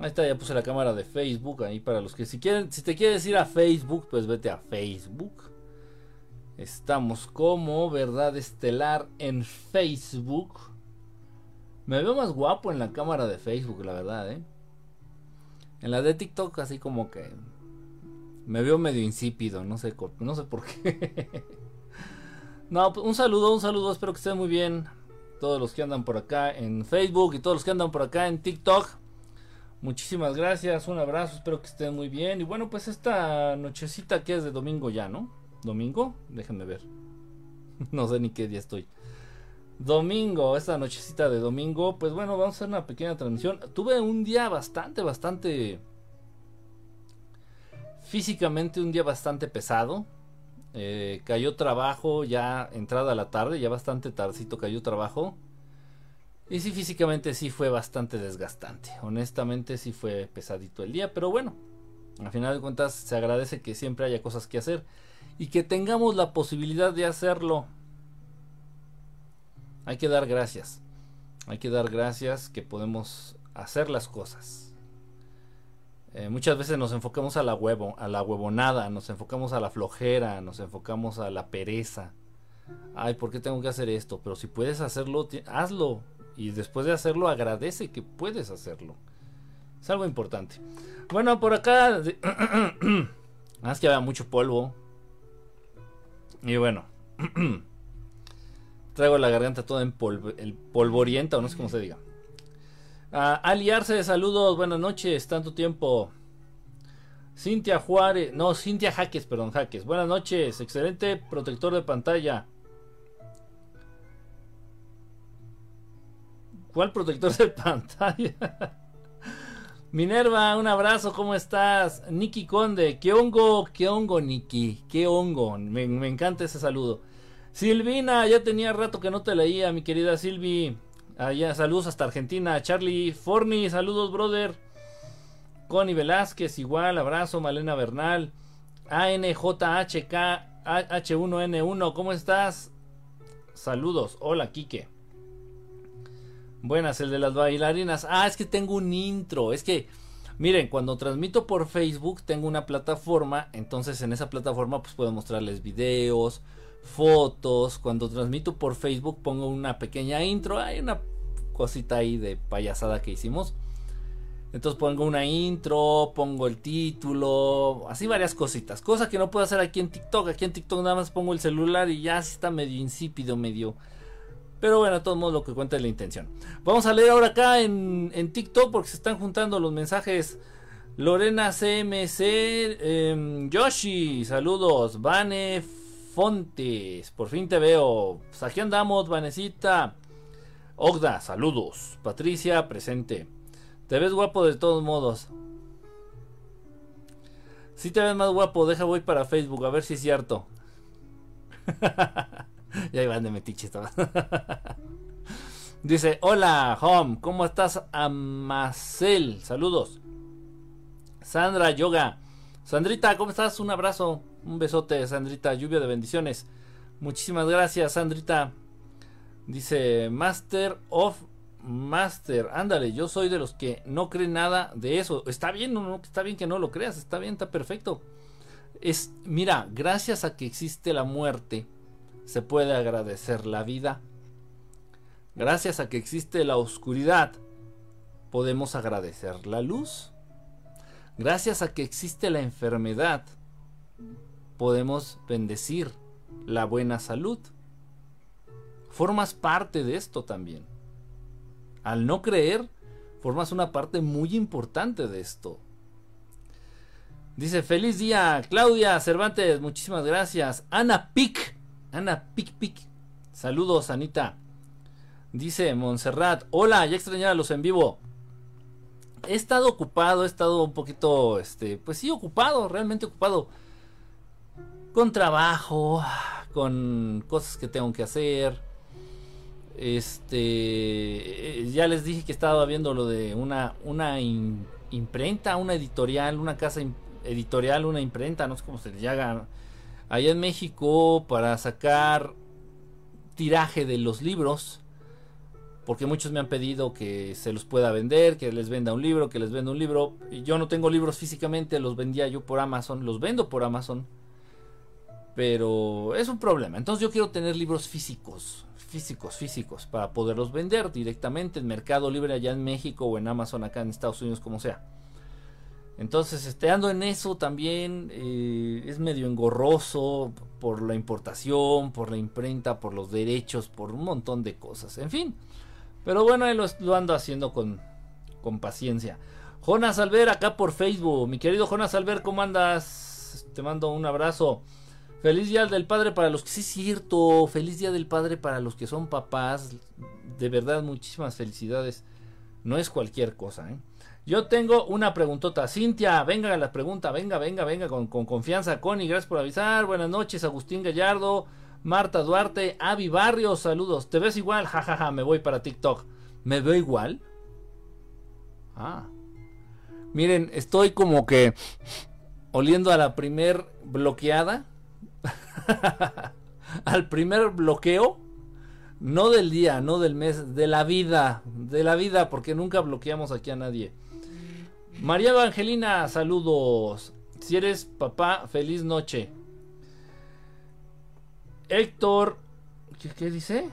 Ahí está, ya puse la cámara de Facebook ahí para los que si quieren, si te quieres ir a Facebook, pues vete a Facebook. Estamos como Verdad Estelar en Facebook. Me veo más guapo en la cámara de Facebook, la verdad, ¿eh? En la de TikTok así como que me veo medio insípido, no sé, no sé por qué. no, pues, un saludo, un saludo, espero que estén muy bien. Todos los que andan por acá en Facebook y todos los que andan por acá en TikTok. Muchísimas gracias, un abrazo, espero que estén muy bien. Y bueno, pues esta nochecita que es de domingo ya, ¿no? ¿Domingo? Déjenme ver. no sé ni qué día estoy. Domingo, esta nochecita de domingo, pues bueno, vamos a hacer una pequeña transmisión. Tuve un día bastante, bastante... Físicamente un día bastante pesado. Eh, cayó trabajo ya entrada la tarde, ya bastante tardecito cayó trabajo. Y sí, físicamente sí fue bastante desgastante. Honestamente sí fue pesadito el día, pero bueno, al final de cuentas se agradece que siempre haya cosas que hacer y que tengamos la posibilidad de hacerlo. Hay que dar gracias. Hay que dar gracias que podemos hacer las cosas. Eh, muchas veces nos enfocamos a la huevo, a la huevonada, nos enfocamos a la flojera, nos enfocamos a la pereza. Ay, ¿por qué tengo que hacer esto? Pero si puedes hacerlo, hazlo. Y después de hacerlo, agradece que puedes hacerlo. Es algo importante. Bueno, por acá. Más que había mucho polvo. Y bueno. Traigo la garganta toda en el polvorienta, o no sé cómo se diga. Ah, aliarse, saludos, buenas noches, tanto tiempo. Cintia Juárez, no, Cintia Jaques, perdón, Jaques. Buenas noches, excelente protector de pantalla. ¿Cuál protector de pantalla? Minerva, un abrazo, ¿cómo estás? Niki Conde, qué hongo, qué hongo, Niki, qué hongo, me, encanta ese saludo. Silvina, ya tenía rato que no te leía, mi querida Silvi. Allá, saludos hasta Argentina. Charlie Forni, saludos, brother. Connie Velázquez, igual, abrazo. Malena Bernal. ANJHK H1N1, ¿cómo estás? Saludos, hola, Quique. Buenas, el de las bailarinas. Ah, es que tengo un intro. Es que, miren, cuando transmito por Facebook tengo una plataforma. Entonces en esa plataforma pues puedo mostrarles videos, fotos. Cuando transmito por Facebook pongo una pequeña intro. Hay una cosita ahí de payasada que hicimos. Entonces pongo una intro, pongo el título, así varias cositas. Cosa que no puedo hacer aquí en TikTok. Aquí en TikTok nada más pongo el celular y ya está medio insípido, medio pero bueno, a todos modos lo que cuenta es la intención. Vamos a leer ahora acá en, TikTok porque se están juntando los mensajes. Lorena CMC, em, Yoshi, saludos. Vane Fontes, por fin te veo. Pues aquí andamos, Vanecita. Ogda, saludos. Patricia, presente. Te ves guapo de todos modos. Si te ves más guapo, deja voy para Facebook a ver si es cierto. ya iban de metiche Dice, hola, Home, ¿cómo estás? Amacel, saludos. Sandra Yoga. Sandrita, ¿cómo estás? Un abrazo, un besote, Sandrita, lluvia de bendiciones. Muchísimas gracias, Sandrita. Dice, Master of Master, ándale, yo soy de los que no creen nada de eso. Está bien, no, está bien que no lo creas, está bien, está perfecto. Es, mira, gracias a que existe la muerte, se puede agradecer la vida. Gracias a que existe la oscuridad, podemos agradecer la luz. Gracias a que existe la enfermedad, podemos bendecir la buena salud. Formas parte de esto también. Al no creer, formas una parte muy importante de esto. Dice, feliz día, Claudia Cervantes, muchísimas gracias. Ana Pic Ana Pic Pic. Saludos, Anita. Dice Montserrat. Hola, ya extrañaba los en vivo. He estado ocupado, he estado un poquito, este, pues sí, ocupado, realmente ocupado. Con trabajo, con cosas que tengo que hacer. Este, ya les dije que estaba viendo lo de una, una imprenta, una editorial, una casa editorial, una imprenta, no sé cómo se le llama allá en México para sacar tiraje de los libros. porque muchos me han pedido que se los pueda vender, que les venda un libro, que les venda un libro. Y yo no tengo libros físicamente, los vendía yo por Amazon, los vendo por Amazon. Pero es un problema. Entonces yo quiero tener libros físicos, físicos, físicos, para poderlos vender directamente en Mercado Libre allá en México o en Amazon acá en Estados Unidos, como sea. Entonces, este, ando en eso también. Eh, es medio engorroso por la importación, por la imprenta, por los derechos, por un montón de cosas. En fin. Pero bueno, lo, lo ando haciendo con, con paciencia. Jonas Alver, acá por Facebook. Mi querido Jonas Alver, ¿cómo andas? Te mando un abrazo. Feliz Día del Padre para los que sí es cierto. Feliz Día del Padre para los que son papás. De verdad, muchísimas felicidades. No es cualquier cosa, ¿eh? Yo tengo una preguntota. Cintia, venga la pregunta, venga, venga, venga, con, confianza. Connie, gracias por avisar. Buenas noches, Agustín Gallardo, Marta Duarte, Avi Barrios, saludos. ¿Te ves igual? Jajaja, ja, ja, me voy para TikTok. ¿Me veo igual? Ah. Miren, estoy como que oliendo a la primer bloqueada. Al primer bloqueo. No del día, no del mes, de la vida. De la vida, porque nunca bloqueamos aquí a nadie. María Evangelina, saludos. Si eres papá, feliz noche. Héctor, ¿qué, dice?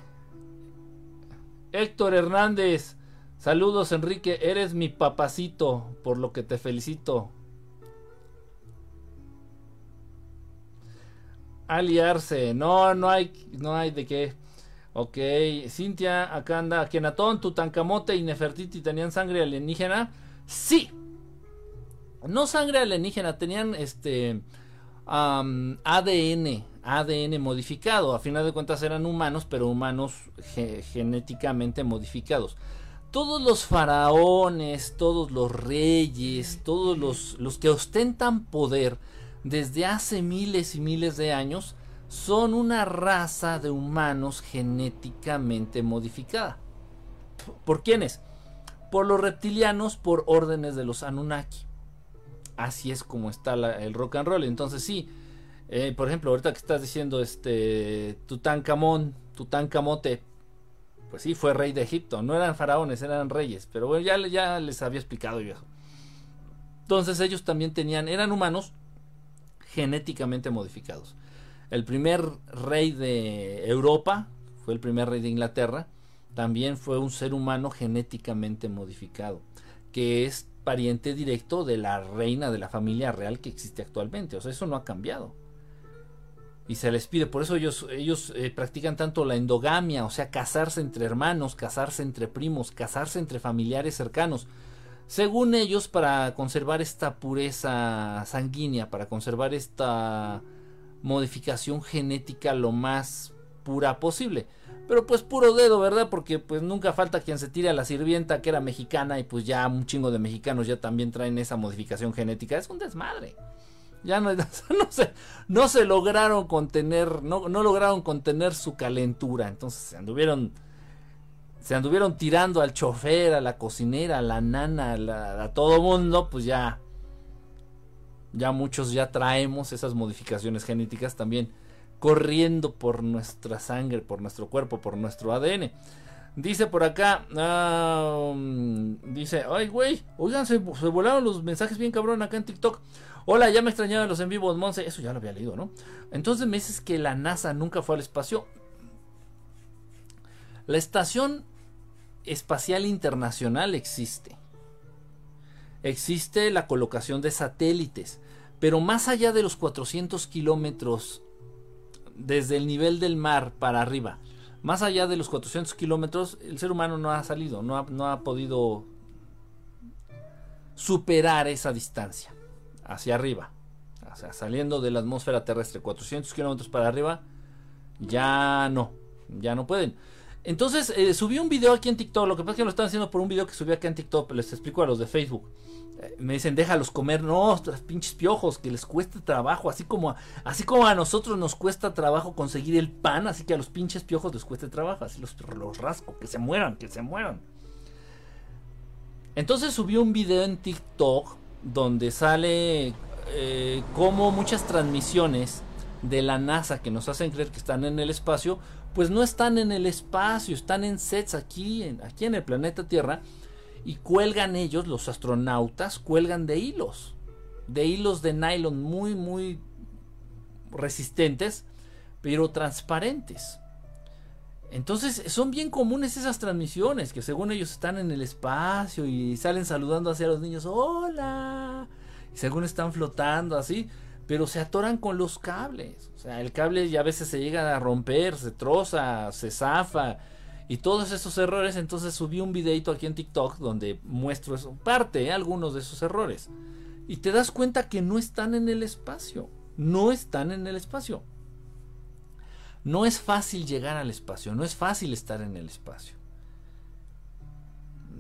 Héctor Hernández, saludos Enrique, eres mi papacito, por lo que te felicito. Aliarse, no, no hay, no hay de qué. Ok, Cintia, acá anda. Kenatón, Tutankamote y Nefertiti tenían sangre alienígena. Sí, no sangre alienígena, tenían este ADN, ADN modificado. A final de cuentas eran humanos, pero humanos genéticamente modificados. Todos los faraones, todos los reyes, todos los, los que ostentan poder desde hace miles y miles de años son una raza de humanos genéticamente modificada. ¿Por quiénes? Por los reptilianos, por órdenes de los Anunnaki así es como está el rock and roll. Entonces sí, eh, por ejemplo, ahorita que estás diciendo este Tutankamón, Tutankamote, pues sí, fue rey de Egipto. No eran faraones, eran reyes. Pero bueno, ya, ya les había explicado viejo. Entonces ellos también tenían, eran humanos genéticamente modificados. El primer rey de Europa fue el primer rey de Inglaterra. También fue un ser humano genéticamente modificado. Que es pariente directo de la reina de la familia real que existe actualmente. O sea, eso no ha cambiado. Y se les pide, por eso ellos, ellos eh, practican tanto la endogamia, o sea, casarse entre hermanos, casarse entre primos, casarse entre familiares cercanos. Según ellos, para conservar esta pureza sanguínea, para conservar esta modificación genética lo más pura posible. Pero pues puro dedo, ¿verdad? Porque pues nunca falta quien se tire a la sirvienta que era mexicana y pues ya un chingo de mexicanos ya también traen esa modificación genética. Es un desmadre. Ya no, se, no se lograron contener, no, no lograron contener su calentura. Entonces se anduvieron, se anduvieron tirando al chofer, a la cocinera, a la nana, a, a todo mundo, pues ya, ya muchos ya traemos esas modificaciones genéticas también corriendo por nuestra sangre, por nuestro cuerpo, por nuestro ADN. Dice por acá, dice, ay güey, oigan, se, volaron los mensajes bien cabrón acá en TikTok. Hola, ya me extrañaban los en vivos, Monse. Eso ya lo había leído, ¿no? Entonces me dices que la NASA nunca fue al espacio. La Estación Espacial Internacional existe. Existe la colocación de satélites. Pero más allá de los 400 kilómetros desde el nivel del mar para arriba, más allá de los 400 kilómetros, el ser humano no ha salido, no ha, no ha podido superar esa distancia hacia arriba. O sea, saliendo de la atmósfera terrestre 400 kilómetros para arriba, ya no, ya no pueden. Entonces, eh, subí un video aquí en TikTok. Lo que pasa es que lo están haciendo por un video que subí aquí en TikTok. Les explico a los de Facebook me dicen, déjalos comer. No, los pinches piojos, que les cueste trabajo. Así como, así como a nosotros nos cuesta trabajo conseguir el pan, así que a los pinches piojos les cueste trabajo. Así los, los rasco, que se mueran, que se mueran. Entonces subí un video en TikTok donde sale eh, como muchas transmisiones de la NASA que nos hacen creer que están en el espacio pues no están en el espacio, están en sets aquí en, aquí en el planeta Tierra y cuelgan ellos, los astronautas, cuelgan de hilos, de hilos de nylon muy, muy resistentes, pero transparentes. Entonces son bien comunes esas transmisiones, que según ellos están en el espacio y salen saludando hacia los niños, hola, y según están flotando así, pero se atoran con los cables. O sea, el cable ya a veces se llega a romper, se troza, se zafa y todos esos errores. Entonces subí un videito aquí en TikTok donde muestro eso, parte, algunos de esos errores. Y te das cuenta que no están en el espacio. No están en el espacio. No es fácil llegar al espacio, no es fácil estar en el espacio.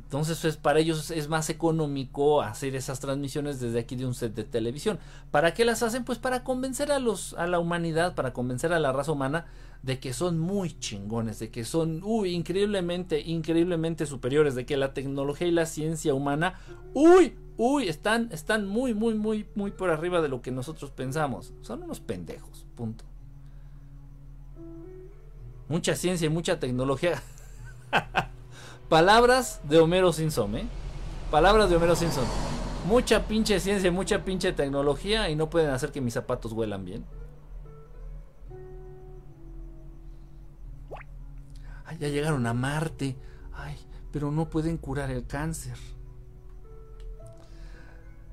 Entonces, pues, para ellos es más económico hacer esas transmisiones desde aquí de un set de televisión. ¿Para qué las hacen? Pues para convencer a los a la humanidad, para convencer a la raza humana de que son muy chingones, de que son uy, increíblemente, increíblemente superiores, de que la tecnología y la ciencia humana, uy, uy, están están muy muy muy muy por arriba de lo que nosotros pensamos. Son unos pendejos, punto mucha ciencia y mucha tecnología. Palabras de Homero Simpson, ¿eh? Palabras de Homero Simpson. Mucha pinche ciencia mucha pinche tecnología y no pueden hacer que mis zapatos huelan bien. Ya llegaron a Marte. Ay, pero no pueden curar el cáncer.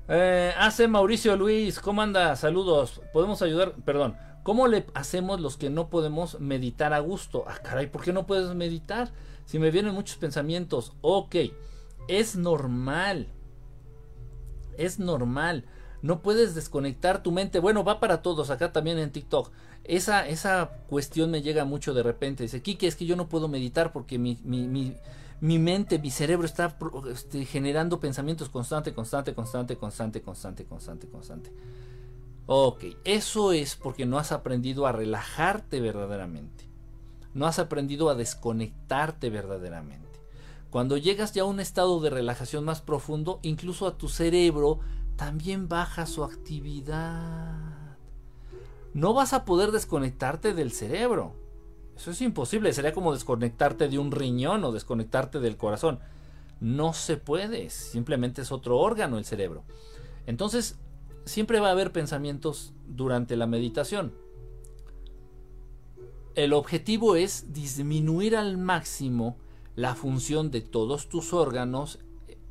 Eh, hace Mauricio Luis, ¿cómo anda? Saludos. ¿Podemos ayudar? Perdón. ¿Cómo le hacemos los que no podemos meditar a gusto? Ah, caray, ¿por qué no puedes meditar? Si me vienen muchos pensamientos, ok, es normal. Es normal. No puedes desconectar tu mente. Bueno, va para todos, acá también en TikTok. Esa, esa cuestión me llega mucho de repente. Dice, Kike, es que yo no puedo meditar porque mi, mi, mi, mi mente, mi cerebro está este, generando pensamientos constante, constante, constante, constante, constante, constante, constante. Ok, eso es porque no has aprendido a relajarte verdaderamente. No has aprendido a desconectarte verdaderamente. Cuando llegas ya a un estado de relajación más profundo, incluso a tu cerebro también baja su actividad. No vas a poder desconectarte del cerebro. Eso es imposible. Sería como desconectarte de un riñón o desconectarte del corazón. No se puede. Simplemente es otro órgano el cerebro. Entonces, siempre va a haber pensamientos durante la meditación. El objetivo es disminuir al máximo la función de todos tus órganos,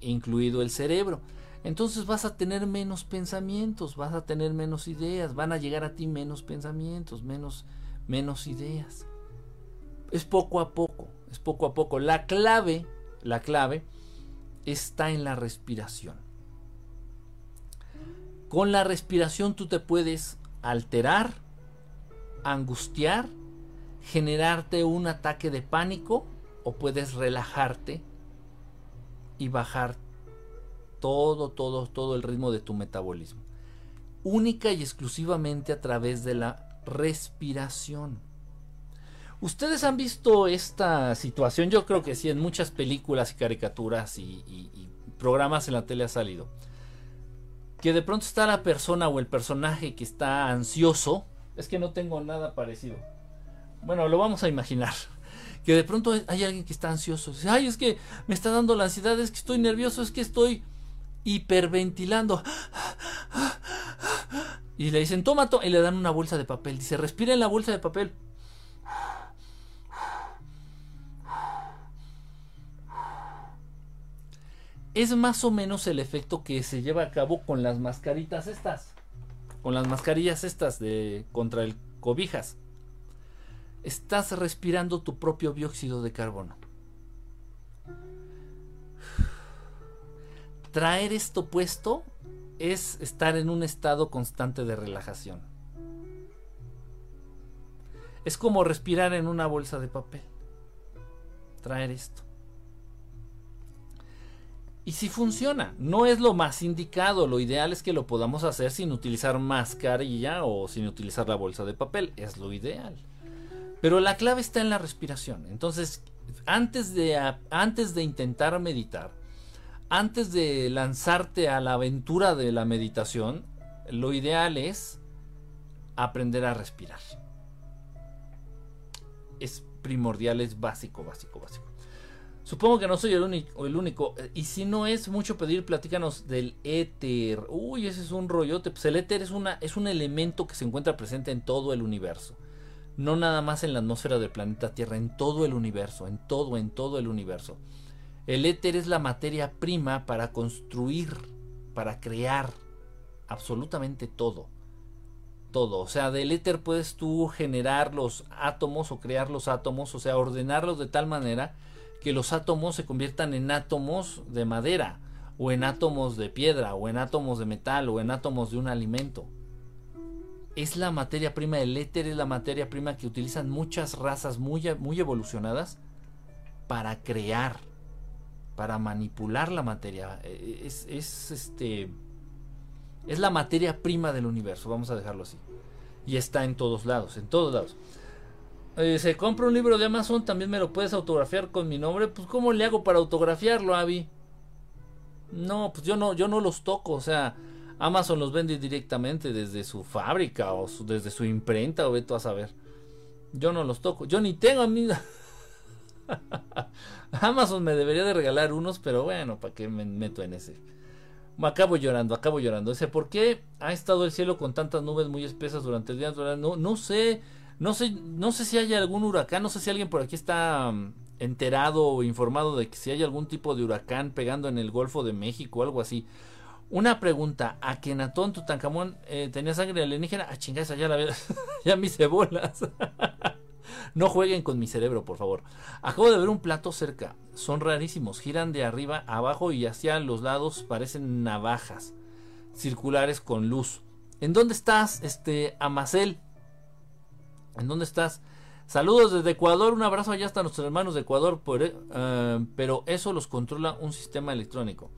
incluido el cerebro. Entonces vas a tener menos pensamientos, vas a tener menos ideas, van a llegar a ti menos pensamientos, menos, menos ideas. Es poco a poco, es poco a poco. La clave, la clave está en la respiración. Con la respiración tú te puedes alterar, angustiar, generarte un ataque de pánico o puedes relajarte y bajar todo, todo, todo el ritmo de tu metabolismo. Única y exclusivamente a través de la respiración. Ustedes han visto esta situación, yo creo que sí, en muchas películas y caricaturas y, y programas en la tele ha salido que de pronto está la persona o el personaje que está ansioso. Es que no tengo nada parecido. Bueno, lo vamos a imaginar. Que de pronto hay alguien que está ansioso. Dice, ay, es que me está dando la ansiedad, es que estoy nervioso, es que estoy hiperventilando. Y le dicen, toma, y le dan una bolsa de papel. Dice, respira en la bolsa de papel. es más o menos el efecto que se lleva a cabo con las mascaritas estas. Con las mascarillas estas de contra el cobijas. Estás respirando tu propio dióxido de carbono. Traer esto puesto es estar en un estado constante de relajación. Es como respirar en una bolsa de papel. Traer esto. Y si funciona, no es lo más indicado, lo ideal es que lo podamos hacer sin utilizar mascarilla o sin utilizar la bolsa de papel, es lo ideal. Pero la clave está en la respiración. Entonces, antes de, antes de intentar meditar, antes de lanzarte a la aventura de la meditación, lo ideal es aprender a respirar. Es primordial, es básico, básico, básico. Supongo que no soy el único, el único. Y si no es mucho pedir, platícanos del éter. Uy, ese es un rollote. Pues el éter es, una, es un elemento que se encuentra presente en todo el universo. No nada más en la atmósfera del planeta Tierra, en todo el universo, en todo, en todo el universo. El éter es la materia prima para construir, para crear absolutamente todo. Todo. O sea, del éter puedes tú generar los átomos o crear los átomos, o sea, ordenarlos de tal manera que los átomos se conviertan en átomos de madera, o en átomos de piedra, o en átomos de metal, o en átomos de un alimento. Es la materia prima, el éter es la materia prima que utilizan muchas razas muy, muy evolucionadas para crear, para manipular la materia. E, es, es, este. Es la materia prima del universo, vamos a dejarlo así. Y está en todos lados, en todos lados. Eh, se compra un libro de Amazon, también me lo puedes autografiar con mi nombre. Pues ¿cómo le hago para autografiarlo, Avi? No, pues yo no, yo no los toco, o sea, Amazon los vende directamente desde su fábrica o desde su imprenta o veto a saber. Yo no los toco, yo ni tengo a mí. Amazon me debería de regalar unos, pero bueno, ¿para qué me meto en ese? Acabo llorando, acabo llorando. Dice, ¿por qué ha estado el cielo con tantas nubes muy espesas durante el día? No, no sé. No sé, no sé si hay algún huracán, no sé si alguien por aquí está mm, enterado o informado de que si hay algún tipo de huracán pegando en el Golfo de México o algo así. Una pregunta, ¿a Kenatón Tutankamón eh, tenía sangre alienígena? Ah, chingada, ya la ya mis cebolas. no jueguen con mi cerebro, por favor. Acabo de ver un plato cerca. Son rarísimos. Giran de arriba a abajo y hacia los lados parecen navajas circulares con luz. ¿En dónde estás, este Amacel? ¿En dónde estás? Saludos desde Ecuador, un abrazo allá hasta nuestros hermanos de Ecuador, eh, pero eso los controla un sistema electrónico.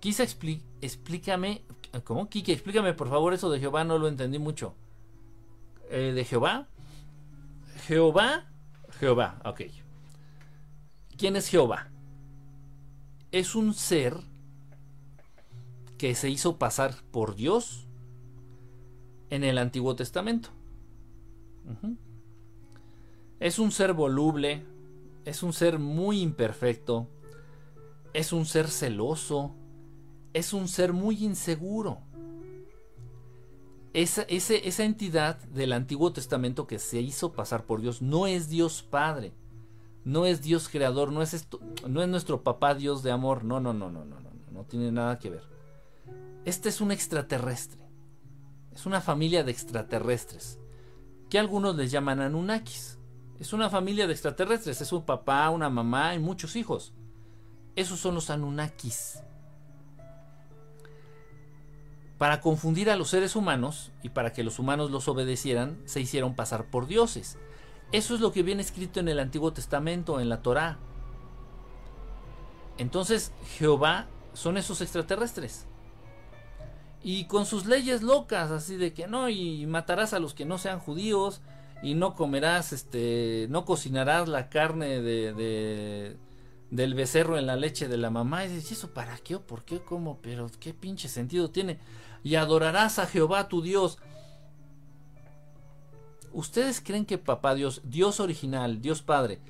Quizá explícame, ¿cómo? Kike, explícame por favor eso de Jehová, no lo entendí mucho. Eh, ¿De Jehová? Jehová, Jehová, ok. ¿Quién es Jehová? Es un ser que se hizo pasar por Dios en el Antiguo Testamento. Es un ser voluble, es un ser muy imperfecto, es un ser celoso, es un ser muy inseguro. Esa, entidad del Antiguo Testamento que se hizo pasar por Dios no es Dios Padre, no es Dios Creador, no es, no nuestro papá Dios de amor, no, no, no, no, no, no, no tiene nada que ver. Este es un extraterrestre, es una familia de extraterrestres que algunos les llaman Anunnakis. Es una familia de extraterrestres, es un papá, una mamá y muchos hijos. Esos son los Anunnakis. Para confundir a los seres humanos y para que los humanos los obedecieran, se hicieron pasar por dioses. Eso es lo que viene escrito en el Antiguo Testamento, en la Torá. Entonces, Jehová son esos extraterrestres y con sus leyes locas, así de que no, y matarás a los que no sean judíos, y no comerás, este, no cocinarás la carne de, del becerro en la leche de la mamá. Y dices, ¿eso para qué o por qué? ¿Cómo? Pero qué pinche sentido tiene. Y adorarás a Jehová tu Dios. ¿Ustedes creen que papá Dios, Dios original, Dios Padre,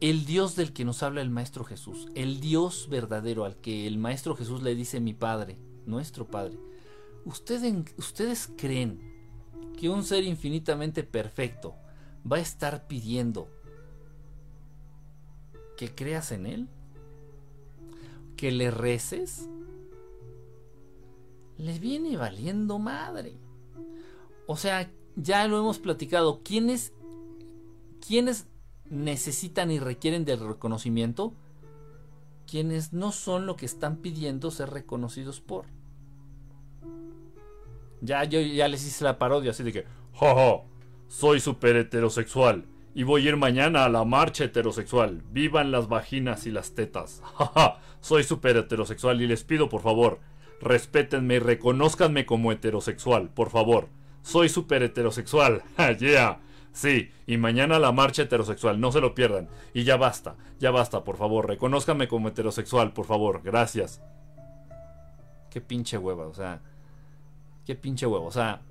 el Dios del que nos habla el Maestro Jesús, el Dios verdadero al que el Maestro Jesús le dice mi Padre, nuestro Padre, ¿Ustedes, creen que un ser infinitamente perfecto va a estar pidiendo que creas en Él? ¿Que le reces? Les viene valiendo madre. O sea, ya lo hemos platicado. ¿Quiénes, ¿Quiénes necesitan y requieren del reconocimiento? Quienes no son lo que están pidiendo ser reconocidos por. Ya, yo ya les hice la parodia así de que, jaja, soy súper heterosexual y voy a ir mañana a la marcha heterosexual. Vivan las vaginas y las tetas. Jaja, soy súper heterosexual y les pido por favor, respétenme y reconozcanme como heterosexual, por favor. Soy súper heterosexual. yeah. Sí, y mañana la marcha heterosexual, no se lo pierdan. Y ya basta, ya basta, por favor, reconózcanme como heterosexual, por favor, gracias. Qué pinche hueva, o sea, Qué pinche huevo. O sea,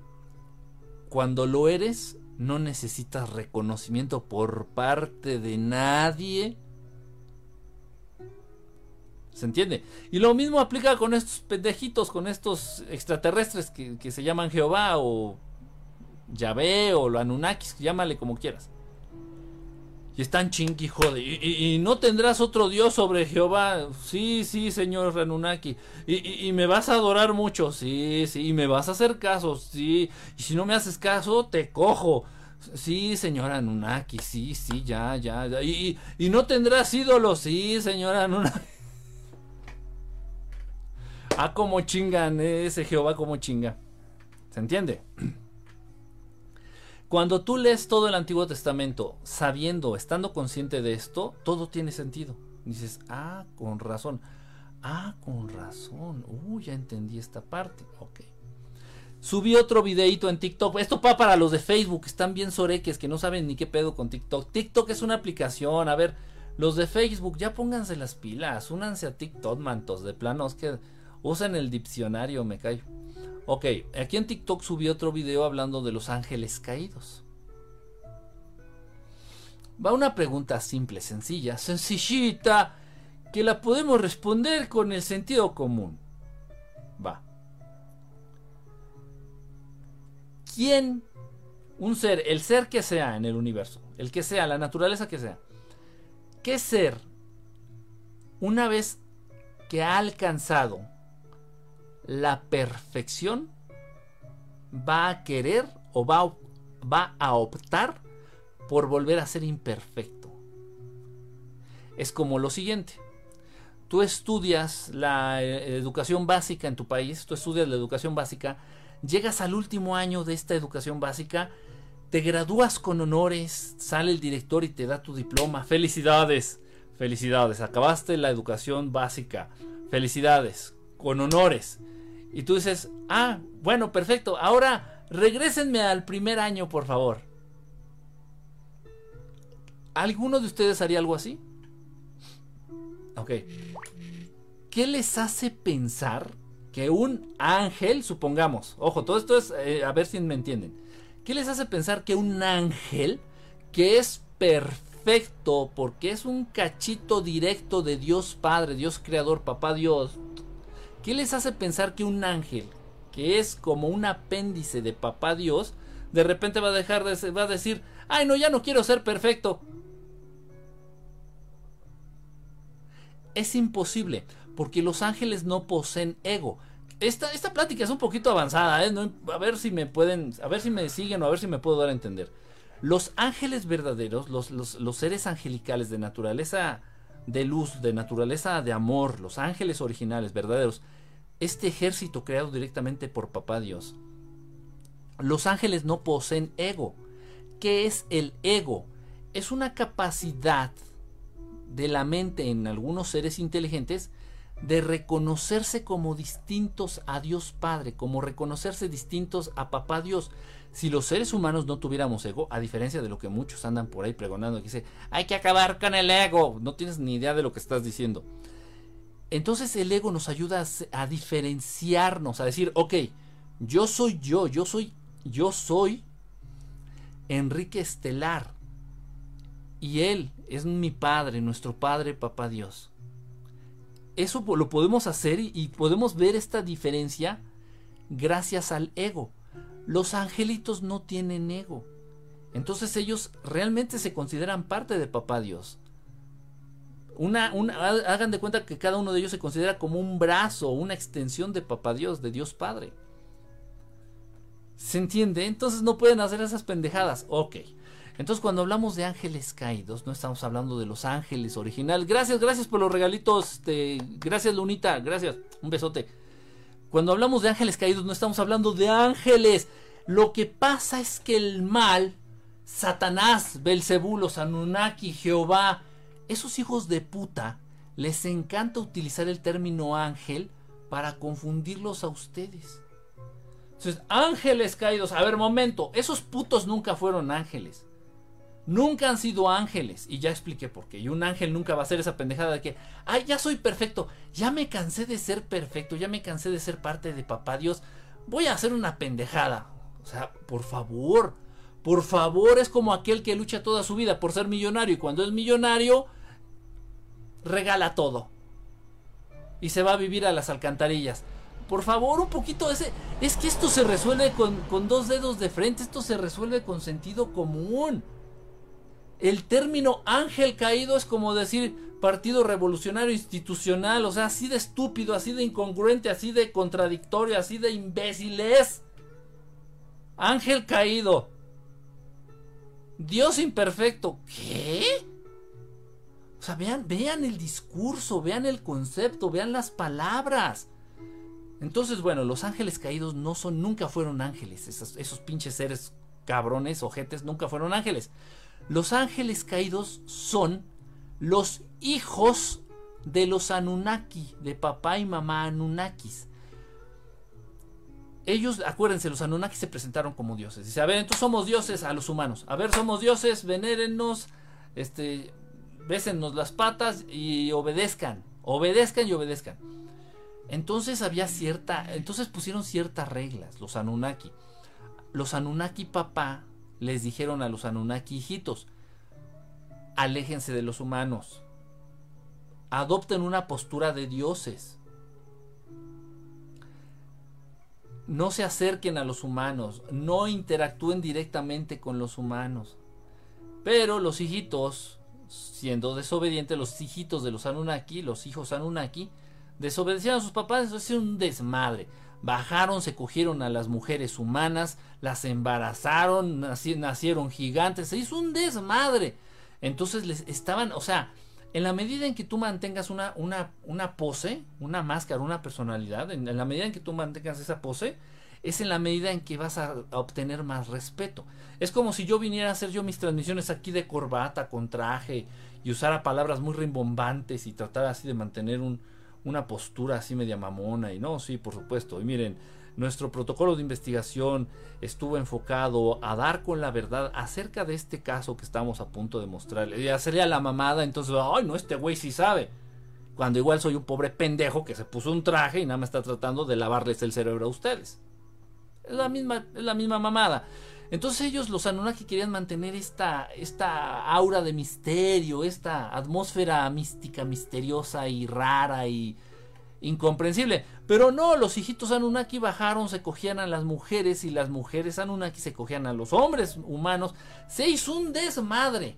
cuando lo eres, no necesitas reconocimiento por parte de nadie. ¿Se entiende? Y lo mismo aplica con estos pendejitos, con estos extraterrestres que, que se llaman Jehová o Yahvé o lo Anunnakis, llámale como quieras. Y están chinqui jode. Y, no tendrás otro Dios sobre Jehová. Sí, sí, señor Anunnaki. Y, y, me vas a adorar mucho. Sí, sí. Y me vas a hacer caso. Sí. Y si no me haces caso, te cojo. Sí, señor Anunnaki. Sí, sí, ya, ya. ya. Y, no tendrás ídolos. Sí, señor Anunnaki. Ah, como chingan ese Jehová, como chinga. ¿Se entiende? Cuando tú lees todo el Antiguo Testamento sabiendo, estando consciente de esto, todo tiene sentido. Dices, ah, con razón. Ah, con razón. Uy, ya entendí esta parte. Ok. Subí otro videito en TikTok. Esto va para los de Facebook. Están bien soreques que no saben ni qué pedo con TikTok. TikTok es una aplicación. A ver, los de Facebook, ya pónganse las pilas. Únanse a TikTok, mantos. De planos que usen el diccionario, me callo. Ok, aquí en TikTok subí otro video hablando de los ángeles caídos. Va una pregunta simple, sencilla, sencillita, que la podemos responder con el sentido común. Va. ¿Quién, un ser, el ser que sea en el universo, el que sea, la naturaleza que sea, qué ser, una vez que ha alcanzado la perfección va a querer o va, va a optar por volver a ser imperfecto. Es como lo siguiente. Tú estudias la eh, educación básica en tu país, tú estudias la educación básica, llegas al último año de esta educación básica, te gradúas con honores, sale el director y te da tu diploma. Felicidades, felicidades, acabaste la educación básica. Felicidades, con honores. Y tú dices, ah, bueno, perfecto, ahora regrésenme al primer año, por favor. ¿Alguno de ustedes haría algo así? Ok. ¿Qué les hace pensar que un ángel, supongamos, ojo, todo esto es, eh, a ver si me entienden, ¿qué les hace pensar que un ángel que es perfecto porque es un cachito directo de Dios Padre, Dios Creador, Papá Dios, ¿Qué les hace pensar que un ángel, que es como un apéndice de papá Dios, de repente va a dejar de va a decir, ay no, ya no quiero ser perfecto? Es imposible, porque los ángeles no poseen ego. Esta, esta plática es un poquito avanzada, ¿eh? a ver si me pueden, a ver si me siguen o a ver si me puedo dar a entender. Los ángeles verdaderos, los, los seres angelicales de naturaleza de luz, de naturaleza de amor, los ángeles originales, verdaderos, este ejército creado directamente por Papá Dios. Los ángeles no poseen ego. ¿Qué es el ego? Es una capacidad de la mente en algunos seres inteligentes de reconocerse como distintos a Dios Padre, como reconocerse distintos a Papá Dios. Si los seres humanos no tuviéramos ego, a diferencia de lo que muchos andan por ahí pregonando, que dice, hay que acabar con el ego, no tienes ni idea de lo que estás diciendo. Entonces el ego nos ayuda a, diferenciarnos, a decir, ok, yo soy yo, yo soy, yo soy Enrique Estelar. Y él es mi padre, nuestro padre, papá Dios. Eso lo podemos hacer y podemos ver esta diferencia gracias al ego. Los angelitos no tienen ego. Entonces ellos realmente se consideran parte de papá Dios. Una, hagan de cuenta que cada uno de ellos se considera como un brazo, una extensión de Papá Dios, de Dios Padre. ¿Se entiende? Entonces no pueden hacer esas pendejadas. Ok. Entonces cuando hablamos de ángeles caídos, no estamos hablando de los ángeles originales. Gracias, gracias por los regalitos. Este, gracias Lunita, gracias. Un besote. Cuando hablamos de ángeles caídos, no estamos hablando de ángeles. Lo que pasa es que el mal, Satanás, Belzebú, los Anunnaki, Jehová, esos hijos de puta les encanta utilizar el término ángel para confundirlos a ustedes. Entonces, ángeles caídos. A ver, momento. Esos putos nunca fueron ángeles. Nunca han sido ángeles. Y ya expliqué por qué. Y un ángel nunca va a ser esa pendejada de que, ay, ya soy perfecto. Ya me cansé de ser perfecto. Ya me cansé de ser parte de papá Dios. Voy a hacer una pendejada. O sea, por favor. Por favor, es como aquel que lucha toda su vida por ser millonario y cuando es millonario regala todo. Y se va a vivir a las alcantarillas. Por favor, un poquito ese... Es que esto se resuelve con, con dos dedos de frente, esto se resuelve con sentido común. El término ángel caído es como decir partido revolucionario institucional, o sea, así de estúpido, así de incongruente, así de contradictorio, así de imbéciles. Ángel caído. Dios imperfecto. ¿Qué? O sea, vean, vean el discurso, vean el concepto, vean las palabras. Entonces, bueno, los ángeles caídos no son, nunca fueron ángeles. Esos, esos pinches seres cabrones, ojetes, nunca fueron ángeles. Los ángeles caídos son los hijos de los Anunnaki, de papá y mamá Anunnakis ellos, acuérdense, los Anunnaki se presentaron como dioses. Dice, a ver, entonces somos dioses a los humanos. A ver, somos dioses, venérennos, este, bésennos las patas y obedezcan. Obedezcan y obedezcan. Entonces había cierta, entonces pusieron ciertas reglas, los Anunnaki. Los Anunnaki papá les dijeron a los Anunnaki hijitos, aléjense de los humanos. Adopten una postura de dioses no se acerquen a los humanos, no interactúen directamente con los humanos. Pero los hijitos, siendo desobedientes, los hijitos de los Anunnaki, los hijos Anunnaki, desobedecieron a sus papás, eso es un desmadre. Bajaron, se cogieron a las mujeres humanas, las embarazaron, nacieron gigantes, se hizo un desmadre. Entonces les estaban, o sea, en la medida en que tú mantengas una, una, una pose, una máscara, una personalidad, en, la medida en que tú mantengas esa pose, es en la medida en que vas a, obtener más respeto. Es como si yo viniera a hacer yo mis transmisiones aquí de corbata, con traje, y usara palabras muy rimbombantes y tratara así de mantener un, una postura así media mamona. Y no, sí, por supuesto. Y miren, nuestro protocolo de investigación estuvo enfocado a dar con la verdad acerca de este caso que estamos a punto de mostrarle. Y hacerle la mamada, entonces, ay, no, este güey sí sabe. Cuando igual soy un pobre pendejo que se puso un traje y nada más está tratando de lavarles el cerebro a ustedes. Es la misma, es la misma mamada. Entonces ellos, los Anunnaki, querían mantener esta, esta aura de misterio, esta atmósfera mística, misteriosa y rara y incomprensible. Pero no, los hijitos Anunnaki bajaron, se cogían a las mujeres y las mujeres Anunnaki se cogían a los hombres humanos. Se hizo un desmadre.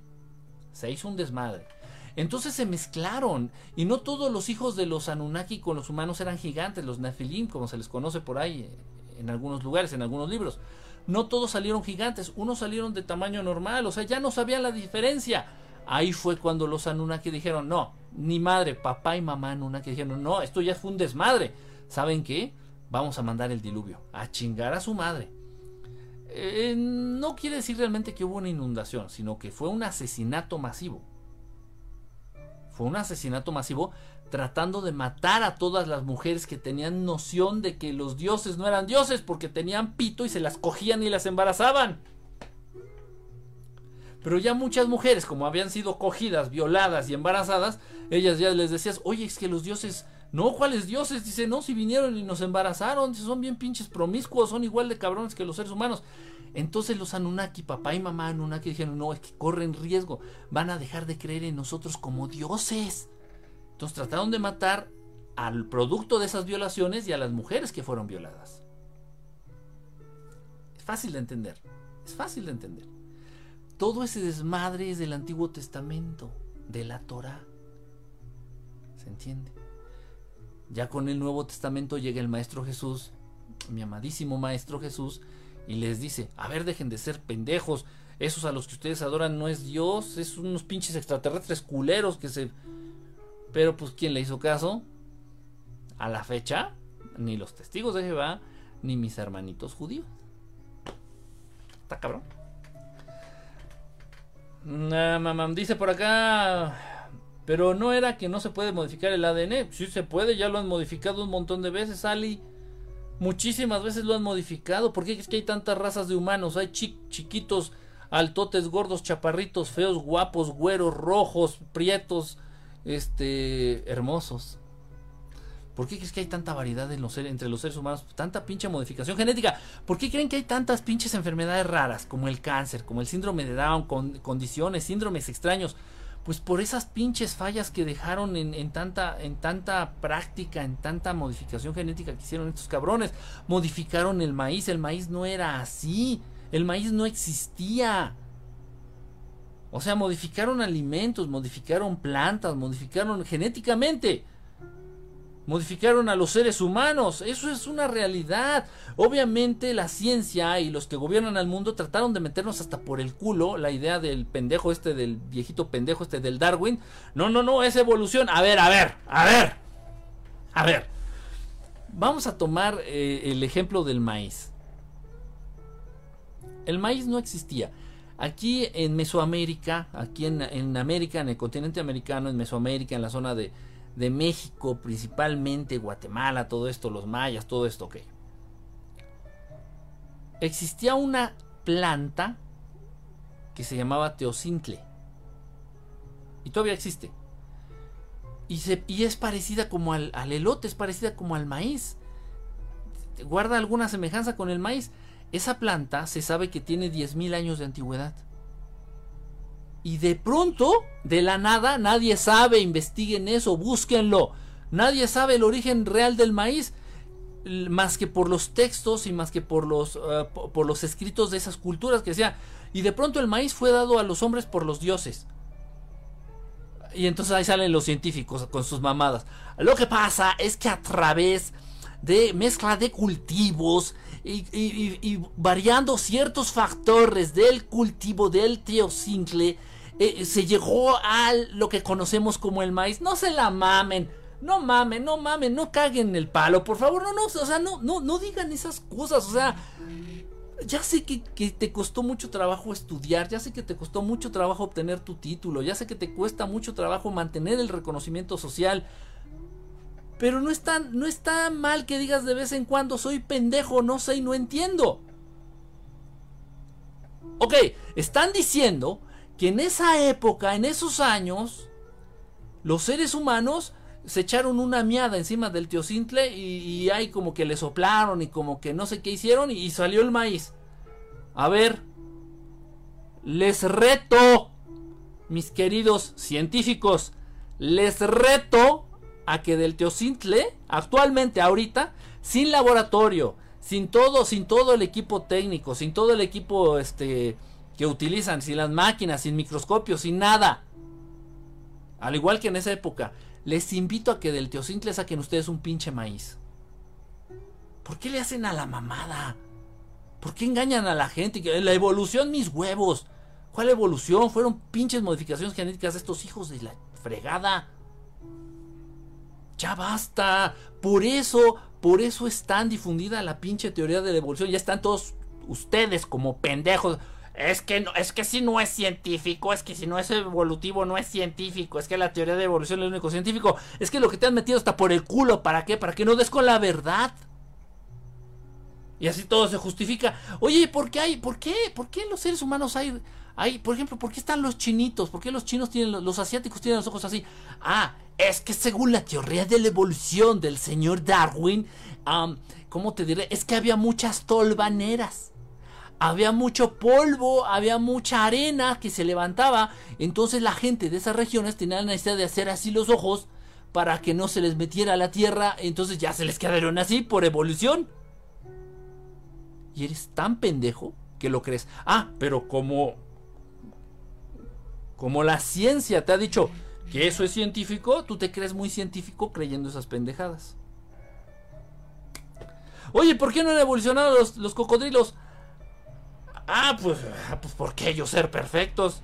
Se hizo un desmadre. Entonces se mezclaron y no todos los hijos de los Anunnaki con los humanos eran gigantes, los Nephilim, como se les conoce por ahí en algunos lugares, en algunos libros. No todos salieron gigantes, unos salieron de tamaño normal, o sea, ya no sabían la diferencia. Ahí fue cuando los Anunnaki dijeron, no, ni madre, papá y mamá que dijeron, no, esto ya fue un desmadre. ¿Saben qué? Vamos a mandar el diluvio, a chingar a su madre. Eh, no quiere decir realmente que hubo una inundación, sino que fue un asesinato masivo. Fue un asesinato masivo tratando de matar a todas las mujeres que tenían noción de que los dioses no eran dioses porque tenían pito y se las cogían y las embarazaban. Pero ya muchas mujeres, como habían sido cogidas, violadas y embarazadas, ellas ya les decías, oye, es que los dioses, no, ¿cuáles dioses? Dice, no, si vinieron y nos embarazaron, son bien pinches promiscuos, son igual de cabrones que los seres humanos. Entonces los Anunnaki, papá y mamá Anunnaki dijeron, no, es que corren riesgo, van a dejar de creer en nosotros como dioses. Entonces trataron de matar al producto de esas violaciones y a las mujeres que fueron violadas. Es fácil de entender, es fácil de entender. Todo ese desmadre es del Antiguo Testamento, de la Torah. ¿Se entiende? Ya con el Nuevo Testamento llega el Maestro Jesús, mi amadísimo Maestro Jesús, y les dice, a ver, dejen de ser pendejos, esos a los que ustedes adoran no es Dios, es unos pinches extraterrestres culeros que se... Pero pues, ¿quién le hizo caso? A la fecha, ni los testigos de Jehová, ni mis hermanitos judíos. Está cabrón. Mamá, dice por acá. Pero no era que no se puede modificar el ADN. Sí se puede, ya lo han modificado un montón de veces, Ali. Muchísimas veces lo han modificado. ¿Por qué es que hay tantas razas de humanos? Hay chiquitos, altotes, gordos, chaparritos, feos, guapos, güeros, rojos, prietos, este, hermosos. ¿Por qué crees que hay tanta variedad entre los seres humanos? Tanta pinche modificación genética. ¿Por qué creen que hay tantas pinches enfermedades raras como el cáncer, como el síndrome de Down, con condiciones, síndromes extraños? Pues por esas pinches fallas que dejaron en, tanta, en tanta práctica, en tanta modificación genética que hicieron estos cabrones. Modificaron el maíz, el maíz no era así, el maíz no existía. O sea, modificaron alimentos, modificaron plantas, modificaron genéticamente. Modificaron a los seres humanos. Eso es una realidad. Obviamente la ciencia y los que gobiernan al mundo trataron de meternos hasta por el culo la idea del pendejo este, del viejito pendejo este del Darwin. No, no, no, es evolución. A ver, a ver, a ver. A ver. Vamos a tomar eh, el ejemplo del maíz. El maíz no existía. Aquí en Mesoamérica, aquí en, en, América, en el continente americano, en Mesoamérica, en la zona de, de, México, principalmente Guatemala, todo esto, los mayas, todo esto, ok. Existía una planta que se llamaba teocintle. Y todavía existe. Y, es parecida como al, al elote, es parecida como al maíz. Guarda alguna semejanza con el maíz. Esa planta se sabe que tiene 10.000 años de antigüedad. Y de pronto, de la nada, nadie sabe, investiguen eso, búsquenlo. Nadie sabe el origen real del maíz, más que por los textos y más que por los, uh, por los escritos de esas culturas que decía. Y de pronto el maíz fue dado a los hombres por los dioses. Y entonces ahí salen los científicos con sus mamadas. Lo que pasa es que a través de mezcla de cultivos y, variando ciertos factores del cultivo del teocincle, eh, se llegó a lo que conocemos como el maíz. No se la mamen. No mamen, no mamen, no caguen el palo, por favor, no, no, o sea, no, no, no digan esas cosas, o sea, ya sé que, que, te costó mucho trabajo estudiar, ya sé que te costó mucho trabajo obtener tu título, ya sé que te cuesta mucho trabajo mantener el reconocimiento social, pero no está, no está mal que digas de vez en cuando soy pendejo, no sé y no entiendo. Ok, están diciendo que en esa época, en esos años, los seres humanos se echaron una miada encima del teocintle y, y ahí como que le soplaron y como que no sé qué hicieron y, y salió el maíz. A ver, les reto, mis queridos científicos, les reto a que del teocintle, actualmente, ahorita, sin laboratorio, sin todo, sin todo el equipo técnico, sin todo el equipo este, que utilizan, sin las máquinas, sin microscopios, sin nada. Al igual que en esa época, les invito a que del teocintle saquen ustedes un pinche maíz. ¿Por qué le hacen a la mamada? ¿Por qué engañan a la gente? La evolución, mis huevos. ¿Cuál evolución? Fueron pinches modificaciones genéticas de estos hijos de la fregada. Ya basta. Por eso, por eso es tan difundida la pinche teoría de la evolución. Ya están todos ustedes como pendejos. Es que no, es que si no es científico, es que si no es evolutivo no es científico, es que la teoría de evolución es lo único científico, es que lo que te han metido está por el culo, ¿para qué? Para que no des con la verdad. Y así todo se justifica. Oye, ¿por qué hay, por qué, por qué los seres humanos hay, hay, por ejemplo, por qué están los chinitos? ¿Por qué los chinos tienen, los, asiáticos tienen los ojos así? Ah, es que según la teoría de la evolución del señor Darwin, ¿cómo te diré? Es que había muchas tolvaneras. Había mucho polvo, había mucha arena que se levantaba. Entonces la gente de esas regiones tenía la necesidad de hacer así los ojos para que no se les metiera a la tierra. Entonces ya se les quedaron así por evolución. Y eres tan pendejo que lo crees. Ah, pero como. Como la ciencia te ha dicho que eso es científico, tú te crees muy científico creyendo esas pendejadas. Oye, ¿por qué no han evolucionado los, los cocodrilos? Ah, pues, pues porque ellos ser perfectos.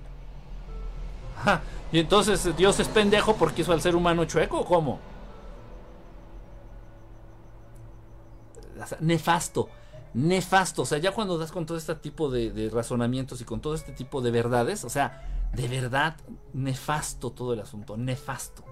Ja, y entonces Dios es pendejo porque hizo al ser humano chueco, ¿cómo? Nefasto, nefasto. O sea, ya cuando das con todo este tipo de, de razonamientos y con todo este tipo de verdades, o sea, de verdad, nefasto todo el asunto, nefasto.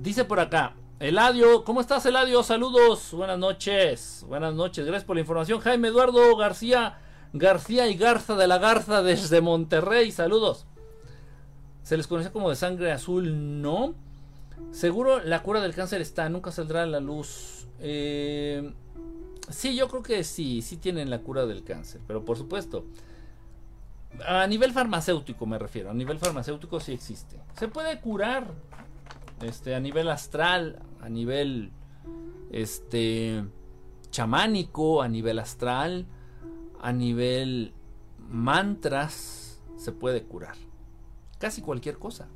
Dice por acá, Eladio, ¿cómo estás Eladio? Saludos, buenas noches, buenas noches, gracias por la información. Jaime Eduardo García, García y Garza de la Garza desde Monterrey, saludos. Se les conoce como de sangre azul, ¿no? Seguro la cura del cáncer está, nunca saldrá a la luz. Eh, sí, yo creo que sí, sí tienen la cura del cáncer, pero por supuesto. A nivel farmacéutico me refiero, a nivel farmacéutico sí existe. Se puede curar este a nivel astral, a nivel este chamánico, a nivel astral, a nivel mantras se puede curar. Casi cualquier cosa.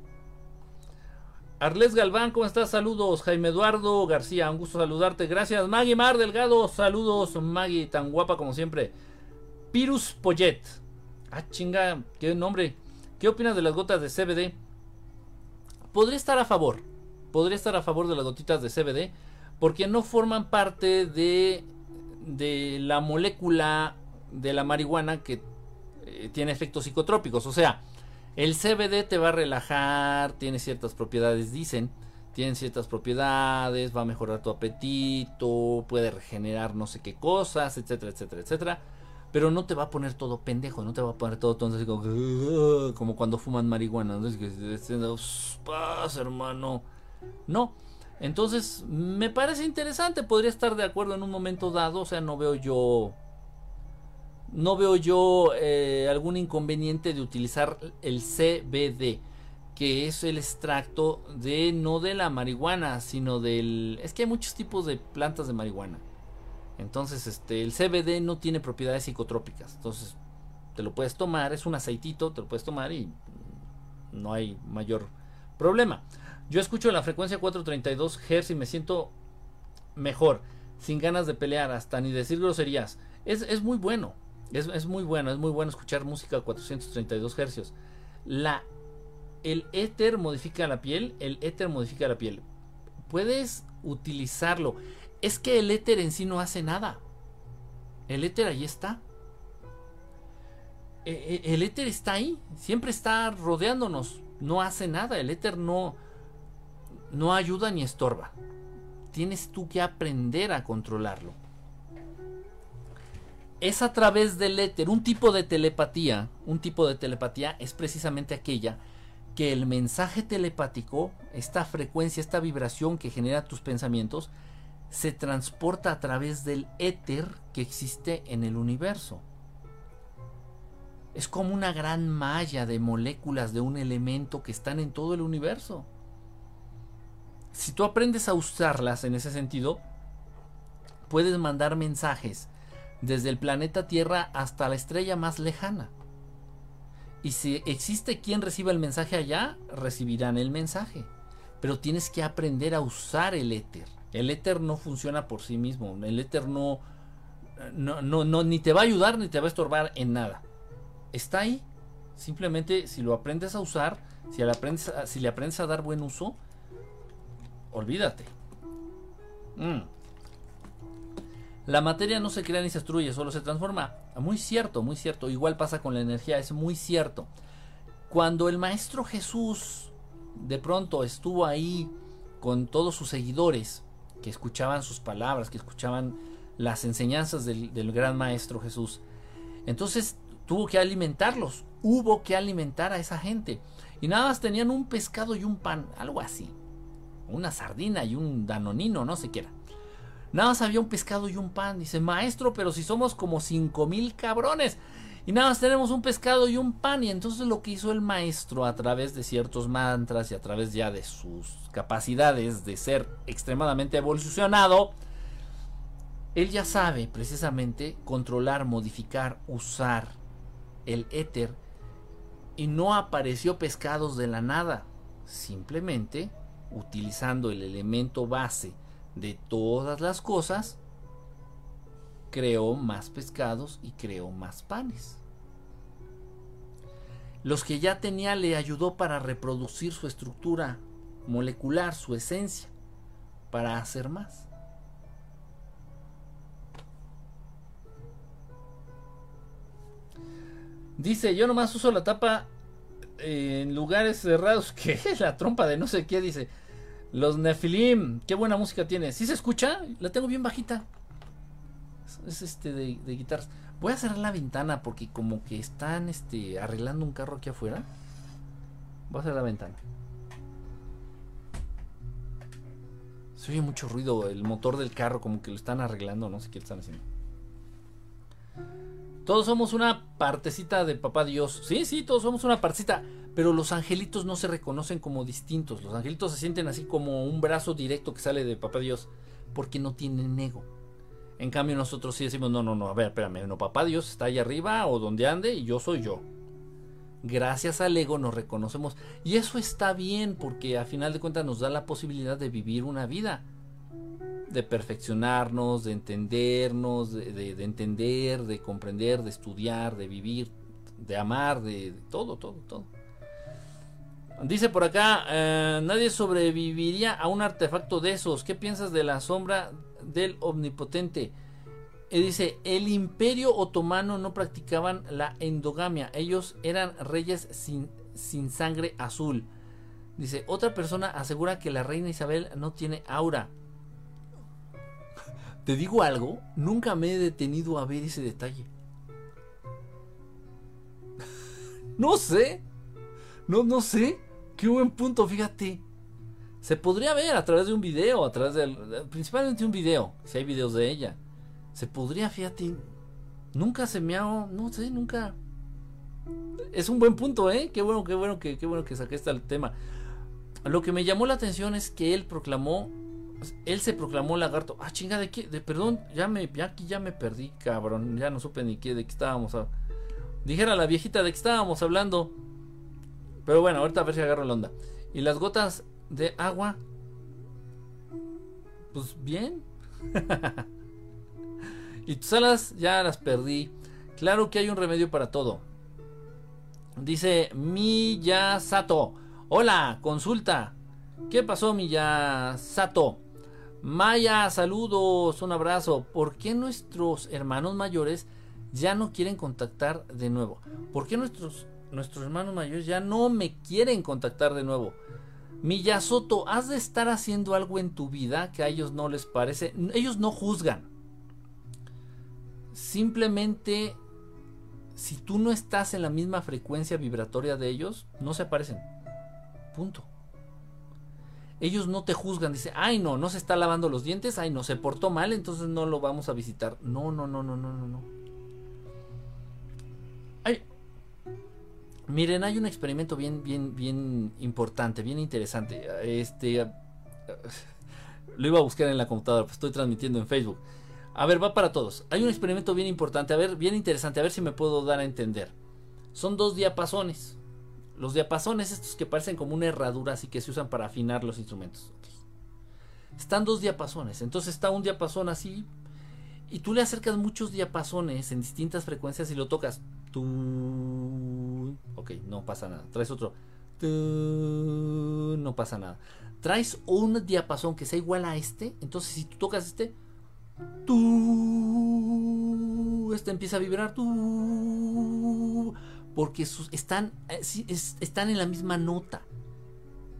Arles Galván, ¿cómo estás? Saludos. Jaime Eduardo García, un gusto saludarte. Gracias. Maggie Mar Delgado, saludos. Maggie, tan guapa como siempre. Pirus Poyet. Ah, chinga, qué nombre. ¿Qué opinas de las gotas de CBD? Podría estar a favor. Podría estar a favor de las gotitas de CBD. Porque no forman parte de, de la molécula de la marihuana que eh, tiene efectos psicotrópicos. O sea, el CBD te va a relajar, tiene ciertas propiedades, dicen, tiene ciertas propiedades, va a mejorar tu apetito, puede regenerar no sé qué cosas, etcétera, etcétera, etcétera. Pero no te va a poner todo pendejo, no te va a poner todo tonto, así como, como cuando fuman marihuana. ¿no? Paz, hermano. No. Entonces, me parece interesante, podría estar de acuerdo en un momento dado, o sea, no veo yo no veo yo eh, algún inconveniente de utilizar el CBD, que es el extracto de no de la marihuana, sino del es que hay muchos tipos de plantas de marihuana. Entonces, este el CBD no tiene propiedades psicotrópicas. Entonces, te lo puedes tomar, es un aceitito, te lo puedes tomar y no hay mayor problema. Yo escucho la frecuencia 432 Hz y me siento mejor, sin ganas de pelear, hasta ni decir groserías. Es, es muy bueno. Es, muy bueno, es muy bueno escuchar música a 432 hercios. La, el éter modifica la piel, el éter modifica la piel. Puedes utilizarlo. Es que el éter en sí no hace nada. El éter ahí está. E, e, el éter está ahí, siempre está rodeándonos, no hace nada, el éter no, no ayuda ni estorba. Tienes tú que aprender a controlarlo es a través del éter. Un tipo de telepatía, un tipo de telepatía es precisamente aquella que el mensaje telepático, esta frecuencia, esta vibración que genera tus pensamientos, se transporta a través del éter que existe en el universo. Es como una gran malla de moléculas de un elemento que están en todo el universo. Si tú aprendes a usarlas en ese sentido, puedes mandar mensajes desde el planeta Tierra hasta la estrella más lejana. Y si existe quien reciba el mensaje allá, recibirán el mensaje. Pero tienes que aprender a usar el éter. El éter no funciona por sí mismo. El éter no, no, no, ni te va a ayudar ni te va a estorbar en nada. Está ahí. Simplemente si lo aprendes a usar, si le aprendes a, si le aprendes a dar buen uso, olvídate. Mm. La materia no se crea ni se destruye, solo se transforma. Muy cierto, muy cierto. Igual pasa con la energía, es muy cierto. Cuando el Maestro Jesús de pronto estuvo ahí con todos sus seguidores, que escuchaban sus palabras, que escuchaban las enseñanzas del, del gran Maestro Jesús, entonces tuvo que alimentarlos, hubo que alimentar a esa gente. Y nada más tenían un pescado y un pan, algo así. Una sardina y un danonino, no sé qué era. Nada más había un pescado y un pan. Dice, maestro, pero si somos como cinco mil cabrones. Y nada más tenemos un pescado y un pan. Y entonces lo que hizo el maestro a través de ciertos mantras y a través ya de sus capacidades de ser extremadamente evolucionado, él ya sabe precisamente controlar, modificar, usar el éter. Y no apareció pescados de la nada. Simplemente utilizando el elemento base de todas las cosas, creó más pescados y creó más panes. Los que ya tenía le ayudó para reproducir su estructura molecular, su esencia, para hacer más. Dice, yo nomás uso la tapa en lugares cerrados. que es la trompa de no sé qué? Dice, los Nefilim, qué buena música tiene. ¿Sí se escucha? La tengo bien bajita. Es, este de, guitarras. Voy a cerrar la ventana porque como que están este arreglando un carro aquí afuera. Voy a cerrar la ventana. Se oye mucho ruido, el motor del carro como que lo están arreglando, no sé qué están haciendo. Todos somos una partecita de papá Dios. Sí, sí, todos somos una partecita. Pero los angelitos no se reconocen como distintos. Los angelitos se sienten así como un brazo directo que sale de papá Dios. Porque no tienen ego. En cambio nosotros sí decimos, no, no, no, a ver, espérame, no, papá Dios está ahí arriba o donde ande y yo soy yo. Gracias al ego nos reconocemos. Y eso está bien porque a final de cuentas nos da la posibilidad de vivir una vida de perfeccionarnos, de entendernos, de, entender, de comprender, de estudiar, de vivir, de amar, de, todo, todo, todo. Dice por acá, eh, nadie sobreviviría a un artefacto de esos. ¿Qué piensas de la sombra del omnipotente? Y dice, el imperio otomano no practicaban la endogamia. Ellos eran reyes sin, sin sangre azul. Dice, otra persona asegura que la reina Isabel no tiene aura. Te digo algo, nunca me he detenido a ver ese detalle. no sé. No, no sé. Qué buen punto, fíjate. Se podría ver a través de un video, a través del... Principalmente un video, si hay videos de ella. Se podría, fíjate. Nunca se me ha... No sé, nunca... Es un buen punto, ¿eh? Qué bueno, qué bueno que, qué bueno que saqué este tema. Lo que me llamó la atención es que él proclamó él se proclamó lagarto. Ah, chinga, de qué, de perdón, ya me, ya aquí ya me perdí, cabrón. Ya no supe ni qué, de qué estábamos. A... Dijera la viejita de qué estábamos hablando. Pero bueno, ahorita a ver si agarro la onda. Y las gotas de agua. Pues bien. y tus alas ya las perdí. Claro que hay un remedio para todo. Dice Miyasato. Hola, consulta. ¿Qué pasó, Miyasato? Maya, saludos, un abrazo. ¿Por qué nuestros hermanos mayores ya no quieren contactar de nuevo? ¿Por qué nuestros, nuestros hermanos mayores ya no me quieren contactar de nuevo? Miyasoto, has de estar haciendo algo en tu vida que a ellos no les parece. Ellos no juzgan. Simplemente, si tú no estás en la misma frecuencia vibratoria de ellos, no se aparecen. Punto ellos no te juzgan, dice, ay no, no se está lavando los dientes, ay no, se portó mal, entonces no lo vamos a visitar. No, no, no, no, no, no, no. Miren, hay un experimento bien, bien, bien importante, bien interesante. Este, lo iba a buscar en la computadora, pues estoy transmitiendo en Facebook. A ver, va para todos. Hay un experimento bien importante, a ver, bien interesante, a ver si me puedo dar a entender. Son dos diapasones. Los diapasones, estos que parecen como una herradura, así que se usan para afinar los instrumentos. Están dos diapasones. Entonces está un diapasón así. Y tú le acercas muchos diapasones en distintas frecuencias y lo tocas. Tú. Ok, no pasa nada. Traes otro. no pasa nada. Traes un diapasón que sea igual a este. Entonces, si tú tocas este. Tú. Este empieza a vibrar. Tú porque están, eh, están en la misma nota.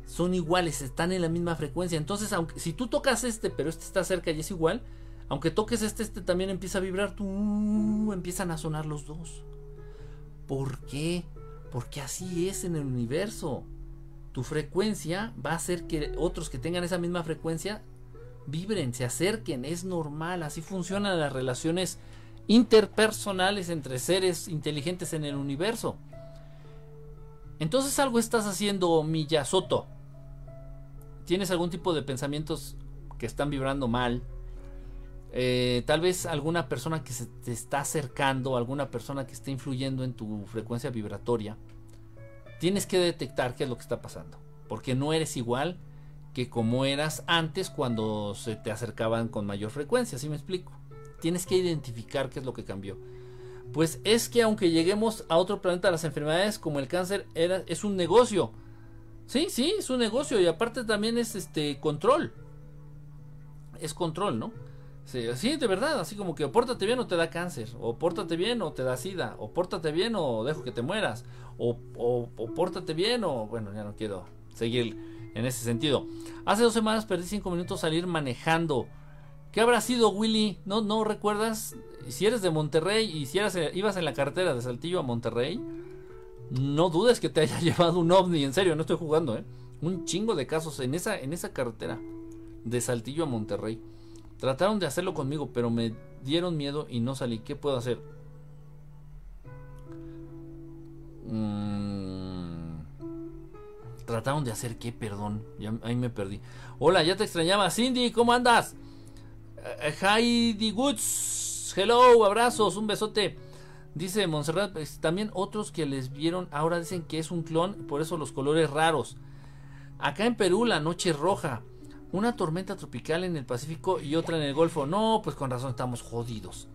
Son iguales, están en la misma frecuencia. Entonces, aunque si tú tocas este, pero este está cerca y es igual, aunque toques este, este también empieza a vibrar, tú empiezan a sonar los dos. ¿Por qué? Porque así es en el universo. Tu frecuencia va a hacer que otros que tengan esa misma frecuencia vibren, se acerquen, es normal, así funcionan las relaciones interpersonales entre seres inteligentes en el universo. Entonces algo estás haciendo, Miyasoto. ¿Tienes algún tipo de pensamientos que están vibrando mal? Eh, tal vez alguna persona que se te está acercando, alguna persona que está influyendo en tu frecuencia vibratoria. Tienes que detectar qué es lo que está pasando. Porque no eres igual que como eras antes cuando se te acercaban con mayor frecuencia, ¿sí me explico? Tienes que identificar qué es lo que cambió. Pues es que aunque lleguemos a otro planeta, las enfermedades como el cáncer es un negocio. Sí, sí, es un negocio y aparte también es este control. Es control, ¿no? Sí, de verdad, así como que pórtate bien o te da cáncer, o pórtate bien o te da sida, o pórtate bien o dejo que te mueras, o, o, bien o bueno, ya no quiero seguir en ese sentido. Hace dos semanas perdí cinco minutos salir manejando ¿Qué habrá sido, Willy? ¿No, no recuerdas? Si eres de Monterrey y si eras, ibas en la carretera de Saltillo a Monterrey, no dudes que te haya llevado un ovni, en serio, no estoy jugando, ¿eh? Un chingo de casos en esa, en esa carretera. de Saltillo a Monterrey. Trataron de hacerlo conmigo, pero me dieron miedo y no salí. ¿Qué puedo hacer? Mm, trataron de hacer qué, perdón. Ya, ahí me perdí. Hola, ya te extrañaba. Cindy, ¿cómo andas? Eh, Heidi Goods. Hello, abrazos, un besote. Dice Montserrat, pues, también otros que les vieron ahora dicen que es un clon, por eso los colores raros. Acá en Perú la noche roja, una tormenta tropical en el Pacífico y otra en el Golfo. No, pues con razón estamos jodidos.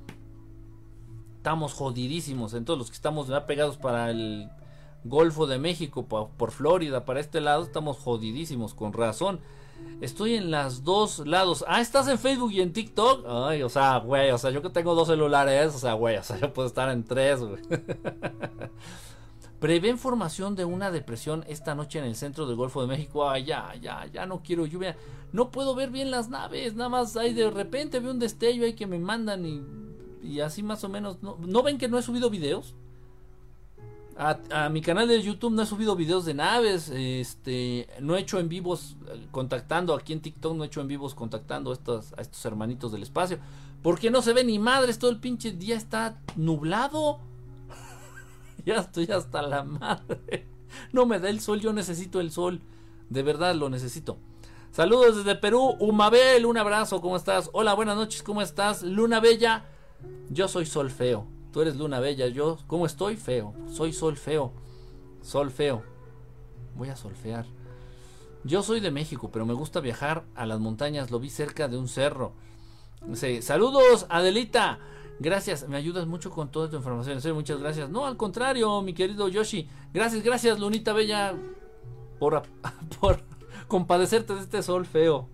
Estamos jodidísimos. Entonces los que estamos pegados para el Golfo de México, por Florida, para este lado, estamos jodidísimos, con razón. Estoy en las dos lados. Ah, ¿estás en Facebook y en TikTok? Ay, o sea, güey, o sea, yo que tengo dos celulares, o sea, güey, o sea, yo puedo estar en tres, güey. Prevén formación de una depresión esta noche en el centro del Golfo de México. Ay, ya, ya, ya no quiero lluvia. No puedo ver bien las naves. Nada más hay de repente veo un destello ahí que me mandan y, y así más o menos. ¿No, ¿No ven que no he subido videos? A, mi canal de YouTube no he subido videos de naves, este, no he hecho en vivos eh, contactando, aquí en TikTok no he hecho en vivos contactando a estos, estos hermanitos del espacio, porque no se ve ni madres, todo el pinche día está nublado. ya estoy hasta la madre. No me da el sol, yo necesito el sol, de verdad lo necesito. Saludos desde Perú, Umabel, un abrazo, ¿cómo estás? Hola, buenas noches, ¿cómo estás? Luna Bella, yo soy Sol Feo. Tú eres luna bella, yo, ¿cómo estoy? Feo. Soy sol feo. Sol feo. Voy a solfear. Yo soy de México, pero me gusta viajar a las montañas. Lo vi cerca de un cerro. Saludos, Adelita. Gracias, me ayudas mucho con toda tu información. muchas gracias. No, al contrario, mi querido Yoshi. Gracias, gracias, Lunita Bella, por, por compadecerte de este sol feo.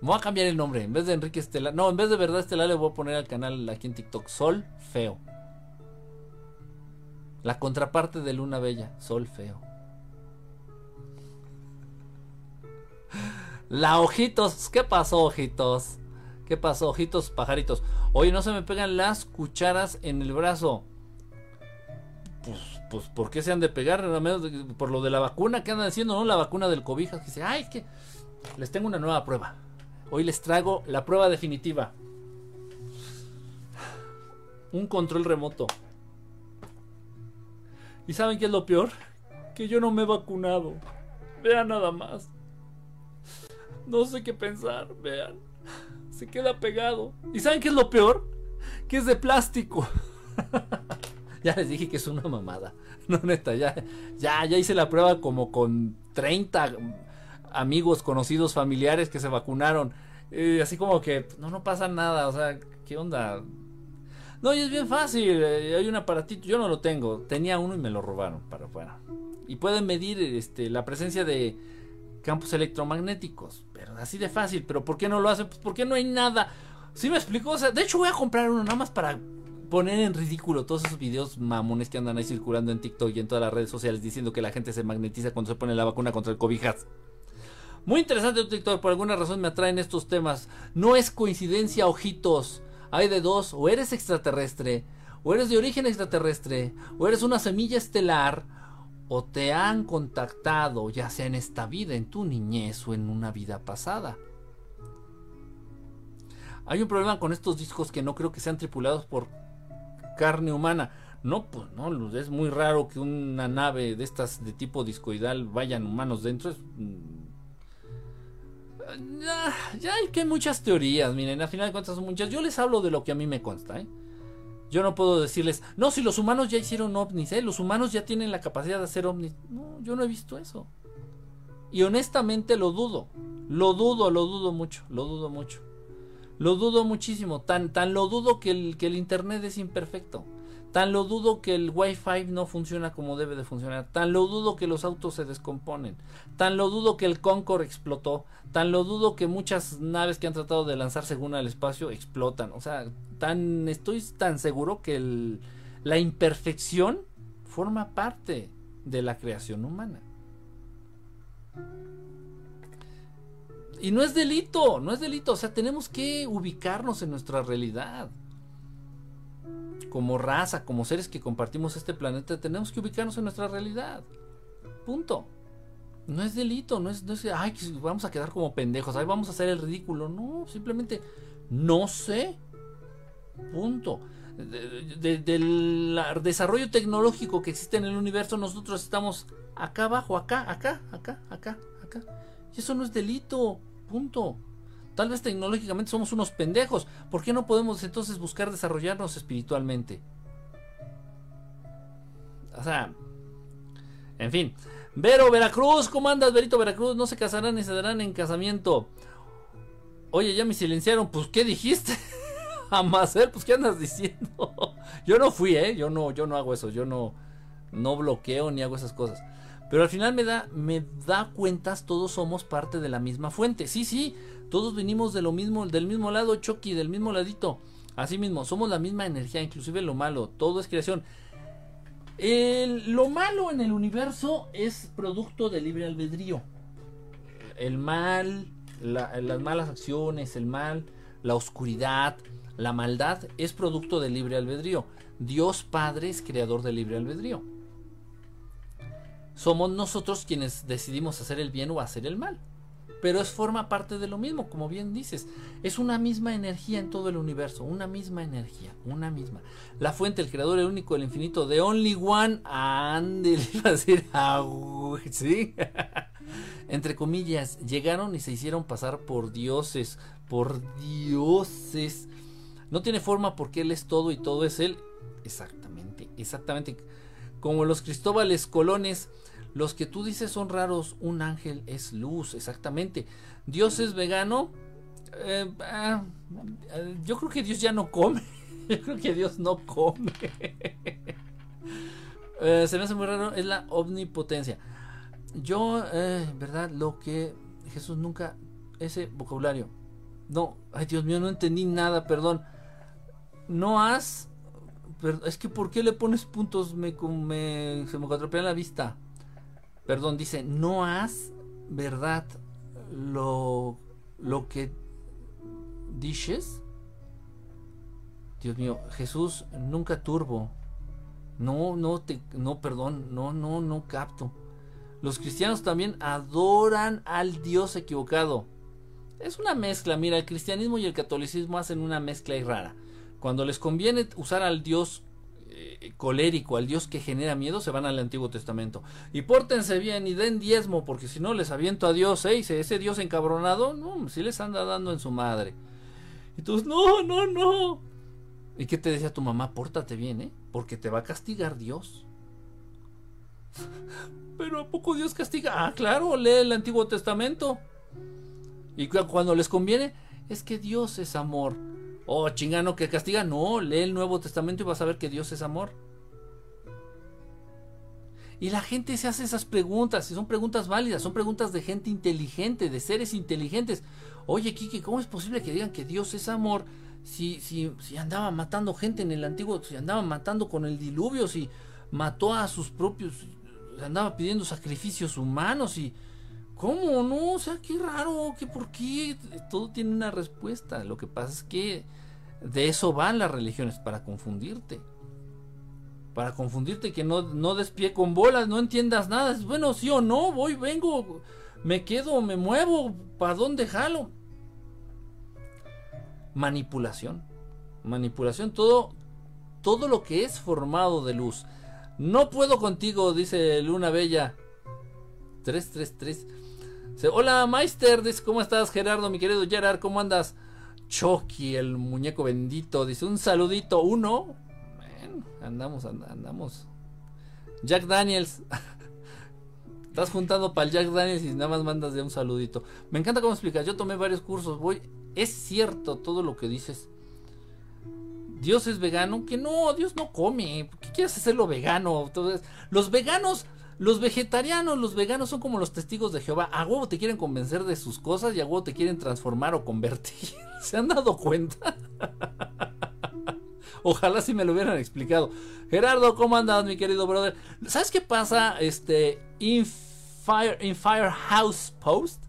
Voy a cambiar el nombre. En vez de Enrique Estelar. No, en vez de verdad Estelar le voy a poner al canal aquí en TikTok. Sol feo. La contraparte de Luna Bella, Sol Feo. La Ojitos, ¿qué pasó, Ojitos? ¿Qué pasó, Ojitos pajaritos? Oye, no se me pegan las cucharas en el brazo. Pues, pues, ¿por qué se han de pegar? por lo de la vacuna que andan haciendo, ¿no? La vacuna del cobija. Que dice, ay, que les tengo una nueva prueba. Hoy les traigo la prueba definitiva. Un control remoto. ¿Y saben qué es lo peor? Que yo no me he vacunado. Vean nada más. No sé qué pensar, vean. Se queda pegado. ¿Y saben qué es lo peor? Que es de plástico. ya les dije que es una mamada. No, neta, ya, ya, ya hice la prueba como con 30 amigos, conocidos, familiares que se vacunaron. así como que, no, no pasa nada. O sea, ¿qué onda? No, y es bien fácil. Eh, hay un aparatito, yo no lo tengo. Tenía uno y me lo robaron para afuera. Y pueden medir este, la presencia de campos electromagnéticos. Pero así de fácil. Pero ¿por qué no lo hacen? Pues porque no hay nada. ¿Sí me explico? O sea, de hecho voy a comprar uno nada más para poner en ridículo todos esos videos mamones que andan ahí circulando en TikTok y en todas las redes sociales diciendo que la gente se magnetiza cuando se pone la vacuna contra el COVID. Muy interesante TikTok, por alguna razón me atraen estos temas. No es coincidencia, ojitos hay de dos, o eres extraterrestre, o eres de origen extraterrestre, o eres una semilla estelar, o te han contactado, ya sea en esta vida, en tu niñez o en una vida pasada. Hay un problema con estos discos que no creo que sean tripulados por carne humana. No, pues no, es muy raro que una nave de estas de tipo discoidal vayan humanos dentro. Mm, ya, hay que muchas teorías, miren, al final de cuentas son muchas. Yo les hablo de lo que a mí me consta, ¿eh? Yo no puedo decirles, no, si los humanos ya hicieron ovnis, ¿eh? Los humanos ya tienen la capacidad de hacer ovnis. No, yo no he visto eso. Y honestamente lo dudo. Lo dudo, lo dudo mucho, lo dudo mucho. Lo dudo muchísimo. Tan, tan lo dudo que el, que el Internet es imperfecto. Tan lo dudo que el Wi-Fi no funciona como debe de funcionar. Tan lo dudo que los autos se descomponen. Tan lo dudo que el Concorde explotó. Tan lo dudo que muchas naves que han tratado de lanzar según al espacio explotan. O sea, tan estoy tan seguro que la imperfección forma parte de la creación humana. Y no es delito, no es delito. O sea, tenemos que ubicarnos en nuestra realidad como raza, como seres que compartimos este planeta, tenemos que ubicarnos en nuestra realidad. Punto. No es delito, no es, no es, ay, vamos a quedar como pendejos, ay, vamos a hacer el ridículo. No, simplemente no sé. Punto. del desarrollo tecnológico que existe en el universo, nosotros estamos acá abajo, acá, acá, acá, acá, acá. Y eso no es delito. Punto. Tal vez tecnológicamente somos unos pendejos. ¿Por qué no podemos entonces buscar desarrollarnos espiritualmente? O sea, en fin. Vero Veracruz, ¿cómo andas, Verito Veracruz? No se casarán ni se darán en casamiento. Oye, ya me silenciaron. Pues, ¿qué dijiste? Amacel, pues, ¿qué andas diciendo? yo no fui, ¿eh? Yo no, yo no hago eso. Yo no, no bloqueo ni hago esas cosas. Pero al final me da, me da cuentas, todos somos parte de la misma fuente. Sí, sí, todos venimos de lo mismo, del mismo lado, Chucky, del mismo ladito. Así mismo, somos la misma energía, inclusive lo malo, todo es creación. lo malo en el universo es producto de libre albedrío. El mal, las malas acciones, el mal, la oscuridad, la maldad es producto de libre albedrío. Dios Padre es creador de libre albedrío somos nosotros quienes decidimos hacer el bien o hacer el mal. Pero es forma parte de lo mismo, como bien dices. Es una misma energía en todo el universo, una misma energía, una misma. La fuente, el creador, el único, el infinito, the only one, ande, iba a decir, ¿sí? Entre comillas, llegaron y se hicieron pasar por dioses, por dioses. No tiene forma porque Él es todo y todo es Él. Exactamente, exactamente. Como los Cristóbales Colones los que tú dices son raros, un ángel es luz, exactamente. Dios es vegano. Eh, ah, yo creo que Dios ya no come. Yo creo que Dios no come. Eh, se me hace muy raro, es la omnipotencia. Yo, eh, verdad, lo que Jesús nunca, ese vocabulario. No, ay Dios mío, no entendí nada, perdón. No has, es que ¿por qué le pones puntos? Me, me se me atropella la vista perdón, dice, no has, ¿verdad? Lo, lo que dices. Dios mío, Jesús nunca turbo. No, no te, no, perdón, no, no, no capto. Los cristianos también adoran al Dios equivocado. Es una mezcla, mira, el cristianismo y el catolicismo hacen una mezcla y rara. Cuando les conviene usar al Dios eh, colérico, al Dios que genera miedo, se van al Antiguo Testamento. Y pórtense bien y den diezmo, porque si no les aviento a Dios, ¿eh? ese Dios encabronado, no, si les anda dando en su madre. Y tú, no, no, no. ¿Y qué te decía tu mamá? Pórtate bien, ¿eh? Porque te va a castigar Dios. Pero ¿a poco Dios castiga? Ah, claro, lee el Antiguo Testamento. Y cuando les conviene, es que Dios es amor. Oh, chingano que castiga. No, lee el Nuevo Testamento y vas a ver que Dios es amor. Y la gente se hace esas preguntas, y son preguntas válidas, son preguntas de gente inteligente, de seres inteligentes. Oye, Kiki, ¿cómo es posible que digan que Dios es amor si, si, si andaba matando gente en el antiguo, si andaba matando con el diluvio, si mató a sus propios, andaba pidiendo sacrificios humanos y... ¿Cómo? No, o sea, qué raro, que por qué todo tiene una respuesta. Lo que pasa es que de eso van las religiones, para confundirte. Para confundirte que no, no des pie con bolas, no entiendas nada. Es bueno, sí o no, voy, vengo, me quedo, me muevo, ¿para dónde jalo? Manipulación. Manipulación, todo, todo lo que es formado de luz. No puedo contigo, dice Luna Bella. 333. Hola, Meister, ¿cómo estás, Gerardo, mi querido Gerard? ¿Cómo andas? Chucky, el muñeco bendito, dice un saludito, uno. andamos, andamos. Jack Daniels. Estás juntando para el Jack Daniels y nada más mandas de un saludito. Me encanta cómo explicas. Yo tomé varios cursos. Voy. Es cierto todo lo que dices. Dios es vegano. Que no, Dios no come. ¿Por qué quieres hacerlo vegano? Entonces, los veganos los vegetarianos, los veganos son como los testigos de Jehová. A huevo te quieren convencer de sus cosas y a huevo te quieren transformar o convertir. ¿Se han dado cuenta? Ojalá si me lo hubieran explicado. Gerardo, ¿cómo andas, mi querido brother? ¿Sabes qué pasa? Este. In Fire, in Firehouse Post.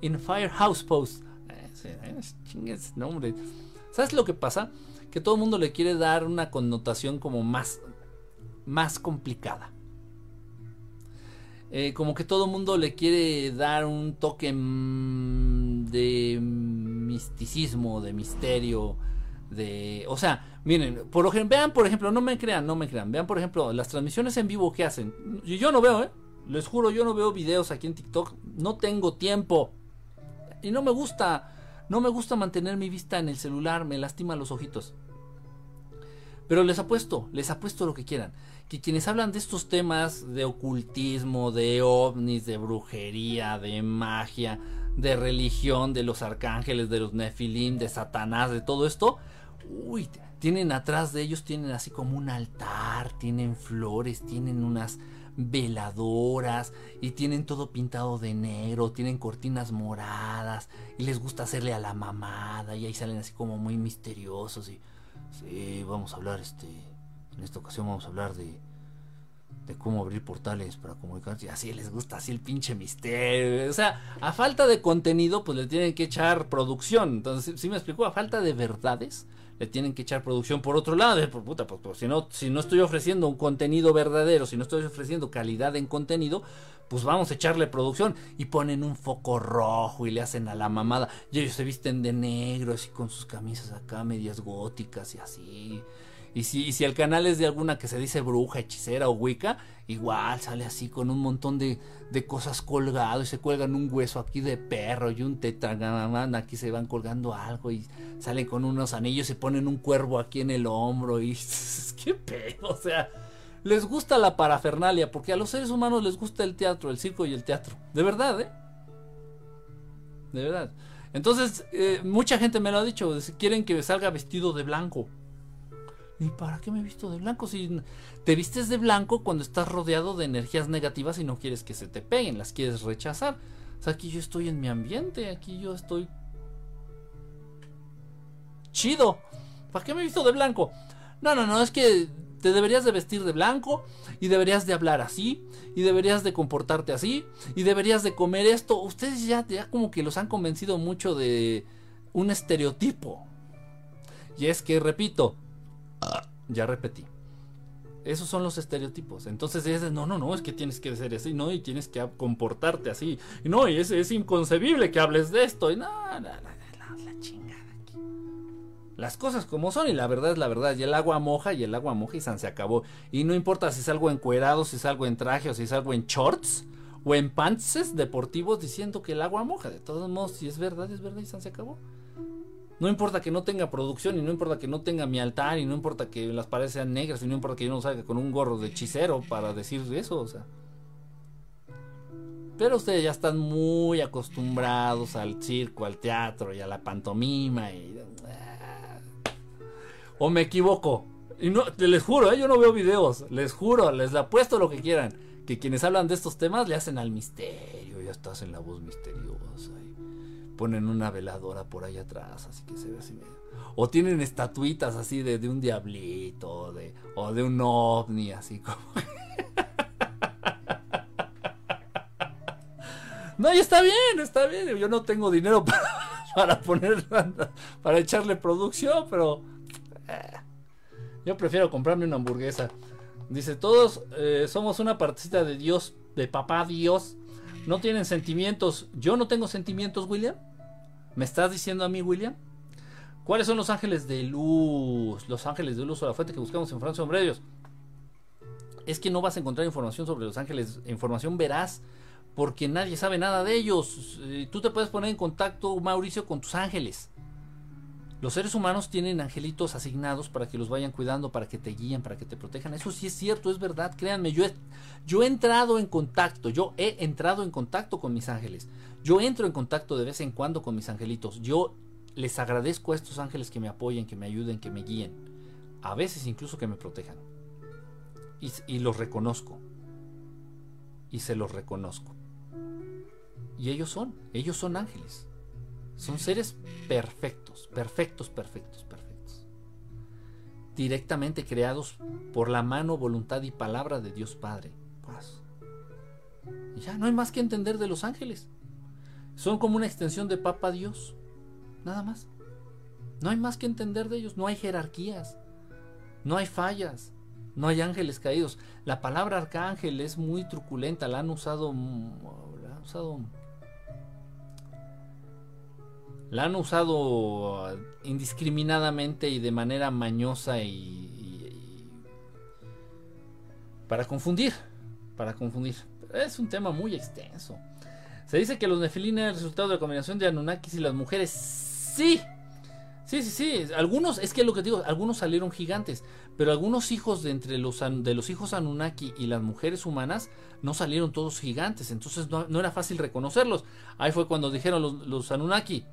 In Firehouse Post. Eh, chingues nombre. ¿Sabes lo que pasa? Que todo el mundo le quiere dar una connotación como más. Más complicada. Eh, como que todo mundo le quiere dar un toque mm, de misticismo, de misterio, de... O sea, miren, por ejemplo, vean, por ejemplo, no me crean, no me crean, vean, por ejemplo, las transmisiones en vivo que hacen. Y yo no veo, ¿eh? Les juro, yo no veo videos aquí en TikTok, no tengo tiempo. Y no me gusta, no me gusta mantener mi vista en el celular, me lastima los ojitos. Pero les apuesto, les apuesto lo que quieran. Que quienes hablan de estos temas de ocultismo, de ovnis, de brujería, de magia, de religión, de los arcángeles, de los nefilim, de Satanás, de todo esto, uy, tienen atrás de ellos, tienen así como un altar, tienen flores, tienen unas veladoras y tienen todo pintado de negro, tienen cortinas moradas y les gusta hacerle a la mamada y ahí salen así como muy misteriosos y sí, vamos a hablar este en esta ocasión vamos a hablar de de cómo abrir portales para comunicarse. Así les gusta, así el pinche misterio. O sea, a falta de contenido, pues le tienen que echar producción. Entonces, si me explicó, a falta de verdades, le tienen que echar producción. Por otro lado, por puta, pues, pues, si, no, si no estoy ofreciendo un contenido verdadero, si no estoy ofreciendo calidad en contenido, pues vamos a echarle producción. Y ponen un foco rojo y le hacen a la mamada. Y ellos se visten de negro, así con sus camisas acá, medias góticas y así. Y si, si el canal es de alguna que se dice bruja, hechicera o wicca, igual sale así con un montón de, de cosas colgado y se cuelgan un hueso aquí de perro y un tetragamán, aquí se van colgando algo y salen con unos anillos y ponen un cuervo aquí en el hombro y qué pedo, o sea, les gusta la parafernalia porque a los seres humanos les gusta el teatro, el circo y el teatro, de verdad, ¿eh? De verdad. Entonces, eh, mucha gente me lo ha dicho, quieren que salga vestido de blanco. ¿Y para qué me he visto de blanco? Si te vistes de blanco cuando estás rodeado de energías negativas y no quieres que se te peguen, las quieres rechazar. O sea, aquí yo estoy en mi ambiente, aquí yo estoy chido. ¿Para qué me he visto de blanco? No, no, no, es que te deberías de vestir de blanco y deberías de hablar así y deberías de comportarte así y deberías de comer esto. Ustedes ya, ya como que los han convencido mucho de un estereotipo. Y es que, repito, ya repetí. Esos son los estereotipos. Entonces es no, no, no, es que tienes que ser así, ¿no? Y tienes que comportarte así. Y no, y es, inconcebible que hables de esto. Y no, no, no, la chingada aquí. Las cosas como son y la verdad es la verdad. Y el agua moja y el agua moja y se acabó. Y no importa si es algo encuerado, si es algo en traje o si es algo en shorts o en pants deportivos diciendo que el agua moja. De todos modos, si es verdad, es verdad y se acabó. No importa que no tenga producción y no importa que no tenga mi altar y no importa que las paredes sean negras y no importa que yo no salga con un gorro de hechicero para decir eso, o sea. Pero ustedes ya están muy acostumbrados al circo, al teatro y a la pantomima y... Ah. O me equivoco. Y no, les juro, ¿eh? yo no veo videos. Les juro, les apuesto lo que quieran. Que quienes hablan de estos temas le hacen al misterio. Ya estás en la voz misteriosa ponen una veladora por ahí atrás, así que se ve así medio. O tienen estatuitas así de, de un diablito de, o de un ovni, así como. no, y está bien, está bien. Yo no tengo dinero para, para poner, para echarle producción, pero. Eh, yo prefiero comprarme una hamburguesa. Dice, todos eh, somos una partecita de Dios, de papá Dios no tienen sentimientos. Yo no tengo sentimientos, William. ¿Me estás diciendo a mí, William? ¿Cuáles son los ángeles de luz? Los ángeles de luz o la fuente que buscamos en Francia Hombre Dios. Es que no vas a encontrar información sobre los ángeles, información veraz, porque nadie sabe nada de ellos. Eh, tú te puedes poner en contacto, Mauricio, con tus ángeles. Los seres humanos tienen angelitos asignados para que los vayan cuidando, para que te guíen, para que te protejan. Eso sí es cierto, es verdad. Créanme, yo he, entrado en contacto, yo he entrado en contacto con mis ángeles. Yo entro en contacto de vez en cuando con mis angelitos. Yo les agradezco a estos ángeles que me apoyen, que me ayuden, que me guíen. A veces incluso que me protejan. Y los reconozco. Y se los reconozco. Y ellos son, ellos son ángeles. Son seres perfectos, perfectos, perfectos, perfectos. Directamente creados por la mano, voluntad y palabra de Dios Padre. Pues, ya no hay más que entender de los ángeles. Son como una extensión de Papa Dios. Nada más. No hay más que entender de ellos. No hay jerarquías. No hay fallas. No hay ángeles caídos. La palabra arcángel es muy truculenta, la han usado, la han usado, la han usado indiscriminadamente y de manera mañosa y, para confundir, para confundir. Es un tema muy extenso. Se dice que los Nefilim eran el resultado de la combinación de Anunnakis y las mujeres. Sí, Sí, sí, sí. Algunos, es que lo que digo, algunos salieron gigantes, pero algunos hijos de entre los, de los hijos Anunnaki y las mujeres humanas no salieron todos gigantes, entonces no, era fácil reconocerlos. Ahí fue cuando dijeron los Anunnaki,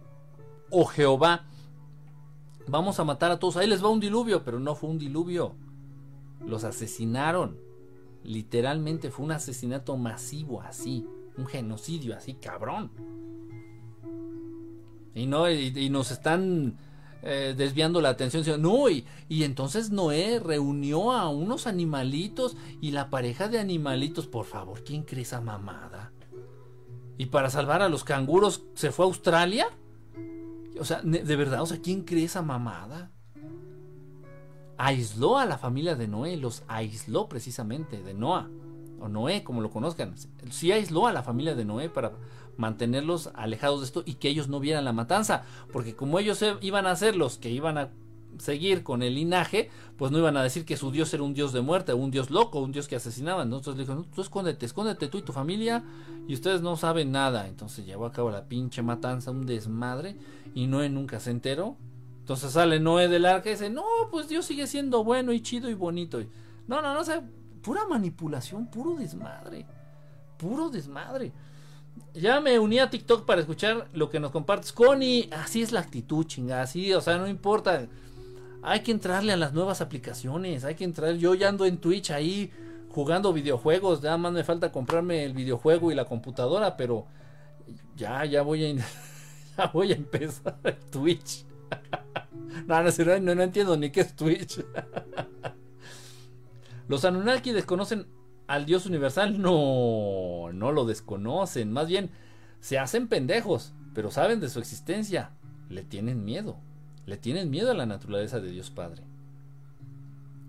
o oh Jehová, vamos a matar a todos, ahí les va un diluvio, pero no fue un diluvio, los asesinaron, literalmente fue un asesinato masivo así, un genocidio así, cabrón. Y no, y nos están eh, desviando la atención. No, y, y, entonces Noé reunió a unos animalitos y la pareja de animalitos, por favor, ¿quién cree esa mamada? ¿Y para salvar a los canguros se fue a Australia? O sea, de verdad, o sea, ¿quién cree esa mamada? Aisló a la familia de Noé, los aisló precisamente de Noah, o Noé, como lo conozcan. Sí aisló a la familia de Noé para, mantenerlos alejados de esto y que ellos no vieran la matanza, porque como ellos iban a ser los que iban a seguir con el linaje, pues no iban a decir que su dios era un dios de muerte, un dios loco, un dios que asesinaba. Entonces le dijo, tú escóndete, escóndete tú y tu familia y ustedes no saben nada. Entonces llevó a cabo la pinche matanza, un desmadre y Noé nunca se enteró. Entonces sale Noé del arca y dice, no, pues Dios sigue siendo bueno y chido y bonito. No, no, no, o sea, pura manipulación, puro desmadre, puro desmadre. Ya me uní a TikTok para escuchar lo que nos compartes. Connie, así es la actitud, chingada. Así, o sea, no importa. Hay que entrarle a las nuevas aplicaciones. Hay que entrar. Yo ya ando en Twitch ahí jugando videojuegos. Nada más me falta comprarme el videojuego y la computadora. Pero ya, ya voy a, ya voy a empezar Twitch. no, no, no, no entiendo ni qué es Twitch. Los Anunnaki desconocen al Dios universal no, no lo desconocen, más bien se hacen pendejos, pero saben de su existencia, le tienen miedo, le tienen miedo a la naturaleza de Dios Padre.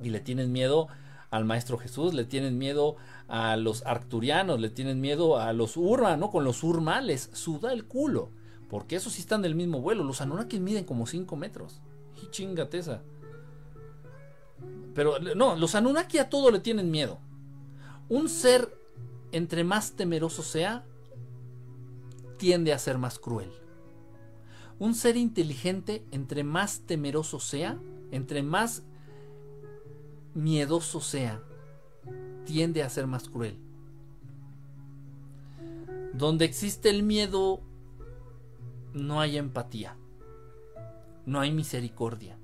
Y le tienen miedo al Maestro Jesús, le tienen miedo a los arcturianos, le tienen miedo a los urma, ¿no? Con los urmales, suda el culo, porque esos sí están del mismo vuelo, los Anunnaki miden como 5 metros, y chingateza. Pero no, los Anunnaki a todo le tienen miedo. Un ser, entre más temeroso sea, tiende a ser más cruel. Un ser inteligente, entre más temeroso sea, entre más miedoso sea, tiende a ser más cruel. Donde existe el miedo, no hay empatía, no hay misericordia.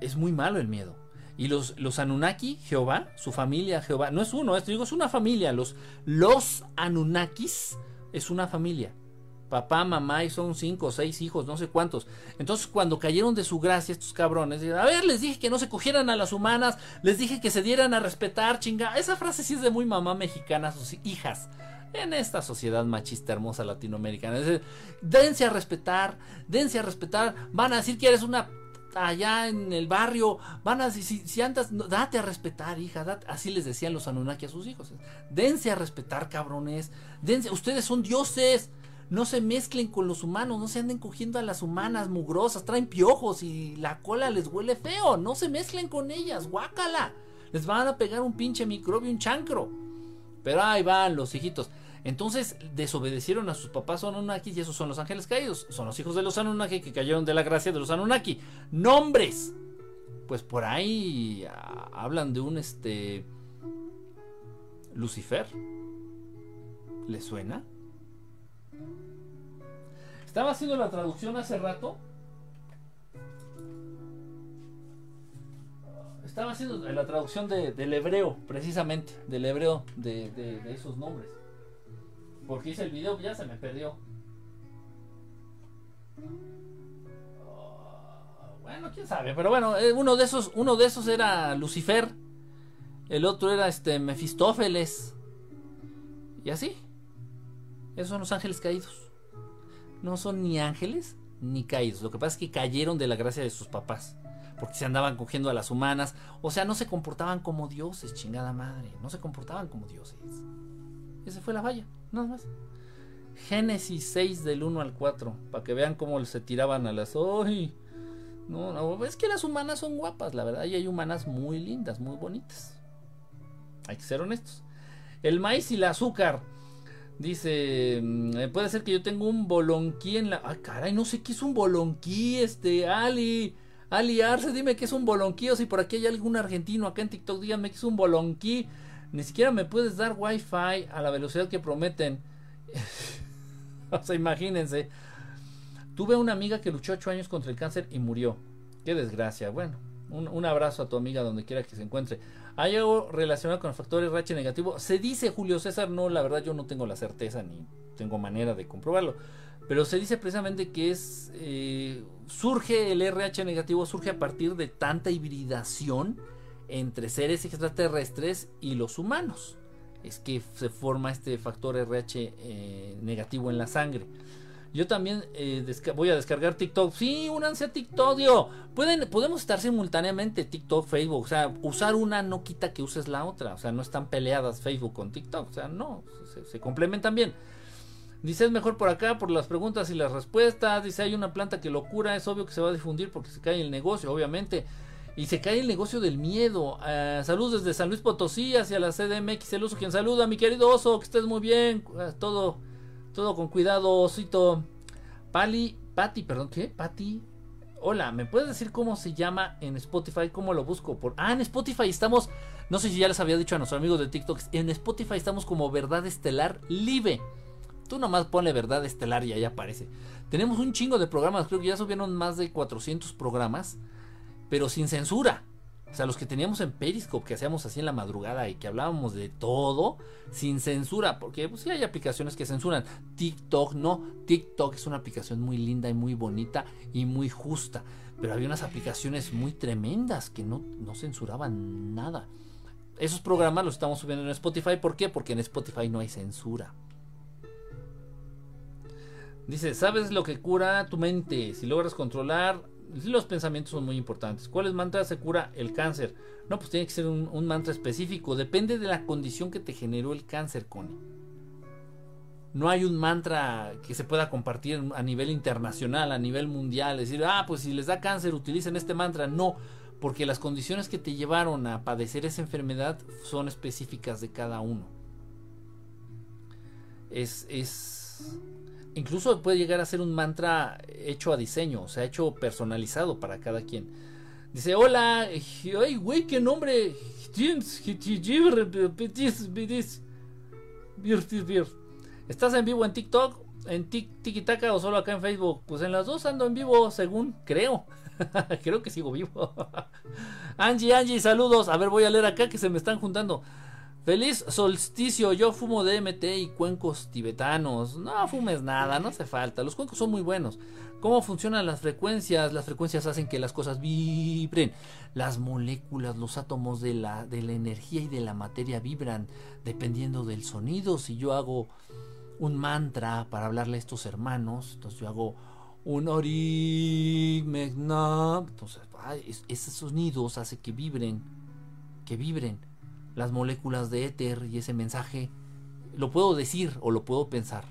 Es muy malo el miedo. Y los, los Anunnaki, Jehová, su familia, Jehová, no es uno, esto digo, es una familia. Los, los Anunnakis es una familia. Papá, mamá, y son cinco seis hijos, no sé cuántos. Entonces, cuando cayeron de su gracia estos cabrones, a ver, les dije que no se cogieran a las humanas, les dije que se dieran a respetar, chinga. Esa frase sí es de muy mamá mexicana, sus hijas en esta sociedad machista hermosa latinoamericana. Es dense a respetar, dense a respetar. Van a decir que eres una allá en el barrio, van a, si, si andas, date a respetar, hija, así les decían los Anunnaki a sus hijos, dense a respetar, cabrones, dense, ustedes son dioses, no se mezclen con los humanos, no se anden cogiendo a las humanas mugrosas, traen piojos y la cola les huele feo, no se mezclen con ellas, guácala, les van a pegar un pinche microbio, un chancro, pero ahí van los hijitos. Entonces desobedecieron a sus papás Anunnaki y esos son los ángeles caídos. Son los hijos de los Anunnaki que cayeron de la gracia de los Anunnaki. Nombres. Pues por ahí ah, hablan de un este Lucifer. ¿Le suena? Estaba haciendo la traducción hace rato. Estaba haciendo la traducción del hebreo, precisamente, del hebreo de esos nombres. Porque hice el video, ya se me perdió. Oh, bueno, quién sabe, pero bueno, eh, uno de esos, uno de esos era Lucifer, el otro era este Mefistófeles. Y así. Esos son los ángeles caídos. No son ni ángeles ni caídos. Lo que pasa es que cayeron de la gracia de sus papás. porque se andaban cogiendo a las humanas. O sea, no se comportaban como dioses, chingada madre. No se comportaban como dioses. Esa fue la valla, nada más. Génesis 6 del 1 al 4, para que vean cómo se tiraban a las... ¡Ay! No, no, es que las humanas son guapas, la verdad, y hay humanas muy lindas, muy bonitas. Hay que ser honestos. El maíz y el azúcar. Dice, mm, puede ser que yo tengo un bolonquí en la... Ay, caray, no sé qué es un bolonquí, este, Ali. Ali Arce, dime qué es un bolonquí. O si por aquí hay algún argentino acá en TikTok, díganme qué es un bolonquí. Ni siquiera me puedes dar wifi a la velocidad que prometen. o sea, imagínense. Tuve una amiga que luchó ocho años contra el cáncer y murió. Qué desgracia. Bueno, un, abrazo a tu amiga donde quiera que se encuentre. ¿Hay algo relacionado con el factor RH negativo? Se dice Julio César, no, la verdad yo no tengo la certeza ni tengo manera de comprobarlo. Pero se dice precisamente que es eh, surge el RH negativo, surge a partir de tanta hibridación entre seres extraterrestres y los humanos. Es que se forma este factor RH eh, negativo en la sangre. Yo también eh, voy a descargar TikTok. Sí, únanse a TikTok, Pueden, podemos estar simultáneamente TikTok, Facebook. O sea, usar una no quita que uses la otra. O sea, no están peleadas Facebook con TikTok. O sea, no, se, se complementan bien. Dice, es mejor por acá por las preguntas y las respuestas. Dice, hay una planta que lo cura. Es obvio que se va a difundir porque se cae el negocio, obviamente. Y se cae el negocio del miedo. Uh, saludos desde San Luis Potosí hacia la CDMX. El uso quien saluda, mi querido oso, que estés muy bien. Uh, todo, todo con cuidado, osito. Pali, Pati, perdón, ¿qué? Pati. Hola, ¿me puedes decir cómo se llama en Spotify? ¿Cómo lo busco? Por... Ah, en Spotify estamos, no sé si ya les había dicho a nuestros amigos de TikTok, en Spotify estamos como Verdad Estelar Live. Tú nomás ponle Verdad Estelar y ahí aparece. Tenemos un chingo de programas, creo que ya subieron más de 400 programas pero sin censura. O sea, los que teníamos en Periscope, que hacíamos así en la madrugada y que hablábamos de todo, sin censura, porque pues sí hay aplicaciones que censuran. TikTok no, TikTok es una aplicación muy linda y muy bonita y muy justa, pero había unas aplicaciones muy tremendas que no, no censuraban nada. Esos programas los estamos subiendo en Spotify, ¿por qué? Porque en Spotify no hay censura. Dice, ¿sabes lo que cura tu mente? Si logras controlar los pensamientos son muy importantes. ¿Cuáles mantras se cura el cáncer? No, pues tiene que ser un, mantra específico. Depende de la condición que te generó el cáncer, Connie. No hay un mantra que se pueda compartir a nivel internacional, a nivel mundial. Decir, ah, pues si les da cáncer, utilicen este mantra. No, porque las condiciones que te llevaron a padecer esa enfermedad son específicas de cada uno. Es, es incluso puede llegar a ser un mantra hecho a diseño, o sea, hecho personalizado para cada quien. Dice, hola, ay, güey, qué nombre. ¿Estás en vivo en TikTok, en TikTok o solo acá en Facebook? Pues en las dos ando en vivo, según creo. creo que sigo vivo. Angie, Angie, saludos. A ver, voy a leer acá que se me están juntando. Feliz solsticio, yo fumo DMT y cuencos tibetanos. No fumes nada, no hace falta. Los cuencos son muy buenos. ¿Cómo funcionan las frecuencias? Las frecuencias hacen que las cosas vibren. Las moléculas, los átomos de la, de la energía y de la materia vibran dependiendo del sonido. Si yo hago un mantra para hablarle a estos hermanos, entonces yo hago un ori Entonces, esos sonidos hacen que vibren, que vibren las moléculas de éter y ese mensaje, lo puedo decir o lo puedo pensar.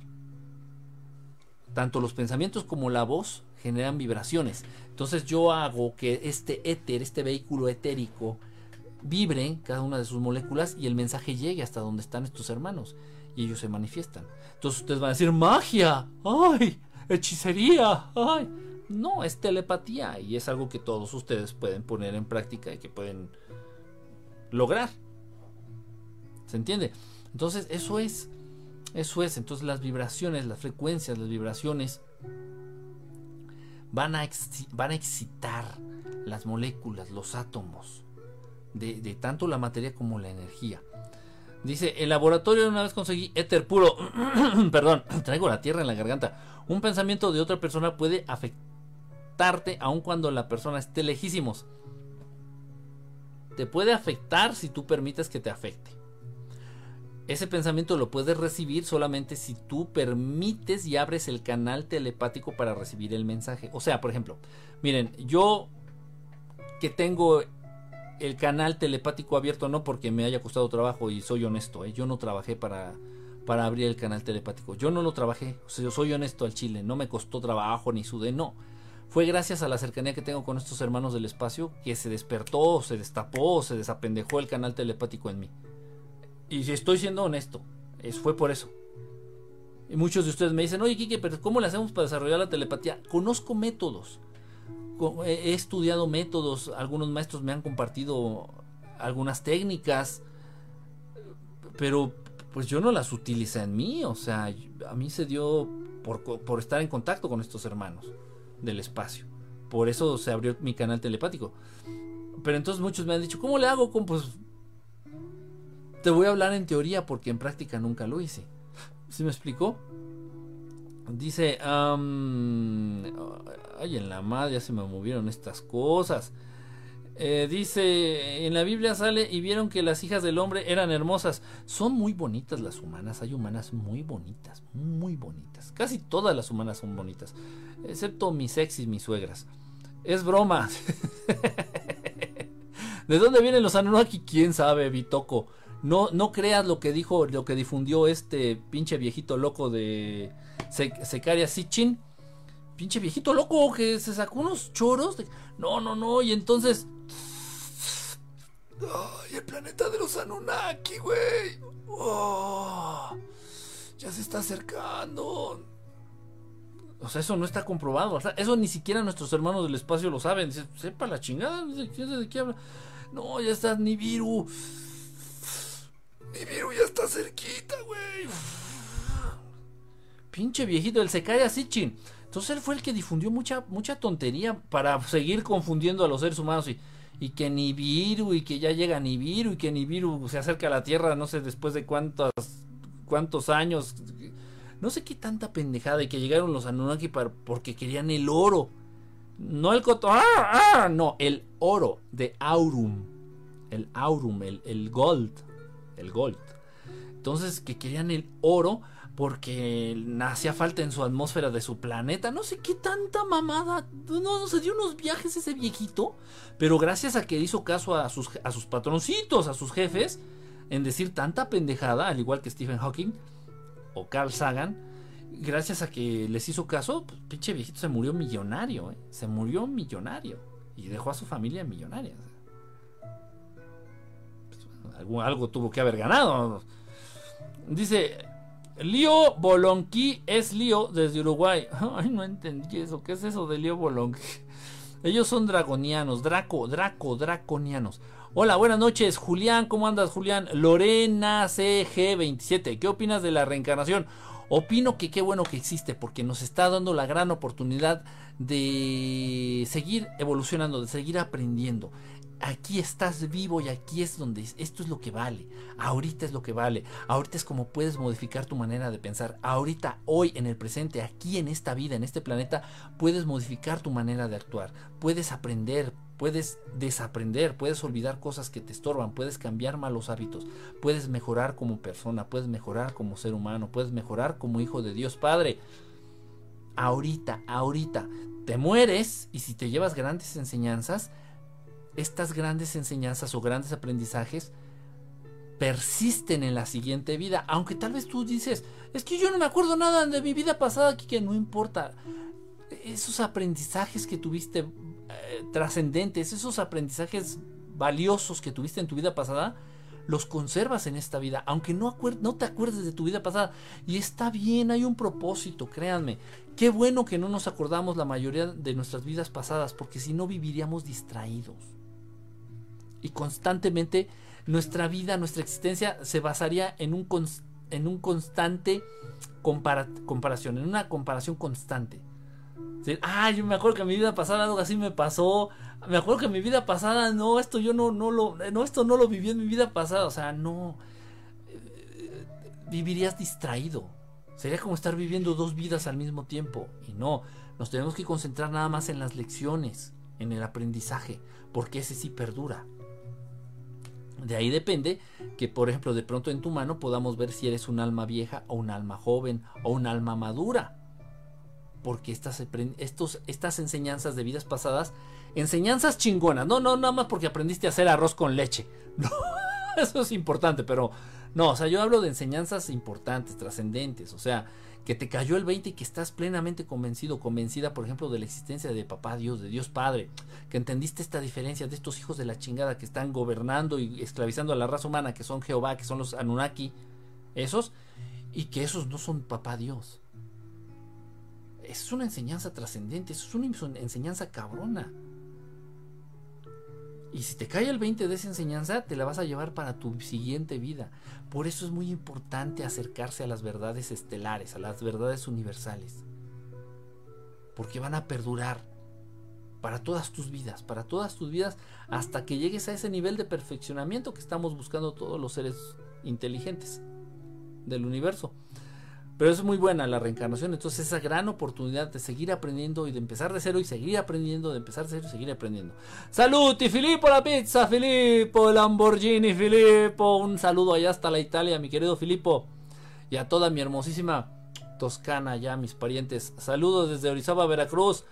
Tanto los pensamientos como la voz generan vibraciones. Entonces yo hago que este éter, este vehículo etérico, vibre cada una de sus moléculas y el mensaje llegue hasta donde están estos hermanos y ellos se manifiestan. Entonces ustedes van a decir magia, ay, hechicería, ay. No, es telepatía y es algo que todos ustedes pueden poner en práctica y que pueden lograr. ¿Se entiende? Entonces, eso es. Eso es. Entonces, las vibraciones, las frecuencias, las vibraciones van a, van a excitar las moléculas, los átomos, de, tanto la materia como la energía. Dice, el laboratorio una vez conseguí éter puro. Perdón, traigo la tierra en la garganta. Un pensamiento de otra persona puede afectarte aun cuando la persona esté lejísimos. Te puede afectar si tú permites que te afecte ese pensamiento lo puedes recibir solamente si tú permites y abres el canal telepático para recibir el mensaje. O sea, por ejemplo, miren, yo que tengo el canal telepático abierto no porque me haya costado trabajo y soy honesto, ¿eh? yo no trabajé para, para abrir el canal telepático, yo no lo trabajé, o sea, yo soy honesto al chile, no me costó trabajo ni sudé, no. Fue gracias a la cercanía que tengo con estos hermanos del espacio que se despertó, se destapó, se desapendejó el canal telepático en mí. Y si estoy siendo honesto, es, fue por eso. Y muchos de ustedes me dicen, oye Kike, pero ¿cómo le hacemos para desarrollar la telepatía? Conozco métodos he estudiado métodos, algunos maestros me han compartido algunas técnicas, pero pues yo no las utilicé en mí, o sea, a mí se dio por, estar en contacto con estos hermanos del espacio. Por eso se abrió mi canal telepático. Pero entonces muchos me han dicho, ¿cómo le hago? Pues te voy a hablar en teoría porque en práctica nunca lo hice. ¿Sí me explicó? Dice, ay, en la madre ya se me movieron estas cosas. Eh, dice, en la Biblia sale y vieron que las hijas del hombre eran hermosas. Son muy bonitas las humanas, hay humanas muy bonitas, muy bonitas. Casi todas las humanas son bonitas, excepto mis ex y mis suegras. Es broma. ¿De dónde vienen los Anunnaki? ¿Quién sabe, Bitoco? No, no creas lo que dijo, lo que difundió este pinche viejito loco de Secaria Sitchin. Pinche viejito loco que se sacó unos choros. No, no, no. Y entonces. Ay, el planeta de los Anunnaki, güey. Oh, ya se está acercando. O sea, eso no está comprobado. eso ni siquiera nuestros hermanos del espacio lo saben. sepa la chingada. ¿De qué habla? No, ya está Nibiru. Nibiru ya está cerquita, güey pinche viejito, el Sekaya Sitchin. Entonces él fue el que difundió mucha, mucha tontería para seguir confundiendo a los seres humanos y, y que Nibiru y que ya llega Nibiru y que Nibiru se acerca a la Tierra no sé después de cuántos, cuántos años. No sé qué tanta pendejada y que llegaron los Anunnaki para, porque querían el oro. No el coto, ¡ah, ah! no, el oro de Aurum. El Aurum, el, el gold. El gold. Entonces que querían el oro porque hacía falta en su atmósfera de su planeta. No sé qué tanta mamada. No, no se dio unos viajes ese viejito. Pero gracias a que hizo caso a sus, a sus patroncitos, a sus jefes, en decir tanta pendejada, al igual que Stephen Hawking o Carl Sagan, gracias a que les hizo caso, pues, pinche viejito se murió millonario. ¿eh? Se murió millonario. Y dejó a su familia millonaria. Algo, algo tuvo que haber ganado. Dice, Lío Bolonqui es Lío desde Uruguay. Ay, no entendí eso. ¿Qué es eso de Lío Bolonqui? Ellos son dragonianos, Draco, Draco, draconianos. Hola, buenas noches, Julián. ¿Cómo andas, Julián? Lorena CG27. ¿Qué opinas de la reencarnación? Opino que qué bueno que existe porque nos está dando la gran oportunidad de seguir evolucionando, de seguir aprendiendo aquí estás vivo y aquí es donde esto es lo que vale. Ahorita es lo que vale. Ahorita es como puedes modificar tu manera de pensar. Ahorita, hoy, en el presente, aquí en esta vida, en este planeta, puedes modificar tu manera de actuar. Puedes aprender, puedes desaprender, puedes olvidar cosas que te estorban, puedes cambiar malos hábitos, puedes mejorar como persona, puedes mejorar como ser humano, puedes mejorar como hijo de Dios Padre. Ahorita, ahorita, te mueres y si te llevas grandes enseñanzas, estas grandes enseñanzas o grandes aprendizajes persisten en la siguiente vida. Aunque tal vez tú dices, es que yo no me acuerdo nada de mi vida pasada, aquí que no importa. Esos aprendizajes que tuviste eh, trascendentes, esos aprendizajes valiosos que tuviste en tu vida pasada, los conservas en esta vida, aunque no, no te acuerdes de tu vida pasada. Y está bien, hay un propósito, créanme. Qué bueno que no nos acordamos la mayoría de nuestras vidas pasadas, porque si no viviríamos distraídos y constantemente nuestra vida, nuestra existencia se basaría en un, en un constante comparación, en una comparación constante. Ah, yo me acuerdo que en mi vida pasada algo así me pasó. Me acuerdo que en mi vida pasada, no, esto yo no, no lo, no, esto no lo viví en mi vida pasada. O sea, no. Eh, vivirías distraído. Sería como estar viviendo dos vidas al mismo tiempo. Y no, nos tenemos que concentrar nada más en las lecciones, en el aprendizaje, porque ese sí perdura. De ahí depende que, por ejemplo, de pronto en tu mano podamos ver si eres un alma vieja o un alma joven o un alma madura. porque estas, estos, estas enseñanzas de vidas pasadas, enseñanzas chingonas, no, no, nada más porque aprendiste a hacer arroz con leche, no, eso es importante, pero no, o sea, yo hablo de enseñanzas importantes, trascendentes, o sea, que te cayó el 20 y que estás plenamente convencido, convencida, por ejemplo, de la existencia de Papá Dios, de Dios Padre, que entendiste esta diferencia de estos hijos de la chingada que están gobernando y esclavizando a la raza humana, que son Jehová, que son los Anunnaki, esos, y que esos no son Papá Dios. Es una enseñanza trascendente, es una enseñanza cabrona. Y si te cae el 20 de esa enseñanza, te la vas a llevar para tu siguiente vida. Por eso es muy importante acercarse a las verdades estelares, a las verdades universales. Porque van a perdurar para todas tus vidas, para todas tus vidas, hasta que llegues a ese nivel de perfeccionamiento que estamos buscando todos los seres inteligentes del universo. Pero es muy buena la reencarnación, entonces esa gran oportunidad de seguir aprendiendo y de empezar de cero y seguir aprendiendo, de empezar de cero y seguir aprendiendo. Saluti Filippo la pizza, Filippo Lamborghini, Filippo. Un saludo allá hasta la Italia, mi querido Filippo. Y a toda mi hermosísima Toscana, ya mis parientes. Saludos desde Orizaba, Veracruz.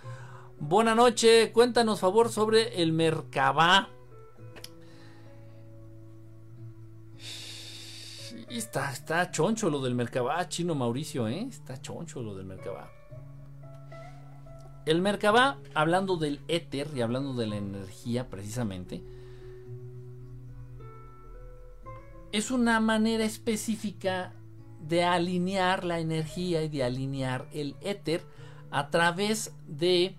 Buena noche, cuéntanos favor sobre el Mercabá. Está, está choncho lo del Mercabá, chino Mauricio, ¿eh? Está choncho lo del Mercabá. El Merkabah, hablando del éter y hablando de la energía precisamente, es una manera específica de alinear la energía y de alinear el éter a través de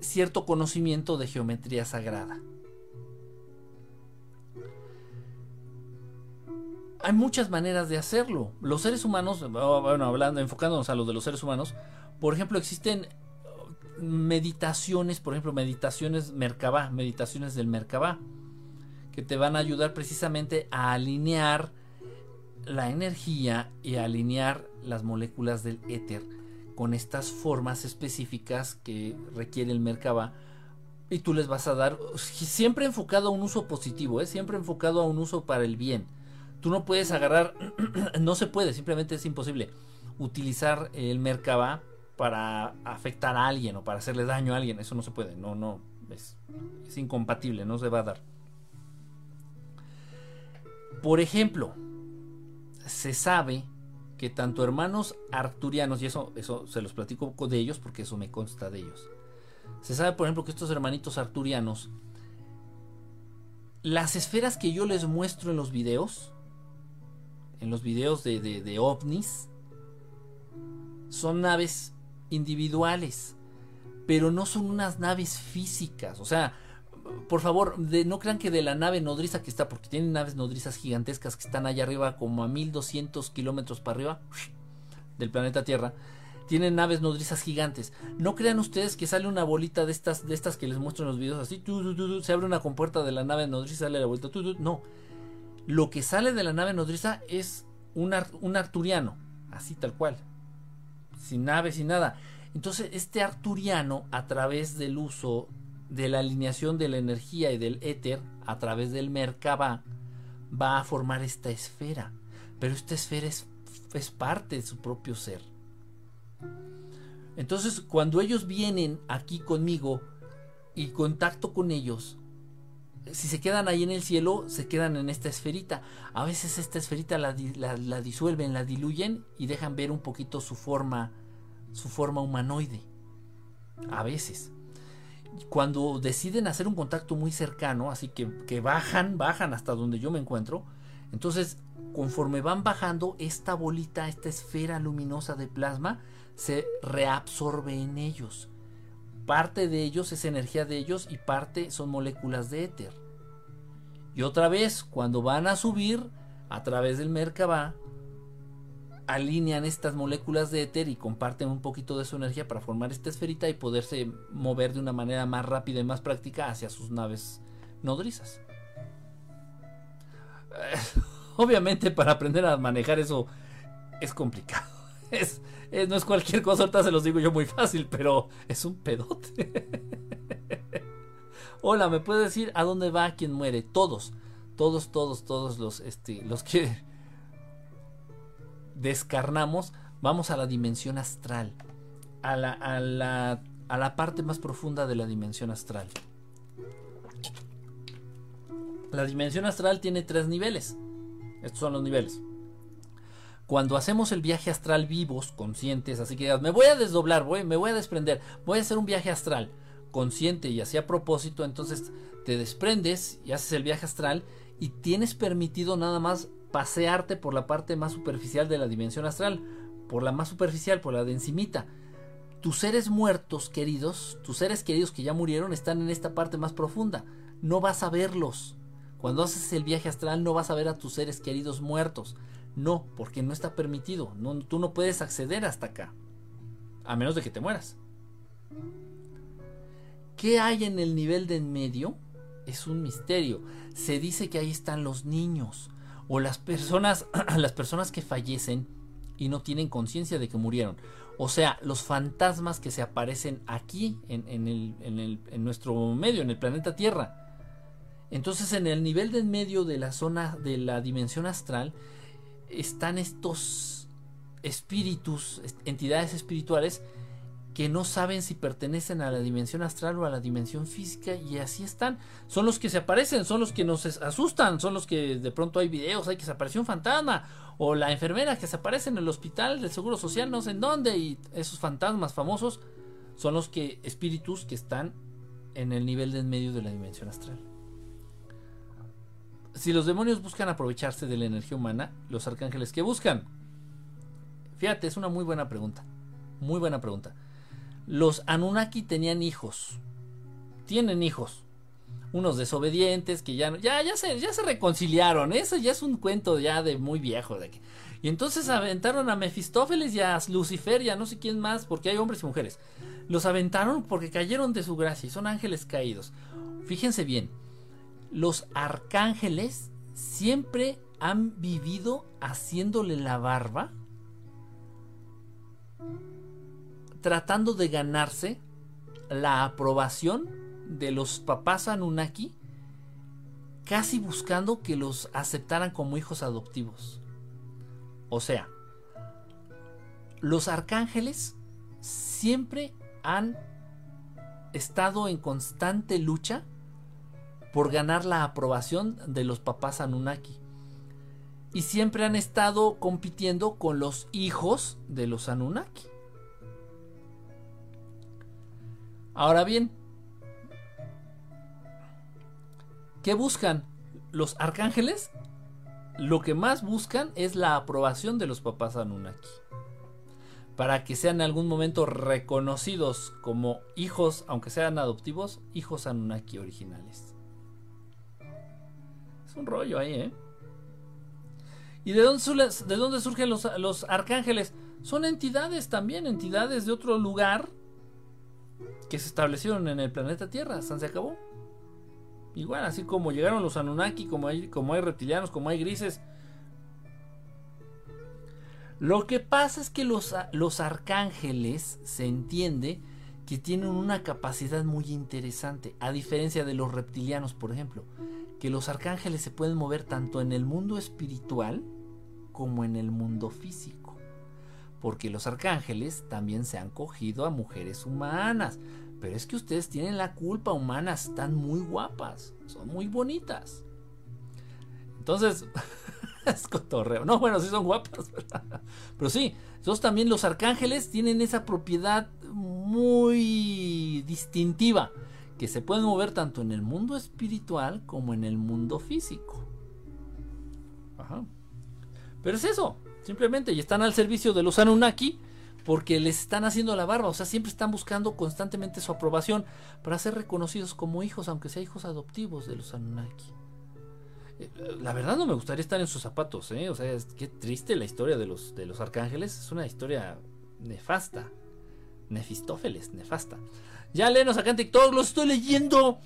cierto conocimiento de geometría sagrada. Hay muchas maneras de hacerlo. Los seres humanos, bueno, hablando, enfocándonos a lo de los seres humanos, por ejemplo, existen meditaciones, por ejemplo, meditaciones Merkabah, meditaciones del Merkabah, que te van a ayudar precisamente a alinear la energía y a alinear las moléculas del éter con estas formas específicas que requiere el Merkabah y tú les vas a dar siempre enfocado a un uso positivo, ¿eh? siempre enfocado a un uso para el bien Tú no puedes agarrar, no se puede, simplemente es imposible utilizar el Merkaba para afectar a alguien o para hacerle daño a alguien. Eso no se puede, no, no, es, incompatible, no se va a dar. Por ejemplo, se sabe que tanto hermanos arturianos, y eso, eso se los platico de ellos porque eso me consta de ellos. Se sabe, por ejemplo, que estos hermanitos arturianos, las esferas que yo les muestro en los videos, en los videos de, ovnis, son naves individuales, pero no son unas naves físicas. O sea, por favor, no crean que de la nave nodriza que está, porque tienen naves nodrizas gigantescas que están allá arriba, como a 1200 kilómetros para arriba del planeta Tierra. Tienen naves nodrizas gigantes. No crean ustedes que sale una bolita de estas, de estas que les muestro en los videos así. se abre una compuerta de la nave nodriza, sale la vuelta. no lo que sale de la nave nodriza es un, un arturiano, así tal cual, sin nave, sin nada. Entonces, este arturiano, a través del uso de la alineación de la energía y del éter, a través del Merkaba, va a formar esta esfera. Pero esta esfera es, es parte de su propio ser. Entonces, cuando ellos vienen aquí conmigo y contacto con ellos, si se quedan ahí en el cielo, se quedan en esta esferita. A veces esta esferita la, disuelven, la diluyen y dejan ver un poquito su forma, su forma humanoide. A veces. Cuando deciden hacer un contacto muy cercano, así que, que bajan, bajan hasta donde yo me encuentro, entonces conforme van bajando, esta bolita, esta esfera luminosa de plasma, se reabsorbe en ellos parte de ellos es energía de ellos y parte son moléculas de éter. Y otra vez, cuando van a subir a través del Merkaba, alinean estas moléculas de éter y comparten un poquito de su energía para formar esta esferita y poderse mover de una manera más rápida y más práctica hacia sus naves nodrizas. Obviamente para aprender a manejar eso es complicado. Es, eh, no es cualquier cosa, ahorita se los digo yo muy fácil, pero es un pedote. Hola, ¿me puede decir a dónde va quien muere? Todos, todos, todos, todos los, este, los que descarnamos, vamos a la dimensión astral, a la, a la, a la parte más profunda de la dimensión astral. La dimensión astral tiene tres niveles. Estos son los niveles. Cuando hacemos el viaje astral vivos, conscientes, así que me voy a desdoblar, voy, me voy a desprender, voy a hacer un viaje astral consciente y así a propósito, entonces te desprendes y haces el viaje astral y tienes permitido nada más pasearte por la parte más superficial de la dimensión astral, por la más superficial, por la de encimita. Tus seres muertos queridos, tus seres queridos que ya murieron están en esta parte más profunda. No vas a verlos. Cuando haces el viaje astral no vas a ver a tus seres queridos muertos. No, porque no está permitido. Tú no puedes acceder hasta acá. A menos de que te mueras. ¿Qué hay en el nivel de en medio? Es un misterio. Se dice que ahí están los niños o las personas, las personas que fallecen y no tienen conciencia de que murieron. O sea, los fantasmas que se aparecen aquí en, en, nuestro medio, en el planeta Tierra. Entonces, en el nivel de en medio de la zona de la dimensión astral están estos espíritus, entidades espirituales que no saben si pertenecen a la dimensión astral o a la dimensión física y así están. Son los que se aparecen, son los que nos asustan, son los que de pronto hay videos, hay que se apareció un fantasma o la enfermera que se aparece en el hospital del Seguro Social, no sé en dónde, y esos fantasmas famosos son los que espíritus que están en el nivel de en medio de la dimensión astral. Si los demonios buscan aprovecharse de la energía humana, los arcángeles que buscan. Fíjate, es una muy buena pregunta. Muy buena pregunta. Los Anunnaki tenían hijos. Tienen hijos. Unos desobedientes que ya, ya, ya, se, ya se reconciliaron. Eso ya es un cuento ya de muy viejo. De y entonces aventaron a Mefistófeles y a Lucifer y a no sé quién más, porque hay hombres y mujeres. Los aventaron porque cayeron de su gracia y son ángeles caídos. Fíjense bien, los arcángeles siempre han vivido haciéndole la barba tratando de ganarse la aprobación de los papás Anunnaki, casi buscando que los aceptaran como hijos adoptivos. O sea, los arcángeles siempre han estado en constante lucha por ganar la aprobación de los papás Anunnaki. Y siempre han estado compitiendo con los hijos de los Anunnaki. Ahora bien, ¿qué buscan los arcángeles? Lo que más buscan es la aprobación de los papás Anunnaki. Para que sean en algún momento reconocidos como hijos, aunque sean adoptivos, hijos Anunnaki originales. Un rollo ahí, ¿eh? ¿Y de dónde, de dónde surgen los, los arcángeles? Son entidades también, entidades de otro lugar que se establecieron en el planeta Tierra. Se acabó. Igual, así como llegaron los Anunnaki, como hay, como hay reptilianos, como hay grises. Lo que pasa es que los, los arcángeles se entiende que tienen una capacidad muy interesante, a diferencia de los reptilianos, por ejemplo, que los arcángeles se pueden mover tanto en el mundo espiritual como en el mundo físico porque los arcángeles también se han cogido a mujeres humanas. Pero es que ustedes tienen la culpa, humanas, están muy guapas, son muy bonitas. Entonces, es cotorreo. No, bueno, sí son guapas, pero sí, entonces también los arcángeles tienen esa propiedad muy distintiva, que se pueden mover tanto en el mundo espiritual como en el mundo físico. Ajá. Pero es eso, Simplemente, y están al servicio de los Anunnaki porque les están haciendo la barba, o sea, siempre están buscando constantemente su aprobación para ser reconocidos como hijos, aunque sean hijos adoptivos de los Anunnaki. Eh, la verdad no me gustaría estar en sus zapatos, ¿eh? O sea, es, qué triste la historia de los, de los arcángeles, es una historia nefasta. Nefistófeles, nefasta. Ya léenos acá en TikTok, los estoy leyendo.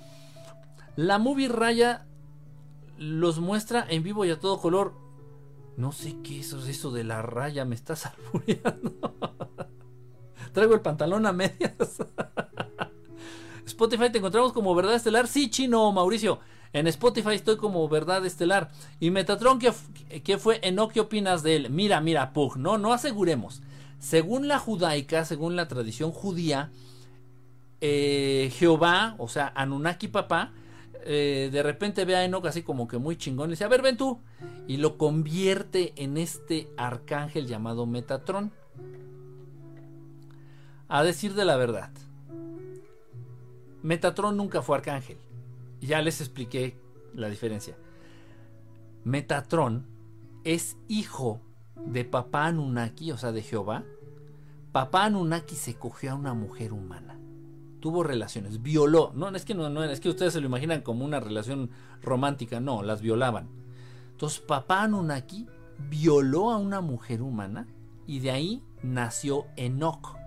La movie Raya los muestra en vivo y a todo color. No sé qué es eso de la raya, me estás albureando. Traigo el pantalón a medias. Spotify te encontramos como Verdad Estelar. Sí, chino, Mauricio. En Spotify estoy como Verdad Estelar. Y Metatron, ¿qué, fue? ¿En qué opinas de él? Mira, mira, Pug. No, no aseguremos. Según la judaica, según la tradición judía, eh, Jehová, o sea, Anunnaki papá, eh, de repente ve a Enoch así como que muy chingón y dice, a ver, ven tú. Y lo convierte en este arcángel llamado Metatron. A decir de la verdad, Metatron nunca fue arcángel. Ya les expliqué la diferencia. Metatron es hijo de papá Anunnaki, o sea, de Jehová. Papá Anunnaki se cogió a una mujer humana. Tuvo relaciones, violó. No, es que no, es que ustedes se lo imaginan como una relación romántica, no, las violaban. Entonces, papá Anunnaki violó a una mujer humana y de ahí nació Enoch.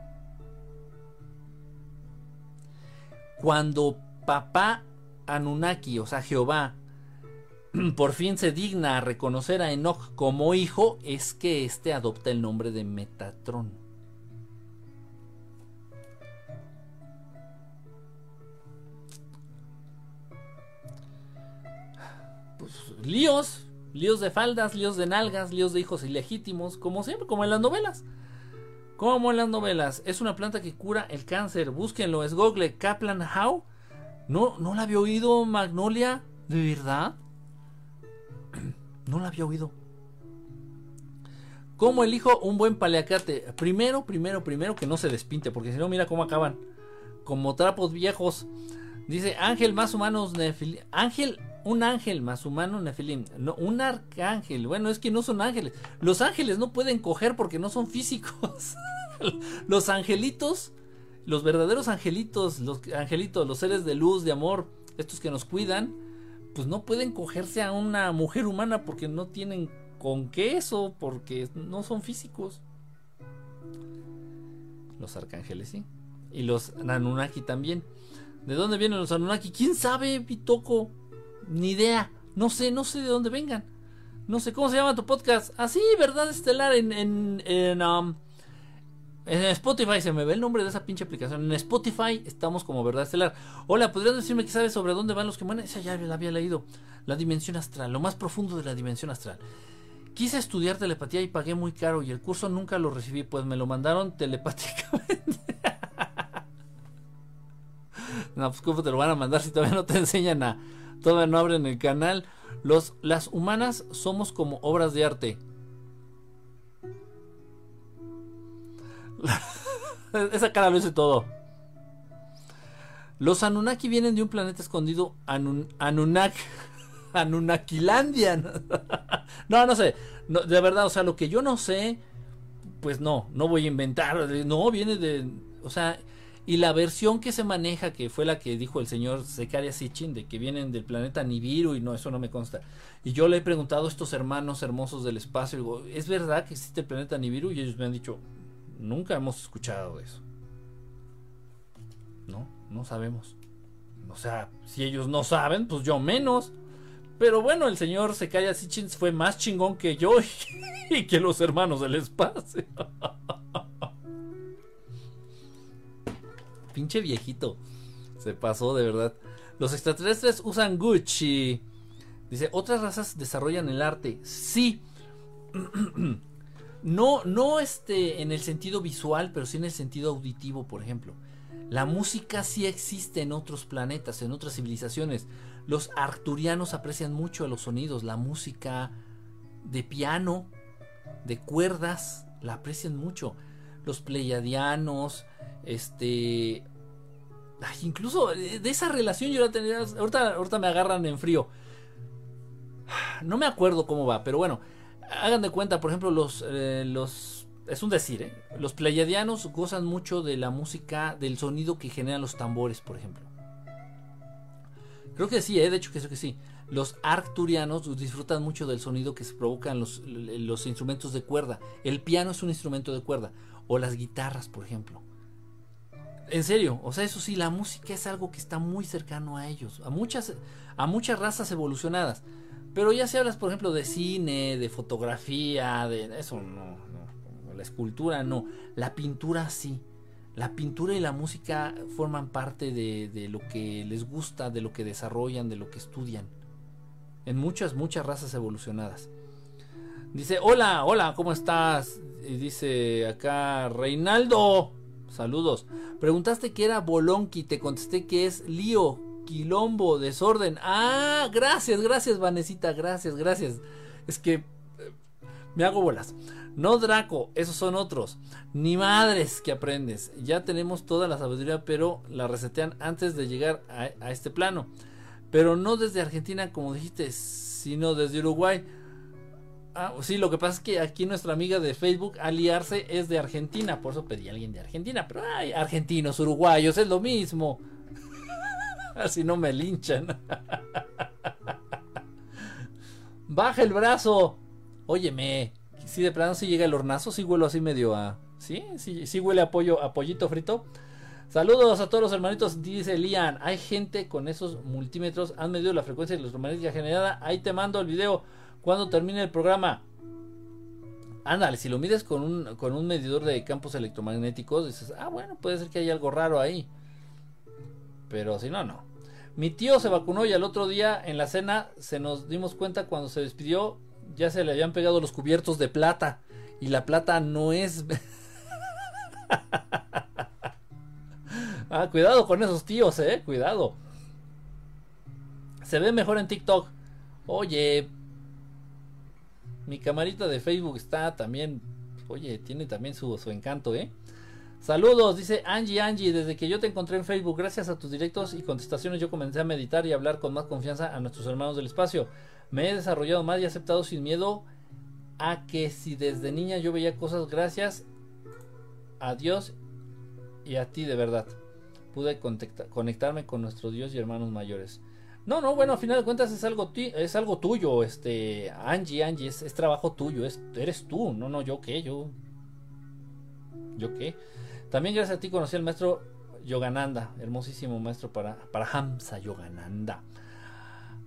Cuando papá Anunnaki, o sea, Jehová, por fin se digna a reconocer a Enoch como hijo, es que éste adopta el nombre de Metatron. Líos, líos de faldas, líos de nalgas, líos de hijos ilegítimos, como siempre, como en las novelas. Como en las novelas, es una planta que cura el cáncer. Búsquenlo, es Google Kaplan How. No, no la había oído Magnolia, ¿de verdad? No la había oído. ¿Cómo elijo un buen paliacate? Primero, primero, primero que no se despinte, porque si no, mira cómo acaban. Como trapos viejos. Dice Ángel más humanos Nefilim. Ángel, un ángel más humano Nefilim. No, un arcángel. Bueno, es que no son ángeles. Los ángeles no pueden coger porque no son físicos. los angelitos, los verdaderos angelitos, los angelitos, los seres de luz, de amor, estos que nos cuidan pues no pueden cogerse a una mujer humana porque no tienen con qué eso, porque no son físicos. Los arcángeles sí. Y los Anunnaki también. ¿De dónde vienen los Anunnaki? ¿Quién sabe, Pitoco? Ni idea. No sé, no sé de dónde vengan. No sé cómo se llama tu podcast. Así, ah, ¿verdad? Estelar en, en, en um, en Spotify se me ve el nombre de esa pinche aplicación. En Spotify estamos como Verdad Estelar. Hola, ¿podrías decirme que sabes sobre dónde van los que mueren? Esa ya la había leído. La dimensión astral, lo más profundo de la dimensión astral. Quise estudiar telepatía y pagué muy caro y el curso nunca lo recibí, pues me lo mandaron telepáticamente. No, pues cómo te lo van a mandar si todavía no te enseñan a... Todavía no abren el canal. Los, las humanas somos como obras de arte Esa cara lo dice todo. Los Anunnaki vienen de un planeta escondido, Anun Anunnaki. Anunnakilandia. no, no sé. de verdad, o sea, lo que yo no sé, pues no, no voy a inventar. No, viene de. O sea, y la versión que se maneja, que fue la que dijo el señor Zekaria Sitchin, de que vienen del planeta Nibiru, y no, eso no me consta. Y yo le he preguntado a estos hermanos hermosos del espacio, digo, ¿es verdad que existe el planeta Nibiru? Y ellos me han dicho, Nunca hemos escuchado eso. No, no sabemos. O sea, si ellos no saben, pues yo menos. Pero bueno, el señor Sekaya Sitchins fue más chingón que yo y, que los hermanos del espacio. Pinche viejito. Se pasó de verdad. Los extraterrestres usan Gucci. Dice, otras razas desarrollan el arte. Sí. No, no este, en el sentido visual, pero sí en el sentido auditivo, por ejemplo. La música sí existe en otros planetas, en otras civilizaciones. Los arcturianos aprecian mucho los sonidos, la música de piano, de cuerdas, la aprecian mucho. Los pleiadianos, este. incluso de esa relación yo la tenía. Ahorita, me agarran en frío. No me acuerdo cómo va, pero bueno hagan de cuenta, por ejemplo, los, eh, es un decir, ¿eh? los pleiadianos gozan mucho de la música, del sonido que generan los tambores, por ejemplo. Creo que sí, ¿eh? de hecho que que sí. Los arcturianos disfrutan mucho del sonido que se provocan los, los instrumentos de cuerda. El piano es un instrumento de cuerda. O las guitarras, por ejemplo. En serio, o sea, eso sí, la música es algo que está muy cercano a ellos, a muchas, a muchas razas evolucionadas. Pero ya si hablas, por ejemplo, de cine, de fotografía, de eso no, no. La escultura no. La pintura sí. La pintura y la música forman parte de, de lo que les gusta, de lo que desarrollan, de lo que estudian. En muchas, muchas razas evolucionadas. Dice, hola, hola, ¿cómo estás? Y dice acá, Reinaldo, saludos. Preguntaste que era Bolonqui, te contesté que es lío, quilombo, desorden. Ah, gracias, gracias, Vanesita, gracias, gracias. Es que eh, me hago bolas. No Draco, esos son otros. Ni madres que aprendes. Ya tenemos toda la sabiduría, pero la resetean antes de llegar a, este plano. Pero no desde Argentina, como dijiste, sino desde Uruguay. Ah, sí, lo que pasa es que aquí nuestra amiga de Facebook, Aliarse, es de Argentina. Por eso pedí a alguien de Argentina. Pero hay argentinos, uruguayos, es lo mismo. Así no me linchan. Baja el brazo. Óyeme. Si de plano si llega el hornazo, si huelo así medio a. ¿Sí? Sí, sí huele a pollo, pollito frito. Saludos a todos los hermanitos, dice Lian. Hay gente con esos multímetros, han medido la frecuencia de electromagnética generada. Ahí te mando el video cuando termine el programa. Ándale, si lo mides con un, con un medidor de campos electromagnéticos, dices, ah, bueno, puede ser que haya algo raro ahí. Pero si no, no. Mi tío se vacunó y al otro día en la cena se nos dimos cuenta cuando se despidió ya se le habían pegado los cubiertos de plata. Y la plata no es... ah, cuidado con esos tíos, eh. Cuidado. Se ve mejor en TikTok. Oye. Mi camarita de Facebook está también... Oye, tiene también su, encanto, eh. Saludos, dice Angie Angie, desde que yo te encontré en Facebook, gracias a tus directos y contestaciones yo comencé a meditar y hablar con más confianza a nuestros hermanos del espacio. Me he desarrollado más y aceptado sin miedo a que si desde niña yo veía cosas gracias a Dios y a ti de verdad. Pude conectarme con nuestro Dios y hermanos mayores. No, no, bueno, a final de cuentas es algo, es algo tuyo, este, Angie, Angie, es, trabajo tuyo, es, eres tú, no, no, yo qué, yo, yo qué. También gracias a ti conocí al maestro Yogananda, hermosísimo maestro para, para Hamsa Yogananda.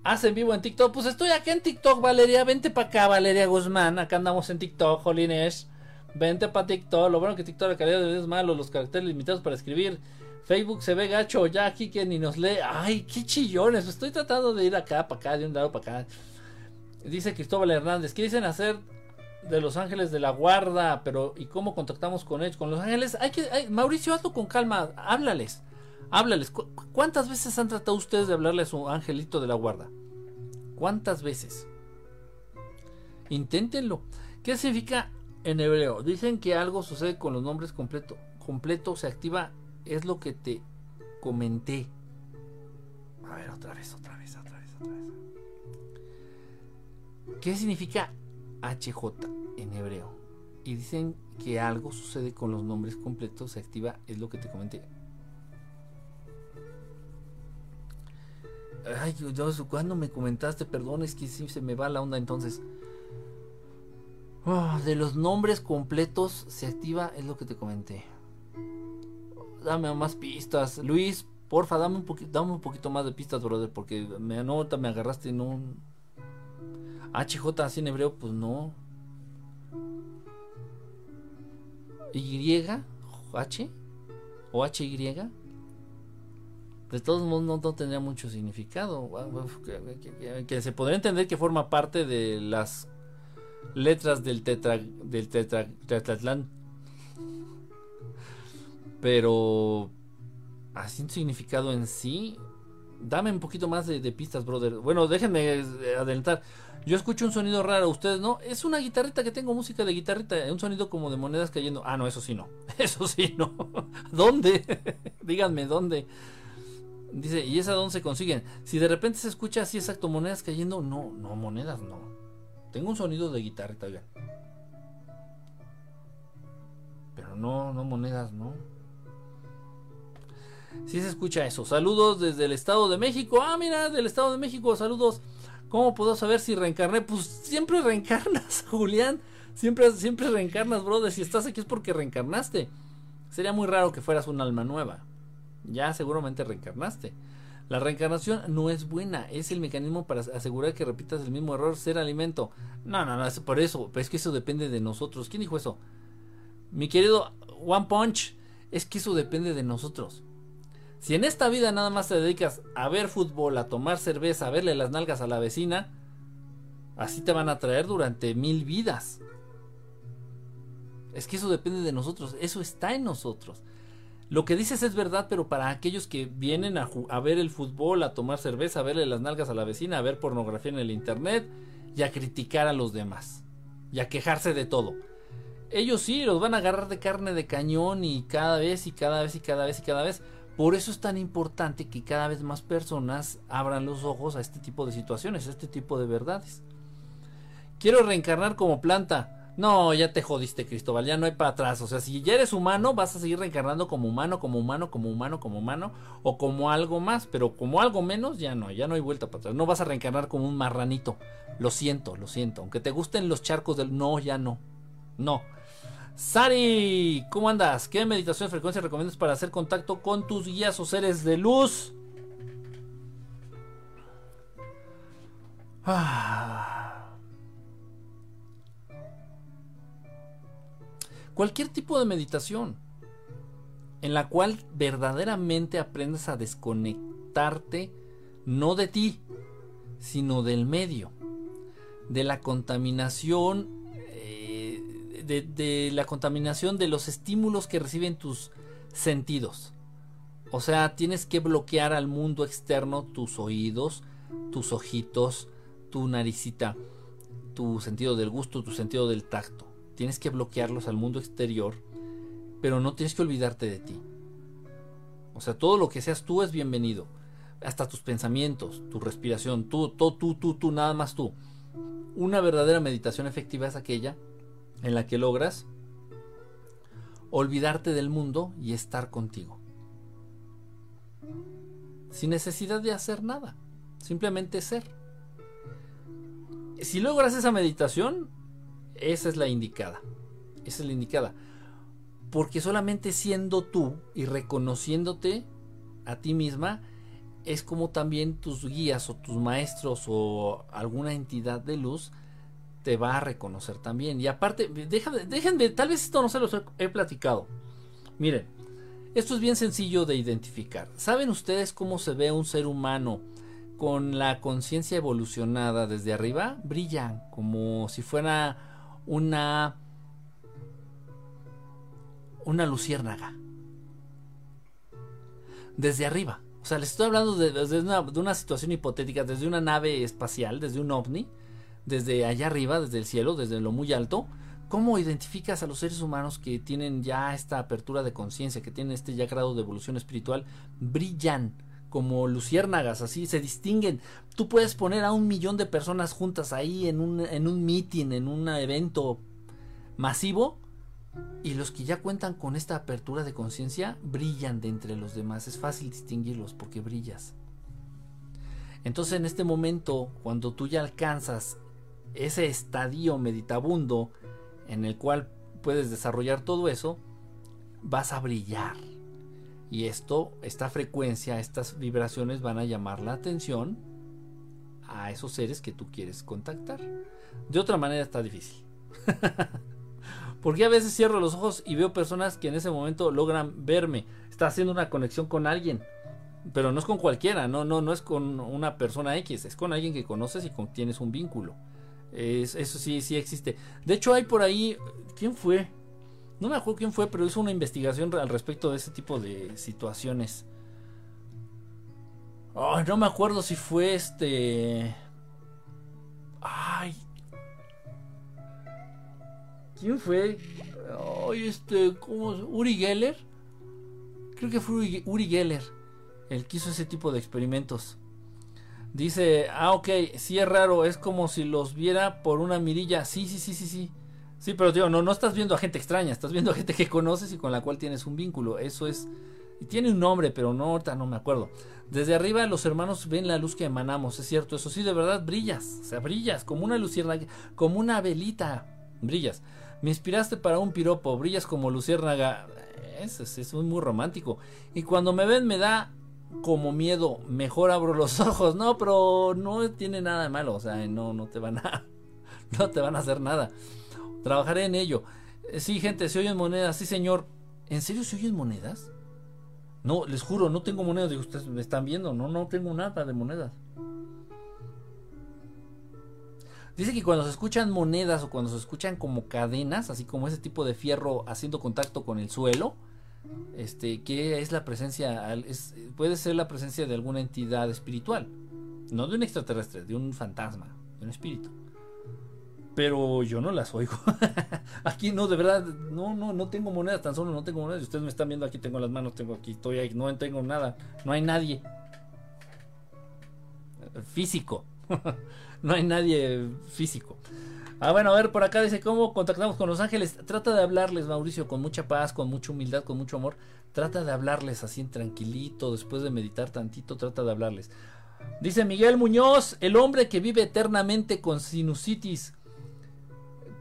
Hacen vivo en TikTok. Pues estoy aquí en TikTok, Valeria. Vente para acá, Valeria Guzmán. Acá andamos en TikTok, Jolines. Vente para TikTok. Lo bueno que TikTok la calidad de video es malo. Los caracteres limitados para escribir. Facebook se ve gacho. Ya aquí que ni nos lee. Ay, qué chillones. Estoy tratando de ir acá, para acá, de un lado para acá. Dice Cristóbal Hernández. ¿Qué dicen hacer de Los Ángeles de la Guarda? Pero, ¿y cómo contactamos con ellos? Con Los Ángeles. Hay que. Mauricio, hazlo con calma. Háblales. Háblales. ¿Cuántas veces han tratado ustedes de hablarle a su angelito de la guarda? ¿Cuántas veces? Inténtenlo. ¿Qué significa en hebreo? Dicen que algo sucede con los nombres completo. Completo se activa. Es lo que te comenté. A ver, otra vez, otra vez, otra vez, otra vez. ¿Qué significa HJ en hebreo? Y dicen que algo sucede con los nombres completos, se activa, es lo que te comenté. Ay, Dios, ¿cuándo me comentaste? Perdón, es que sí se me va la onda entonces. Oh, de los nombres completos se activa, es lo que te comenté. Dame más pistas. Luis, porfa, dame un, poquito, dame un poquito más de pistas, brother, porque me anota, me agarraste en un... HJ así en hebreo, pues no. Y, H, o HY de todos modos no, tendría mucho significado. Que, se podría entender que forma parte de las letras del tetra del tetra. Pero así un significado en sí. Dame un poquito más de, pistas, brother. Bueno, déjenme eh, adelantar. Yo escucho un sonido raro, ustedes no. Es una guitarrita que tengo música de guitarrita, un sonido como de monedas cayendo. Ah, no, eso sí no. Eso sí no. ¿Dónde? Díganme dónde. Dice, ¿y esa dónde se consiguen? Si de repente se escucha así exacto, monedas cayendo, no, no, monedas no. Tengo un sonido de guitarrita, oigan. Pero no, no monedas, no. Si se escucha eso. Saludos desde el Estado de México. Ah, mira, del Estado de México, saludos. ¿Cómo puedo saber si reencarné? Pues siempre reencarnas, Julián. Siempre, siempre reencarnas, brother. Si estás aquí es porque reencarnaste. Sería muy raro que fueras un alma nueva ya seguramente reencarnaste. La reencarnación no es buena, es el mecanismo para asegurar que repitas el mismo error, ser alimento. No, no, no, es por eso, es que eso depende de nosotros. ¿Quién dijo eso? Mi querido One Punch, es que eso depende de nosotros. Si en esta vida nada más te dedicas a ver fútbol, a tomar cerveza, a verle las nalgas a la vecina, Así te van a traer durante mil vidas. Es que eso depende de nosotros, eso está en nosotros. Lo que dices es verdad, pero para aquellos que vienen a, ver el fútbol, a tomar cerveza, a verle las nalgas a la vecina, a ver pornografía en el internet y a criticar a los demás y a quejarse de todo. Ellos sí los van a agarrar de carne de cañón y cada vez y cada vez y cada vez y cada vez. Por eso es tan importante que cada vez más personas abran los ojos a este tipo de situaciones, a este tipo de verdades. Quiero reencarnar como planta. No, ya te jodiste, Cristóbal, ya no hay para atrás. O sea, si ya eres humano, vas a seguir reencarnando como humano, como humano, como humano, como humano, o como algo más, pero como algo menos, ya no, ya no hay vuelta para atrás. No vas a reencarnar como un marranito. Lo siento, lo siento. Aunque te gusten los charcos del no, ya no. No. Sari, ¿cómo andas? ¿Qué meditación de frecuencia recomiendas para hacer contacto con tus guías o seres de luz? Ah. Cualquier tipo de meditación en la cual verdaderamente aprendas a desconectarte no de ti, sino del medio, de la contaminación de, la contaminación de los estímulos que reciben tus sentidos. O sea, tienes que bloquear al mundo externo tus oídos, tus ojitos, tu naricita, tu sentido del gusto, tu sentido del tacto. Tienes que bloquearlos al mundo exterior, pero no tienes que olvidarte de ti. O sea, todo lo que seas tú es bienvenido. Hasta tus pensamientos, tu respiración, tú, tú, tú, tú, tú, nada más tú. Una verdadera meditación efectiva es aquella en la que logras olvidarte del mundo y estar contigo. Sin necesidad de hacer nada, simplemente ser. Si logras esa meditación, esa es la indicada. Esa es la indicada. Porque solamente siendo tú y reconociéndote a ti misma, es como también tus guías o tus maestros o alguna entidad de luz te va a reconocer también. Y aparte, déjenme, tal vez esto no se los he, platicado. Miren, esto es bien sencillo de identificar. ¿Saben ustedes cómo se ve un ser humano con la conciencia evolucionada desde arriba? Brillan como si fuera una una luciérnaga. Desde arriba. O sea, les estoy hablando de, una, de una situación hipotética, desde una nave espacial, desde un ovni desde allá arriba, desde el cielo, desde lo muy alto, ¿cómo identificas a los seres humanos que tienen ya esta apertura de conciencia, que tienen este ya grado de evolución espiritual? Brillan como luciérnagas, así se distinguen. Tú puedes poner a un millón de personas juntas ahí en un, en un en un evento masivo, y los que ya cuentan con esta apertura de conciencia brillan de entre los demás. Es fácil distinguirlos porque brillas. Entonces en este momento, cuando tú ya alcanzas ese estadio meditabundo en el cual puedes desarrollar todo eso, vas a brillar. Y esto, esta frecuencia, estas vibraciones van a llamar la atención a esos seres que tú quieres contactar. De otra manera está difícil. Porque a veces cierro los ojos y veo personas que en ese momento logran verme. Está haciendo una conexión con alguien. Pero no es con cualquiera, no, no, no es con una persona X, es con alguien que conoces y con tienes un vínculo eso sí, sí existe. De hecho, hay por ahí. ¿Quién fue? No me acuerdo quién fue, pero hizo una investigación al respecto de ese tipo de situaciones. Ay, no me acuerdo si fue este. Ay. ¿Quién fue? Ay, este. ¿Cómo? ¿Uri Geller? Creo que fue Uri Geller el que hizo ese tipo de experimentos. Dice, ah, ok, sí es raro, es como si los viera por una mirilla. Sí, sí, sí, sí, sí. Sí, pero tío, no, no estás viendo a gente extraña, estás viendo a gente que conoces y con la cual tienes un vínculo. Eso es. Y tiene un nombre, pero no, ahorita no me acuerdo. Desde arriba los hermanos ven la luz que emanamos, es cierto, eso sí, de verdad brillas, o sea, brillas como una luciérnaga, como una velita, brillas. Me inspiraste para un piropo, brillas como luciérnaga, eso es, es muy romántico. Y cuando me ven me da como miedo, mejor abro los ojos. No, pero no tiene nada de malo, o sea, no, no te van a, no te van a hacer nada. Trabajaré en ello. Eh, sí, gente, se oyen monedas, sí, señor. ¿En serio se oyen monedas? No, les juro, no tengo monedas. Digo, ustedes me están viendo, no, no tengo nada de monedas. Dice que cuando se escuchan monedas o cuando se escuchan como cadenas, así como ese tipo de fierro haciendo contacto con el suelo, este, que es la presencia, es, puede ser la presencia de alguna entidad espiritual, no de un extraterrestre, de un fantasma, de un espíritu. Pero yo no las oigo. aquí no, de verdad, no, no, no tengo monedas, tan solo no tengo monedas. Ustedes me están viendo aquí, tengo las manos, tengo aquí, estoy ahí, no tengo nada, no hay nadie físico. no hay nadie físico. Ah, bueno, a ver, por acá dice, ¿cómo contactamos con los ángeles? Trata de hablarles, Mauricio, con mucha paz, con mucha humildad, con mucho amor. Trata de hablarles así tranquilito, después de meditar tantito, trata de hablarles. Dice Miguel Muñoz, el hombre que vive eternamente con sinusitis.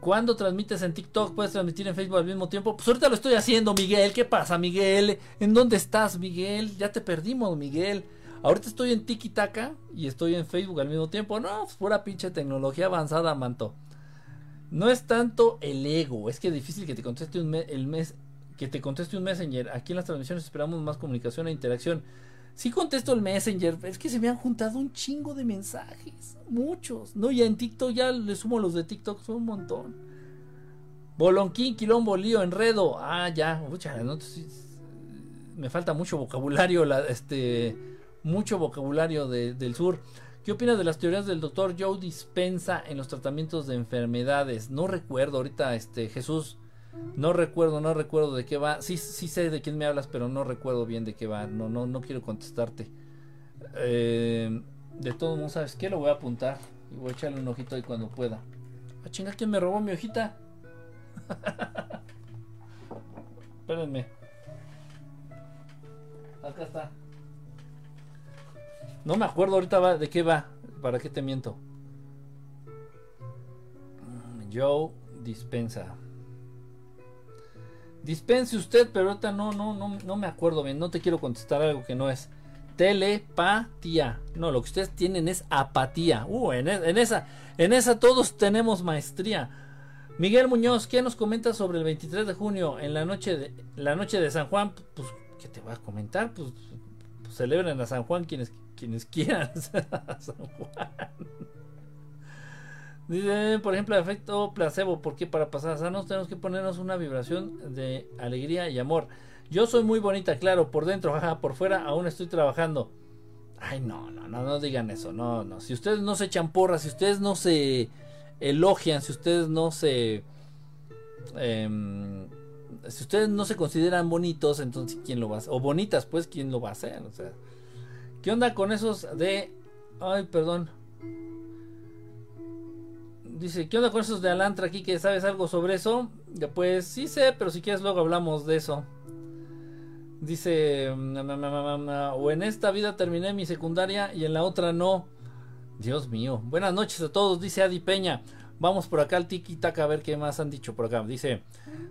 ¿Cuándo transmites en TikTok? ¿Puedes transmitir en Facebook al mismo tiempo? Pues ahorita lo estoy haciendo, Miguel. ¿Qué pasa, Miguel? ¿En dónde estás, Miguel? Ya te perdimos, Miguel. Ahorita estoy en Tiki Taka y estoy en Facebook al mismo tiempo. No, pues pura pinche tecnología avanzada, manto. No es tanto el ego, es que es difícil que te conteste un el mes que te conteste un Messenger. Aquí en las transmisiones esperamos más comunicación e interacción. Si contesto el Messenger, es que se me han juntado un chingo de mensajes, muchos. No, ya en TikTok ya le sumo los de TikTok, son un montón. Bolonquín, quilombo, lío, enredo. Ah, ya, me falta mucho vocabulario la este mucho vocabulario del sur. ¿Qué opinas de las teorías del doctor Joe Dispensa en los tratamientos de enfermedades? No recuerdo ahorita, este Jesús, no recuerdo, no recuerdo de qué va. Sí, sí sé de quién me hablas, pero no recuerdo bien de qué va. No, no, no quiero contestarte. Eh, de todos modos, ¿sabes qué? Lo voy a apuntar y voy a echarle un ojito ahí cuando pueda. Ah, chingar, ¿quién me robó mi hojita? Espérenme. Acá está. No me acuerdo ahorita de qué va. ¿Para qué te miento? Mm, Joe dispensa. Dispense usted, pero ahorita no, no, no, no me acuerdo bien. No te quiero contestar algo que no es. Telepatía. No, lo que ustedes tienen es apatía. Uh, en, e, esa, en esa todos tenemos maestría. Miguel Muñoz, ¿qué nos comenta sobre el 23 de junio en la noche de la noche de San Juan? Pues, ¿qué te va a comentar? Pues, pues celebren a San Juan quienes quienes quieran San Juan. Dice, por ejemplo, efecto placebo, porque para pasar sanos tenemos que ponernos una vibración de alegría y amor. Yo soy muy bonita, claro, por dentro, jaja, por fuera aún estoy trabajando. Ay, no, no, no, no digan eso, no, no. Si ustedes no se echan porras, si ustedes no se elogian, si ustedes no se... Em, si ustedes no se consideran bonitos, entonces ¿quién lo va a hacer? O bonitas, pues, ¿quién lo va a hacer? O sea... ¿Qué onda con esos de... Ay, perdón. Dice, ¿qué onda con esos de Alantra aquí? ¿Que sabes algo sobre eso? Pues sí sé, pero si quieres luego hablamos de eso. Dice, o en esta vida terminé mi secundaria y en la otra no. Dios mío. Buenas noches a todos, dice Adi Peña. Vamos por acá al tiki taka a ver qué más han dicho por acá. Dice,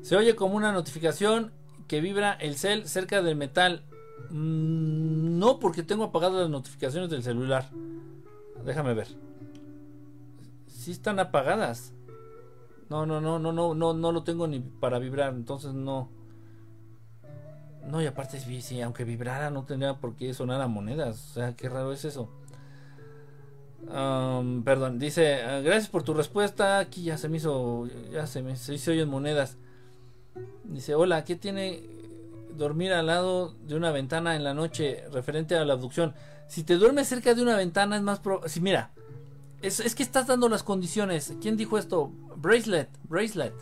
se oye como una notificación que vibra el cel cerca del metal. Mm, no, porque tengo apagadas las notificaciones del celular. Déjame ver. Si están apagadas. No, no, no, no, no, no, no lo tengo ni para vibrar, entonces no. No, y aparte, si aunque vibrara, no tendría por qué sonar a monedas. O sea, qué raro es eso. perdón, dice, ah, gracias por tu respuesta. Aquí ya se me hizo, ya se me se hizo en monedas. Dice, hola, ¿qué tiene dormir al lado de una ventana en la noche referente a la abducción. Si te duermes cerca de una ventana es más probable... Si mira, es, es, que estás dando las condiciones. ¿Quién dijo esto? Bracelet, bracelet,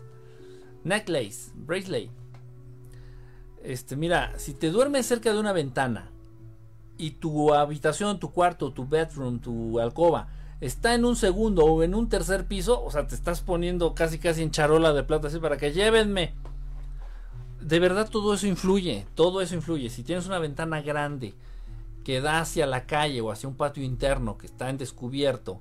necklace, bracelet. Este, mira, si te duermes cerca de una ventana y tu habitación, tu cuarto, tu bedroom, tu alcoba está en un segundo o en un tercer piso, o sea, te estás poniendo casi casi en charola de plata así para que llévenme de verdad todo eso influye, todo eso influye. Si tienes una ventana grande que da hacia la calle o hacia un patio interno que está en descubierto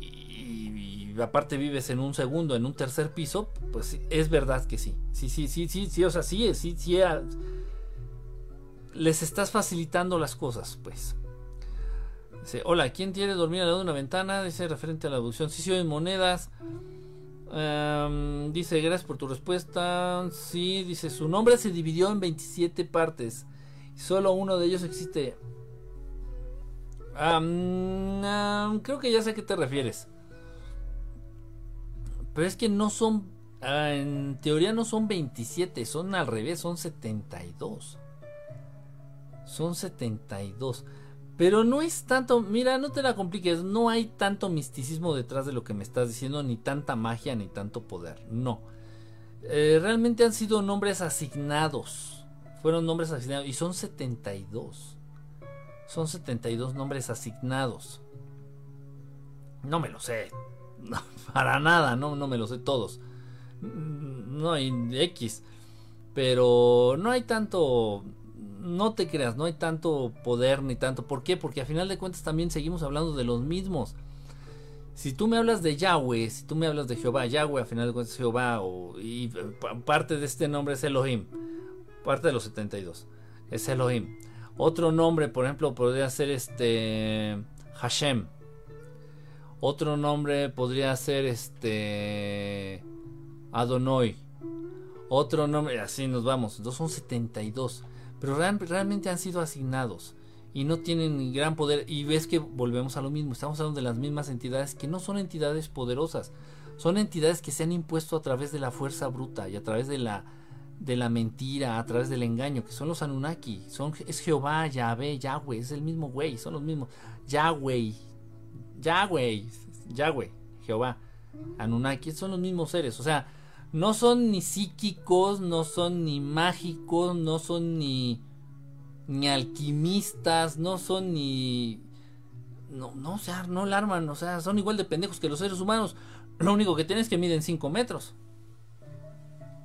y, aparte vives en un segundo, en un tercer piso, pues es verdad que sí. Sí, sí, sí, sí, sí, o sea, sí, sí, sí. les estás facilitando las cosas, pues. Dice, hola, ¿quién quiere dormir al lado de una ventana? Dice referente a la abducción. Si sí, se monedas. Em, dice, gracias por tu respuesta. Sí, dice, su nombre se dividió en 27 partes. Solo uno de ellos existe. creo que ya sé a qué te refieres. Pero es que no son, ah, en teoría no son 27, son al revés, son 72. Son 72. Pero no es tanto, mira, no te la compliques, no hay tanto misticismo detrás de lo que me estás diciendo, ni tanta magia, ni tanto poder, no. Eh, realmente han sido nombres asignados, fueron nombres asignados, y son 72. Son 72 nombres asignados. No me lo sé, para nada, no, no me lo sé todos. No hay X, pero no hay tanto no te creas, no hay tanto poder ni tanto. ¿Por qué? Porque a final de cuentas también seguimos hablando de los mismos. Si tú me hablas de Yahweh, si tú me hablas de Jehová, Yahweh a final de cuentas es Jehová, o, y parte de este nombre es Elohim, parte de los 72, es Elohim. Otro nombre, por ejemplo, podría ser este Hashem. Otro nombre podría ser este Adonai. Otro nombre, así nos vamos, dos son 72 pero realmente han sido asignados y no tienen gran poder. Y ves que volvemos a lo mismo, estamos hablando de las mismas entidades que no son entidades poderosas, son entidades que se han impuesto a través de la fuerza bruta y a través de la de la mentira, a través del engaño, que son los Anunnaki, son es Jehová, Yahvé, Yahweh, es el mismo güey, son los mismos. Yahweh, Yahweh, Yahweh, Jehová, Anunnaki, son los mismos seres, o sea, no son ni psíquicos, no son ni mágicos, no son ni, ni alquimistas, no son ni... No, no, o sea, no alarman, o sea, son igual de pendejos que los seres humanos. Lo único que tienen es que miden 5 metros.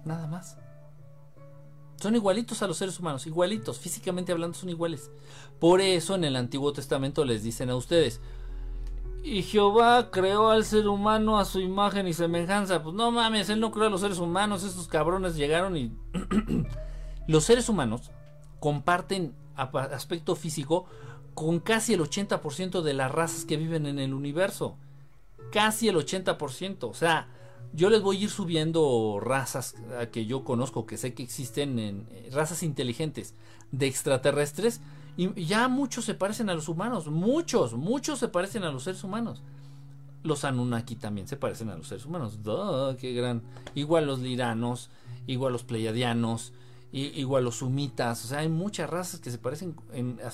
Nada más. Son igualitos a los seres humanos, igualitos, físicamente hablando son iguales. Por eso en el Antiguo Testamento les dicen a ustedes, y Jehová creó al ser humano a su imagen y semejanza. Pues no mames, él no creó a los seres humanos. Estos cabrones llegaron y. los seres humanos comparten aspecto físico con casi el 80% de las razas que viven en el universo. Casi el 80%. O sea, yo les voy a ir subiendo razas que yo conozco, que sé que existen en eh, razas inteligentes de extraterrestres y ya muchos se parecen a los humanos, muchos, muchos se parecen a los seres humanos. Los Anunnaki también se parecen a los seres humanos. qué gran. Igual los liranos, igual los pleiadianos, igual los sumitas. O sea, hay muchas razas que se parecen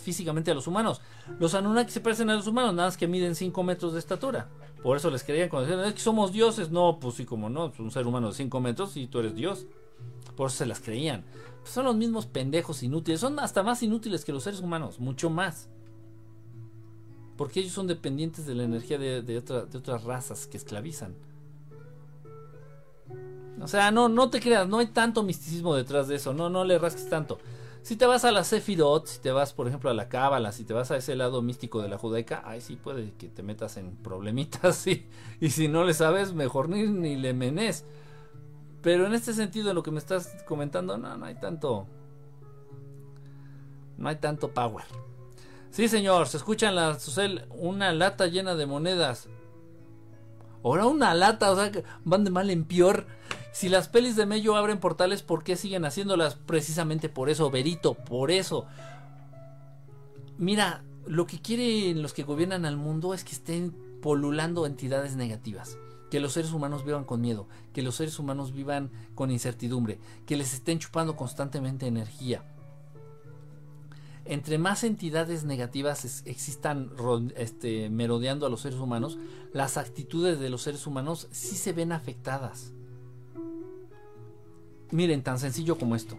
físicamente a los humanos. Los Anunnaki se parecen a los humanos, nada más que miden 5 metros de estatura. Por eso les querían conocer. Es que somos dioses. No, pues sí, como no. un ser humano de 5 metros y tú eres Dios. Por eso se las creían son los mismos pendejos inútiles. Son hasta más inútiles que los seres humanos, mucho más. Porque ellos son dependientes de la energía de, otras razas que esclavizan. O sea, no, no te creas, no hay tanto misticismo detrás de eso. No, no le rasques tanto. Si te vas a la Sefirot, si te vas, por ejemplo, a la Cábala, si te vas a ese lado místico de la judaica, ahí sí puede que te metas en problemitas, Y si no le sabes, mejor ni, ni le menes. Pero en este sentido, lo que me estás comentando, no, no hay tanto. No hay tanto power. Sí, señor, se escuchan la una lata llena de monedas. Ahora una lata, o sea, que van de mal en peor. Si las pelis de Mello abren portales, ¿por qué siguen haciéndolas? Precisamente por eso, Verito, por eso. Mira, lo que quieren los que gobiernan al mundo es que estén polulando entidades negativas que los seres humanos vivan con miedo, que los seres humanos vivan con incertidumbre, que les estén chupando constantemente energía. Entre más entidades negativas existan este, merodeando a los seres humanos, las actitudes de los seres humanos sí se ven afectadas. Miren, tan sencillo como esto.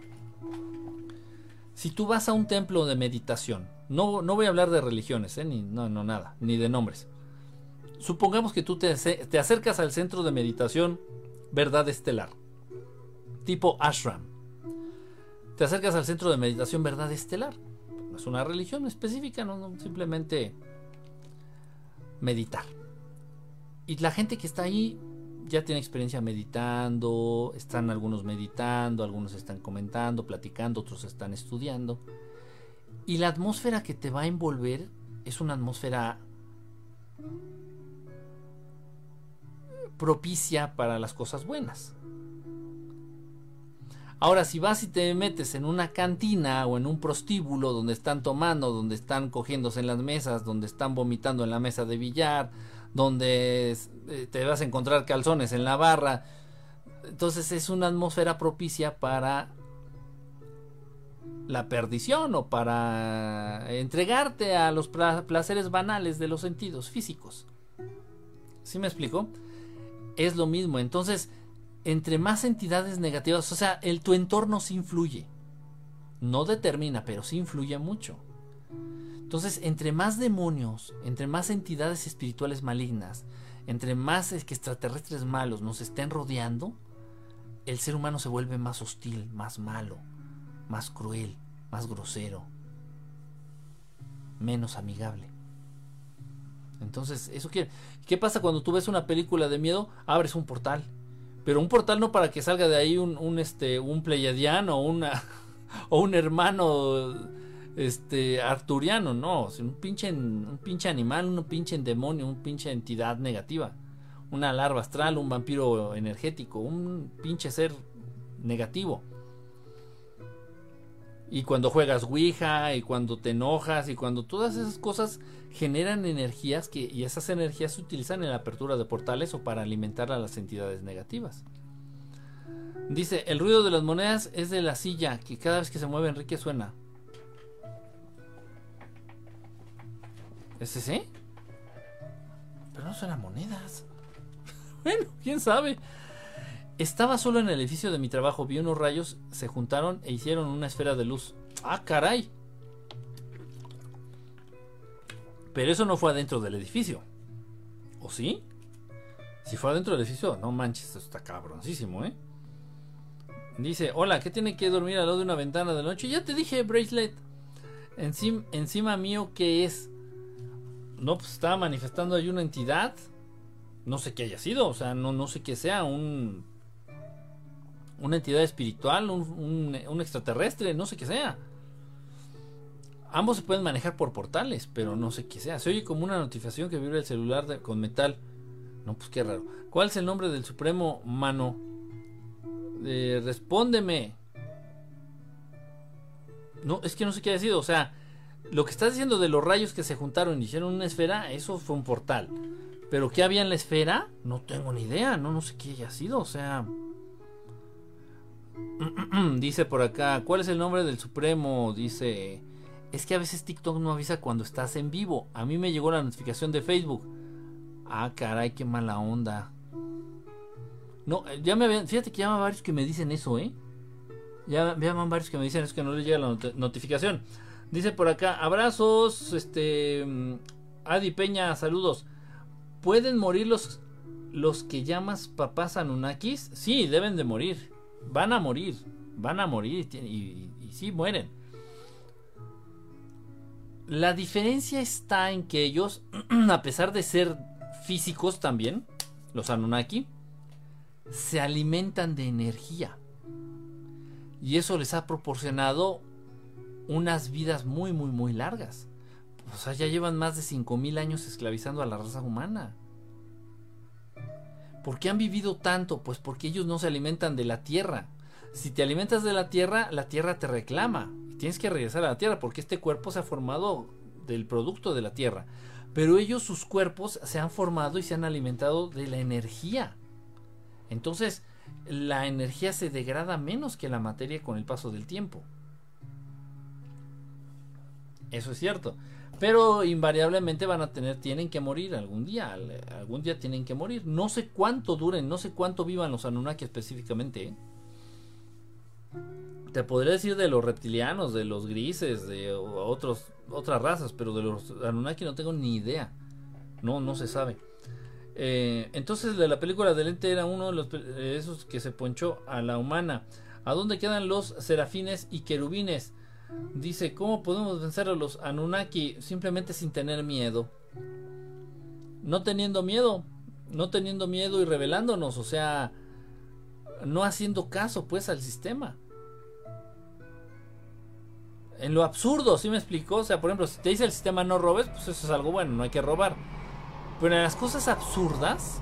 Si tú vas a un templo de meditación, no, no voy a hablar de religiones, ¿eh? ni, no, no, nada, ni de nombres supongamos que tú te, acercas al centro de meditación Verdad Estelar, tipo ashram. Te acercas al centro de meditación Verdad Estelar. No es una religión específica, no, simplemente meditar. Y la gente que está ahí ya tiene experiencia meditando, están algunos meditando, algunos están comentando, platicando, otros están estudiando. Y la atmósfera que te va a envolver es una atmósfera propicia para las cosas buenas. Ahora, si vas y te metes en una cantina o en un prostíbulo donde están tomando, donde están cogiéndose en las mesas, donde están vomitando en la mesa de billar, donde eh, te vas a encontrar calzones en la barra. Entonces es una atmósfera propicia para la perdición o para entregarte a los placeres banales de los sentidos físicos. ¿Sí me explico? Es lo mismo. Entonces, entre más entidades negativas, o sea, el, tu entorno sí influye. No determina, pero sí influye mucho. Entonces, entre más demonios, entre más entidades espirituales malignas, entre más extraterrestres malos nos estén rodeando, el ser humano se vuelve más hostil, más malo más cruel, más grosero, menos amigable. Entonces, eso quiere. ¿Qué pasa cuando tú ves una película de miedo? Abres un portal. Pero un portal no para que salga de ahí un, un este, un pleiadiano o una o un hermano este arturiano, no, un pinche un pinche animal, un pinche demonio, un pinche entidad negativa, una larva astral, un vampiro energético, un pinche ser negativo. Y cuando juegas Ouija y cuando te enojas y cuando todas esas cosas generan energías que, y esas energías se utilizan en la apertura de portales o para alimentar a las entidades negativas. Dice, el ruido de las monedas es de la silla que cada vez que se mueve Enrique suena. ¿Es ese? Pero no suenan monedas. bueno, quién sabe. Estaba solo en el edificio de mi trabajo, vi unos rayos, se juntaron e hicieron una esfera de luz. ¡Ah, caray! Pero eso no fue adentro del edificio. ¿O sí? Si fue adentro del edificio, no manches, esto está cabroncísimo, ¿eh? Dice, hola, ¿qué tiene que dormir al lado de una ventana de noche? Ya te dije, bracelet. Encima, encima mío, ¿qué es? No, pues estaba manifestando ahí una entidad. No sé qué haya sido, o sea, no, no sé qué sea, un una entidad espiritual, un, extraterrestre, no sé qué sea. Ambos se pueden manejar por portales, pero no sé qué sea. Se oye como una notificación que vibra el celular con metal. No, pues qué raro. ¿Cuál es el nombre del Supremo Mano? Eh, respóndeme. No, es que no sé qué ha sido. O sea, lo que estás diciendo de los rayos que se juntaron y hicieron una esfera, eso fue un portal. Pero ¿qué había en la esfera? No tengo ni idea. No, no sé qué haya sido. O sea, Dice por acá, ¿cuál es el nombre del Supremo? Dice, es que a veces TikTok no avisa cuando estás en vivo. A mí me llegó la notificación de Facebook. Ah, caray, qué mala onda. No, eh, ya me ven, fíjate que llaman varios que me dicen eso, ¿eh? Ya llaman varios que me dicen eso que no les llega la notificación. Dice por acá, abrazos, este mm, Adi Peña, saludos. ¿Pueden morir los los que llamas papás Anunnakis? Sí, deben de morir van a morir, van a morir y, y, sí mueren. La diferencia está en que ellos, a pesar de ser físicos también, los Anunnaki, se alimentan de energía. Y eso les ha proporcionado unas vidas muy, muy, muy largas. O sea, ya llevan más de 5.000 años esclavizando a la raza humana. ¿Por qué han vivido tanto? Pues porque ellos no se alimentan de la tierra. Si te alimentas de la tierra, la tierra te reclama. Tienes que regresar a la tierra porque este cuerpo se ha formado del producto de la tierra. Pero ellos, sus cuerpos, se han formado y se han alimentado de la energía. Entonces, la energía se degrada menos que la materia con el paso del tiempo. Eso es cierto. Pero invariablemente van a tener, tienen que morir algún día, algún día tienen que morir. No sé cuánto duren, no sé cuánto vivan los Anunnaki específicamente. ¿eh? Te podría decir de los reptilianos, de los grises, de otros, otras razas, pero de los Anunnaki no tengo ni idea. No, no se sabe. Eh, entonces de la película del ente era uno de los esos que se ponchó a la humana. ¿A dónde quedan los serafines y querubines? Dice, ¿cómo podemos vencer a los Anunnaki simplemente sin tener miedo? No teniendo miedo, no teniendo miedo y revelándonos, o sea, no haciendo caso pues al sistema. En lo absurdo, ¿sí me explicó? O sea, por ejemplo, si te dice el sistema no robes, pues eso es algo bueno, no hay que robar. Pero en las cosas absurdas,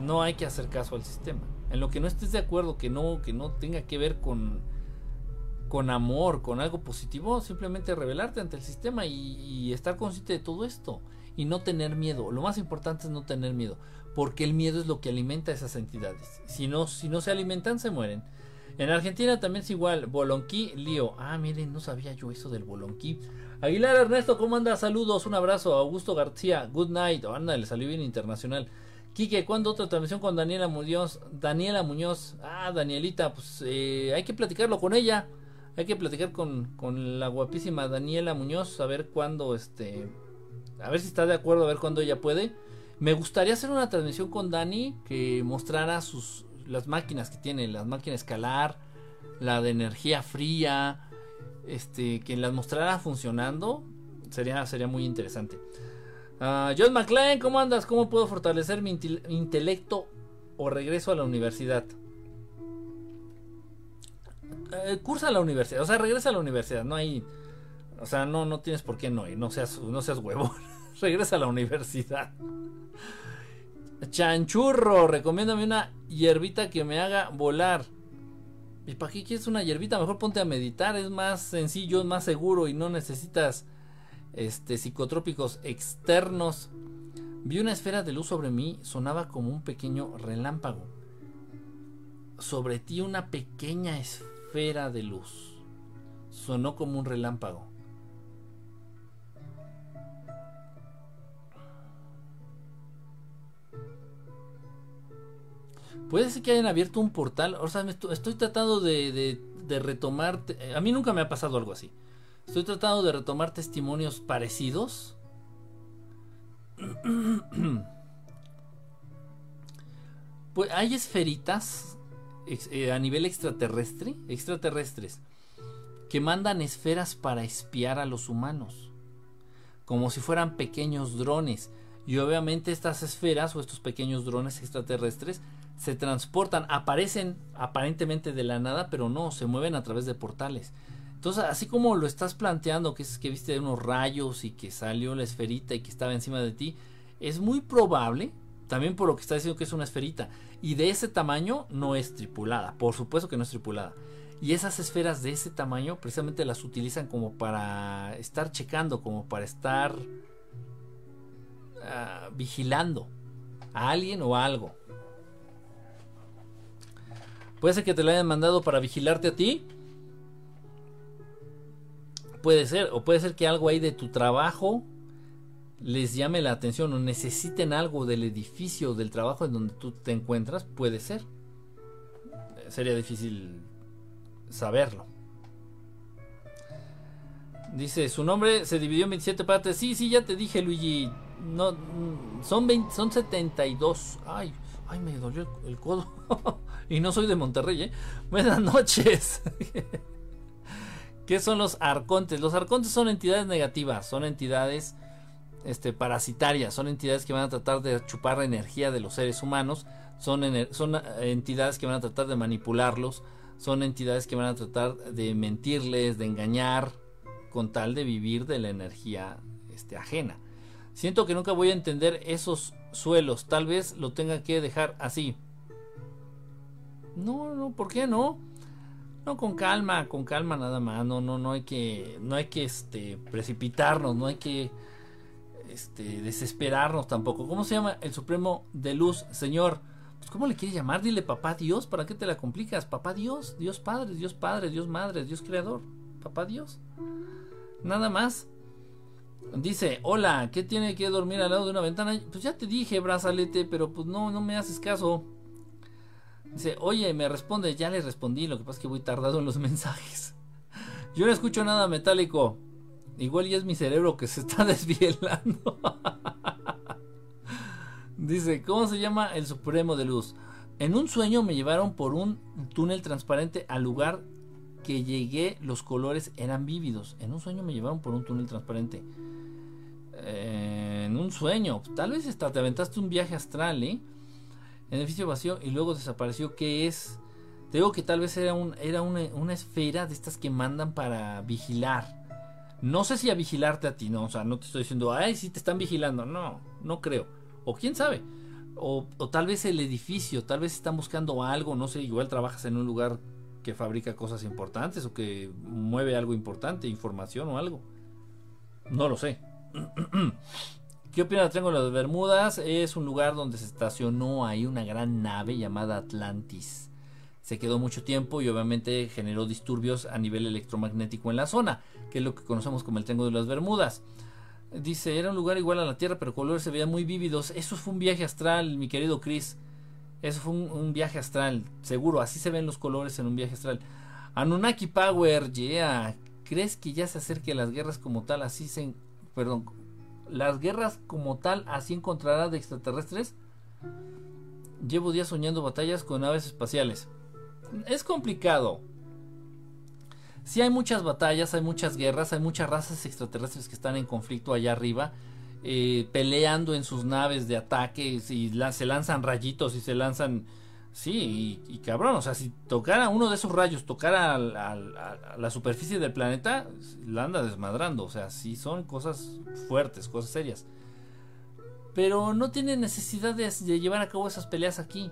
no hay que hacer caso al sistema. En lo que no estés de acuerdo, que no, que no tenga que ver con con amor, con algo positivo, simplemente revelarte ante el sistema y, estar consciente de todo esto. y no tener miedo. Lo más importante es no tener miedo, porque el miedo es lo que alimenta a esas entidades. Si no, si no se alimentan, se mueren. En Argentina también es igual, Bolonquí, lío. Ah, miren, no sabía yo eso del Bolonquí. Aguilar Ernesto, ¿cómo anda? Saludos, un abrazo. Augusto García, good night. Oh, anda, le salió bien internacional. Quique, ¿cuándo otra transmisión con Daniela Muñoz? Daniela Muñoz. Ah, Danielita, pues eh, hay que platicarlo con ella. Hay que platicar con, con la guapísima Daniela Muñoz, a ver cuándo, este, a ver si está de acuerdo, a ver cuándo ella puede. Me gustaría hacer una transmisión con Dani que mostrara sus las máquinas que tiene, las máquinas escalar, la de energía fría, este, que las mostrara funcionando, sería, sería muy interesante. Uh, John McLean, ¿cómo andas? ¿Cómo puedo fortalecer mi intelecto o regreso a la universidad? Eh, cursa la universidad, o sea, regresa a la universidad, no hay, o sea, no, no tienes por qué no ir, no seas, no seas huevo, regresa a la universidad. Chanchurro, recomiéndame una hierbita que me haga volar. ¿Y para qué quieres una hierbita? Mejor ponte a meditar, es más sencillo, es más seguro y no necesitas este psicotrópicos externos. Vi una esfera de luz sobre mí, sonaba como un pequeño relámpago. Sobre ti una pequeña esfera de luz. Sonó como un relámpago. Puede ser que hayan abierto un portal. O sea, estoy, tratando de, retomar. A mí nunca me ha pasado algo así. Estoy tratando de retomar testimonios parecidos. Pues hay esferitas eh, a nivel extraterrestre, extraterrestres, que mandan esferas para espiar a los humanos, como si fueran pequeños drones. Y obviamente estas esferas o estos pequeños drones extraterrestres se transportan, aparecen aparentemente de la nada, pero no, se mueven a través de portales. Entonces, así como lo estás planteando, que es que viste unos rayos y que salió la esferita y que estaba encima de ti, es muy probable, también por lo que está diciendo que es una esferita, y de ese tamaño no es tripulada, por supuesto que no es tripulada. Y esas esferas de ese tamaño precisamente las utilizan como para estar checando, como para estar ah, vigilando a alguien o a algo. Puede ser que te la hayan mandado para vigilarte a ti. Puede ser, o puede ser que algo ahí de tu trabajo les llame la atención o necesiten algo del edificio del trabajo en donde tú te encuentras. Puede ser. Sería difícil saberlo. Dice, su nombre se dividió en 27 partes. Sí, sí, ya te dije, Luigi. No, son, 20, son 72. Ay, ay, me dolió el codo. y no soy de Monterrey, ¿eh? Buenas noches. ¿Qué son los arcontes? Los arcontes son entidades negativas, son entidades este, parasitarias, son entidades que van a tratar de chupar la energía de los seres humanos, son, son entidades que van a tratar de manipularlos, son entidades que van a tratar de mentirles, de engañar, con tal de vivir de la energía este, ajena. Siento que nunca voy a entender esos suelos, tal vez lo tenga que dejar así. No, no, ¿por qué no? No, con calma, con calma nada más. No, no, no hay que, no hay que, este, precipitarnos, no hay que, este, desesperarnos tampoco. ¿Cómo se llama el Supremo de Luz, Señor? Pues, ¿cómo le quieres llamar? Dile papá Dios, ¿para qué te la complicas? Papá Dios, Dios Padre, Dios Padre, Dios Madre, Dios Creador. Papá Dios. Nada más. Dice, hola, ¿qué tiene que dormir al lado de una ventana? Pues ya te dije, brazalete, pero pues no, no me haces caso. Dice, oye, me responde, ya le respondí, lo que pasa es que voy tardado en los mensajes. Yo no escucho nada metálico. Igual ya es mi cerebro que se está desvielando. Dice, ¿cómo se llama el Supremo de Luz? En un sueño me llevaron por un túnel transparente al lugar que llegué, los colores eran vívidos. En un sueño me llevaron por un túnel transparente. Eh, en un sueño, tal vez te aventaste un viaje astral, ¿eh? edificio vacío y luego desapareció. ¿Qué es? Te digo que tal vez era, un, era una, esfera de estas que mandan para vigilar. No sé si a vigilarte a ti, no. O sea, no te estoy diciendo, ay, si te están vigilando. No, no creo. O quién sabe. O, o, tal vez el edificio, tal vez están buscando algo, no sé, igual trabajas en un lugar que fabrica cosas importantes o que mueve algo importante, información o algo. No lo sé. ¿Qué opina del Triángulo de Bermudas? Es un lugar donde se estacionó ahí una gran nave llamada Atlantis. Se quedó mucho tiempo y obviamente generó disturbios a nivel electromagnético en la zona, que es lo que conocemos como el Triángulo de las Bermudas. Dice, era un lugar igual a la Tierra, pero colores se veían muy vívidos. Eso fue un viaje astral, mi querido Chris. Eso fue un, viaje astral, seguro. Así se ven los colores en un viaje astral. Anunnaki Power, yeah. ¿Crees que ya se acerque las guerras como tal? Así se... Perdón, las guerras como tal así encontrará de extraterrestres. Llevo días soñando batallas con naves espaciales. Es complicado. Si hay muchas batallas, hay muchas guerras, hay muchas razas extraterrestres que están en conflicto allá arriba, eh, peleando en sus naves de ataque y se lanzan rayitos y se lanzan Sí, y, cabrón, o sea, si tocara uno de esos rayos, tocara a, la superficie del planeta, la anda desmadrando. O sea, sí son cosas fuertes, cosas serias. Pero no tiene necesidad de, llevar a cabo esas peleas aquí.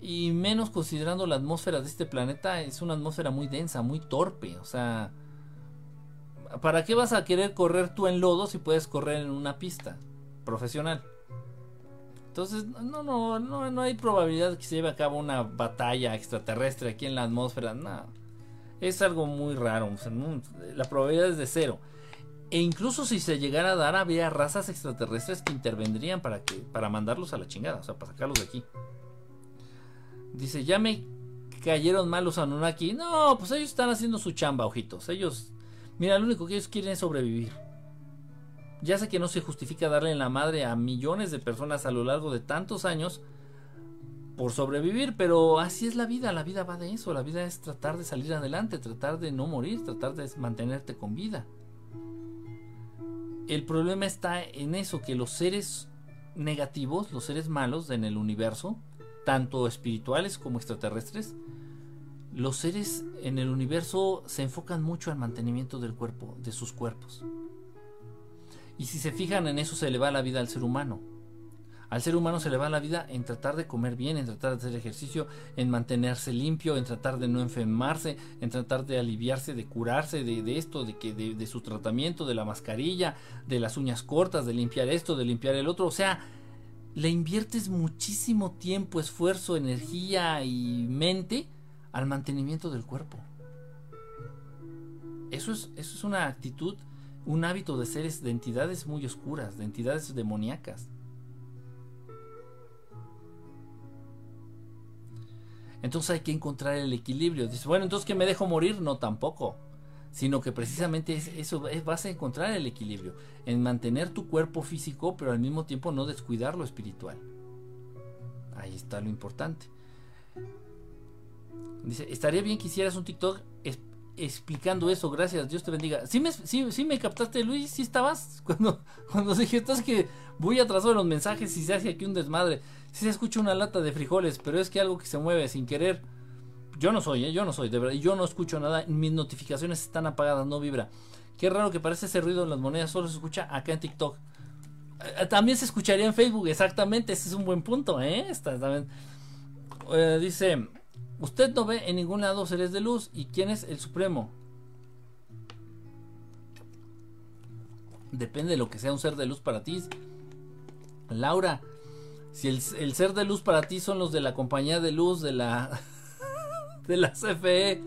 Y menos considerando la atmósfera de este planeta, es una atmósfera muy densa, muy torpe. O sea, ¿para qué vas a querer correr tú en lodo si puedes correr en una pista profesional? Entonces, no, no, no, no hay probabilidad de que se lleve a cabo una batalla extraterrestre aquí en la atmósfera. No. Es algo muy raro. la probabilidad es de cero. E incluso si se llegara a dar, había razas extraterrestres que intervendrían para, que, para mandarlos a la chingada, o sea, para sacarlos de aquí. Dice, ya me cayeron mal los Anunnaki. No, pues ellos están haciendo su chamba, ojitos. Ellos, mira, lo único que ellos quieren es sobrevivir. Ya sé que no se justifica darle en la madre a millones de personas a lo largo de tantos años por sobrevivir, pero así es la vida, la vida va de eso, la vida es tratar de salir adelante, tratar de no morir, tratar de mantenerte con vida. El problema está en eso, que los seres negativos, los seres malos en el universo, tanto espirituales como extraterrestres, los seres en el universo se enfocan mucho al mantenimiento del cuerpo, de sus cuerpos. Y si se fijan en eso se le va la vida al ser humano. Al ser humano se le va la vida en tratar de comer bien, en tratar de hacer ejercicio, en mantenerse limpio, en tratar de no enfermarse, en tratar de aliviarse, de curarse de, esto, de, que, de, de su tratamiento, de la mascarilla, de las uñas cortas, de limpiar esto, de limpiar el otro. O sea, le inviertes muchísimo tiempo, esfuerzo, energía y mente al mantenimiento del cuerpo. Eso es, eso es una actitud un hábito de seres, de entidades muy oscuras, de entidades demoníacas. Entonces hay que encontrar el equilibrio. Dice, bueno, entonces que me dejo morir, no tampoco. Sino que precisamente eso vas a encontrar el equilibrio. En mantener tu cuerpo físico, pero al mismo tiempo no descuidar lo espiritual. Ahí está lo importante. Dice, estaría bien que hicieras un TikTok explicando eso, gracias, Dios te bendiga. ¿Sí me, sí, me captaste, Luis? ¿Sí estabas? Cuando, cuando dije, es que voy atrasado en los mensajes y se hace aquí un desmadre. Sí se escucha una lata de frijoles, pero es que algo que se mueve sin querer. Yo no soy, ¿eh? yo no soy, de verdad, yo no escucho nada, mis notificaciones están apagadas, no vibra. Qué raro que parece ese ruido en las monedas, solo se escucha acá en TikTok. Eh, también se escucharía en Facebook, exactamente, ese es un buen punto, ¿eh? Está. Eh, dice, Usted no ve en ningún lado seres de luz. ¿Y quién es el supremo? Depende de lo que sea un ser de luz para ti. Laura, si el, ser de luz para ti son los de la compañía de luz de la de la CFE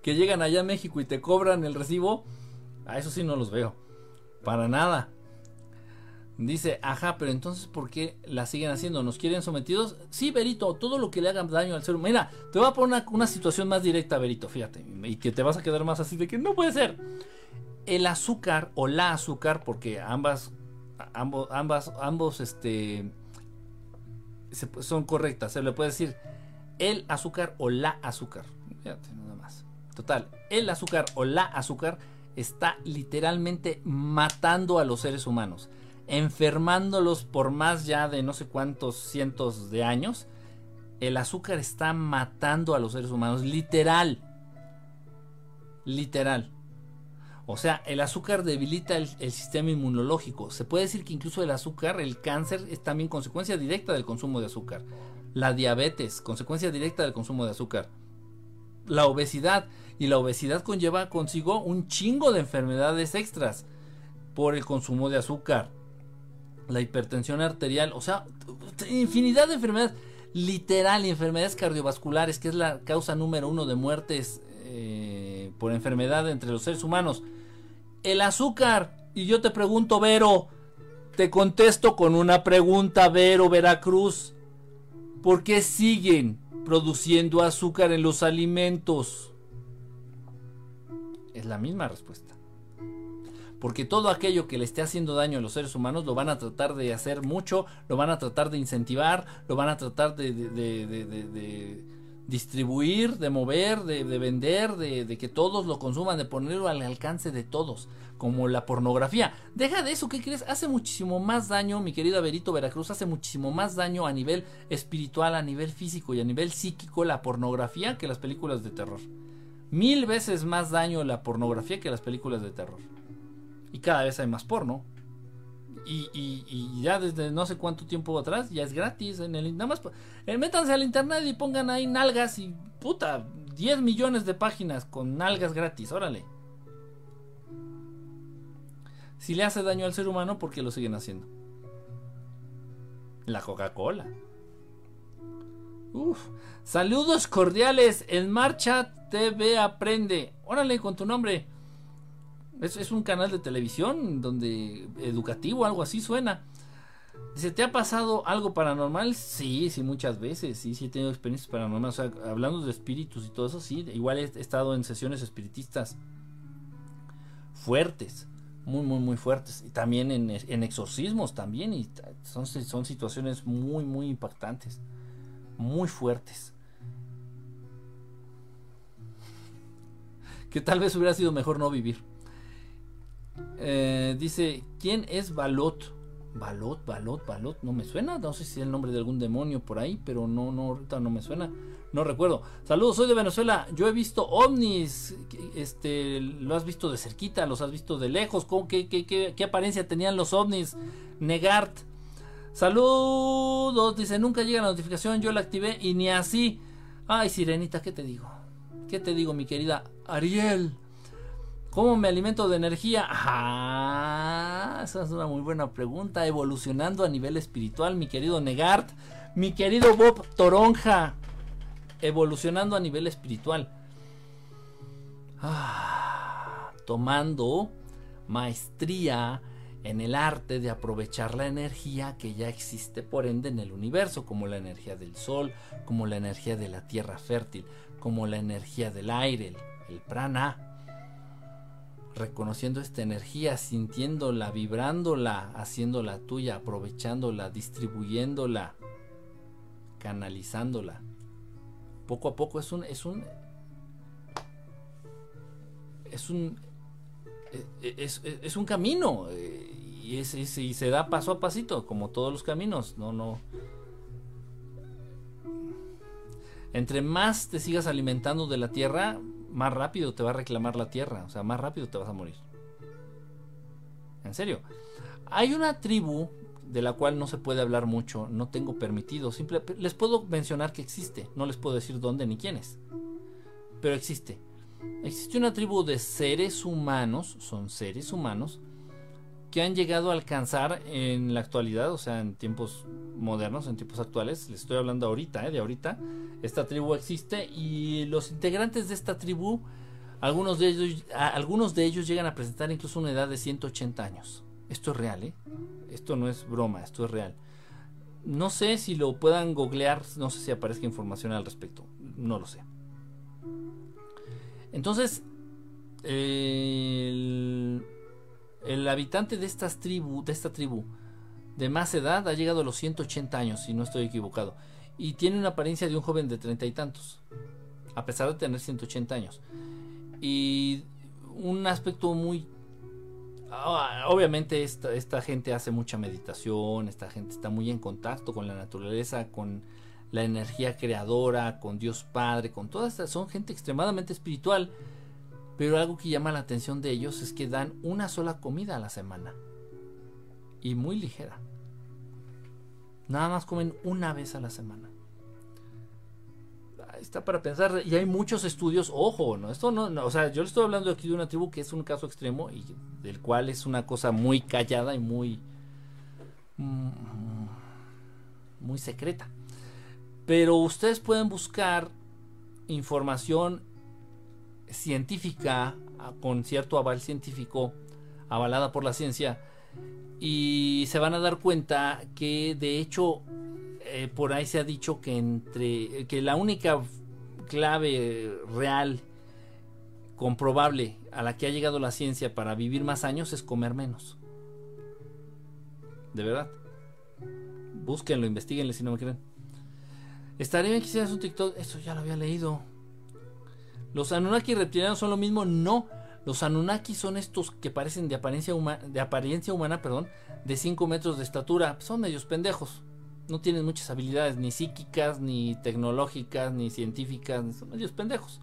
que llegan allá a México y te cobran el recibo, a eso sí no los veo. Para nada. Dice, ajá, pero entonces ¿por qué la siguen haciendo? ¿Nos quieren sometidos? Sí, Berito, todo lo que le haga daño al ser humano. Mira, te voy a poner una, situación más directa, Berito, fíjate, y que te vas a quedar más así de que no puede ser. El azúcar o la azúcar, porque ambas, ambos, ambas, ambos, este, son correctas. Se le puede decir el azúcar o la azúcar. Fíjate, nada más. Total, el azúcar o la azúcar está literalmente matando a los seres humanos enfermándolos por más ya de no sé cuántos cientos de años, el azúcar está matando a los seres humanos, literal. Literal. O sea, el azúcar debilita el, sistema inmunológico. Se puede decir que incluso el azúcar, el cáncer, es también consecuencia directa del consumo de azúcar. La diabetes, consecuencia directa del consumo de azúcar. La obesidad. Y la obesidad conlleva consigo un chingo de enfermedades extras por el consumo de azúcar la hipertensión arterial, o sea, infinidad de enfermedades, literal, enfermedades cardiovasculares, que es la causa número uno de muertes eh, por enfermedad entre los seres humanos. El azúcar, y yo te pregunto, Vero, te contesto con una pregunta, Vero Veracruz, ¿por qué siguen produciendo azúcar en los alimentos? Es la misma respuesta. Porque todo aquello que le esté haciendo daño a los seres humanos lo van a tratar de hacer mucho, lo van a tratar de incentivar, lo van a tratar de, distribuir, de mover, de, vender, de, que todos lo consuman, de ponerlo al alcance de todos, como la pornografía. Deja de eso, ¿qué crees? Hace muchísimo más daño, mi querido Averito Veracruz, hace muchísimo más daño a nivel espiritual, a nivel físico y a nivel psíquico la pornografía que las películas de terror. Mil veces más daño la pornografía que las películas de terror. Y cada vez hay más porno. Y, ya desde no sé cuánto tiempo atrás ya es gratis en el eh, métanse al internet y pongan ahí nalgas y puta 10 millones de páginas con nalgas gratis órale si le hace daño al ser humano ¿por qué lo siguen haciendo la Coca-Cola Uf. saludos cordiales en marcha TV aprende órale con tu nombre es, un canal de televisión donde educativo, algo así suena. Dice, ¿te ha pasado algo paranormal? Sí, sí, muchas veces. Sí, sí he tenido experiencias paranormales. O sea, hablando de espíritus y todo eso, sí. Igual he estado en sesiones espiritistas fuertes. Muy, muy, muy fuertes. Y también en, en exorcismos también. Y son, son situaciones muy, muy impactantes. Muy fuertes. Que tal vez hubiera sido mejor no vivir. Eh, dice, ¿quién es Balot? Balot, Balot, Balot, no me suena, no sé si es el nombre de algún demonio por ahí, pero no, no, ahorita no me suena, no recuerdo. Saludos, soy de Venezuela, yo he visto ovnis, este, lo has visto de cerquita, los has visto de lejos, ¿Cómo, qué, qué, qué, apariencia tenían los ovnis? Negart. Saludos, dice, nunca llega la notificación, yo la activé y ni así. Ay, Sirenita, ¿qué te digo? ¿Qué te digo, mi querida Ariel? ¿Cómo me alimento de energía? Ah, esa es una muy buena pregunta. Evolucionando a nivel espiritual, mi querido Negart, mi querido Bob Toronja. Evolucionando a nivel espiritual. Ah, tomando maestría en el arte de aprovechar la energía que ya existe por ende en el universo, como la energía del sol, como la energía de la tierra fértil, como la energía del aire, el prana reconociendo esta energía, sintiéndola, vibrándola, haciéndola tuya, aprovechándola, distribuyéndola, canalizándola. Poco a poco es un es un es un es, un camino eh, y, y se da paso a pasito como todos los caminos no no entre más te sigas alimentando de la tierra más rápido te va a reclamar la tierra, o sea, más rápido te vas a morir. En serio. Hay una tribu de la cual no se puede hablar mucho, no tengo permitido, simple, les puedo mencionar que existe, no les puedo decir dónde ni quiénes, pero existe. Existe una tribu de seres humanos, son seres humanos, que han llegado a alcanzar en la actualidad, o sea, en tiempos modernos, en tiempos actuales, les estoy hablando ahorita, ¿eh? de ahorita, esta tribu existe y los integrantes de esta tribu, algunos de ellos, algunos de ellos llegan a presentar incluso una edad de 180 años. Esto es real, ¿eh? Esto no es broma, esto es real. No sé si lo puedan googlear, no sé si aparezca información al respecto, no lo sé. Entonces, el habitante de, estas tribu, de esta tribu de más edad ha llegado a los 180 años, si no estoy equivocado, y tiene una apariencia de un joven de treinta y tantos, a pesar de tener 180 años. Y un aspecto muy... Ah, obviamente esta, esta gente hace mucha meditación, esta gente está muy en contacto con la naturaleza, con la energía creadora, con Dios Padre, con todas estas... Son gente extremadamente espiritual pero algo que llama la atención de ellos es que dan una sola comida a la semana. Y muy ligera. Nada más comen una vez a la semana. Está para pensar. Y hay muchos estudios. Ojo, no, esto no, O sea, yo le estoy hablando aquí de una tribu que es un caso extremo y del cual es una cosa muy callada y muy. mm, muy secreta. Pero ustedes pueden buscar información científica con cierto aval científico avalada por la ciencia y se van a dar cuenta que de hecho eh, por ahí se ha dicho que entre que la única clave real comprobable a la que ha llegado la ciencia para vivir más años es comer menos. De verdad. Búsquenlo, investiguenlo si no me creen. Estaría bien que hicieras un TikTok. Eso ya lo había leído. ¿Los Anunnaki reptilianos son lo mismo? No. Los Anunnaki son estos que parecen de apariencia, de apariencia humana, perdón, de 5 metros de estatura. Son medios pendejos. No tienen muchas habilidades, ni psíquicas, ni tecnológicas, ni científicas. Son medios pendejos.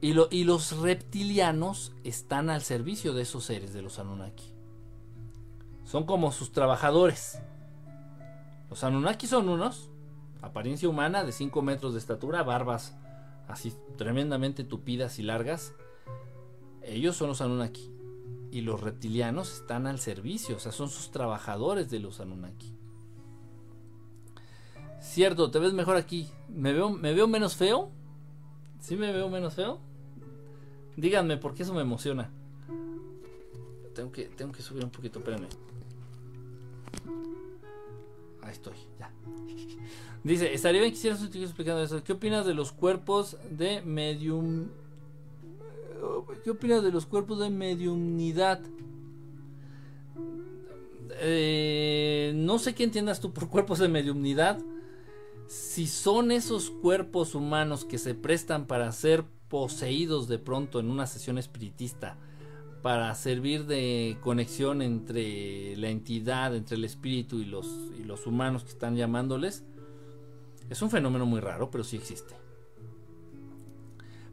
Y, y los reptilianos están al servicio de esos seres, de los Anunnaki. Son como sus trabajadores. Los Anunnaki son unos, apariencia humana de 5 metros de estatura, barbas así tremendamente tupidas y largas, ellos son los Anunnaki. Y los reptilianos están al servicio, o sea, son sus trabajadores de los Anunnaki. Cierto, te ves mejor aquí. ¿Me veo, me veo menos feo? ¿Sí me veo menos feo? Díganme, porque eso me emociona. Tengo que, tengo que subir un poquito, espérenme. Ahí estoy, ya. Dice, estaría bien que hicieras un explicando eso. ¿Qué opinas de los cuerpos de medium... ¿Qué opinas de los cuerpos de mediumnidad? Eh, no sé qué entiendas tú por cuerpos de mediumnidad. Si son esos cuerpos humanos que se prestan para ser poseídos de pronto en una sesión espiritista, para servir de conexión entre la entidad, entre el espíritu y los, humanos que están llamándoles, es un fenómeno muy raro, pero sí existe.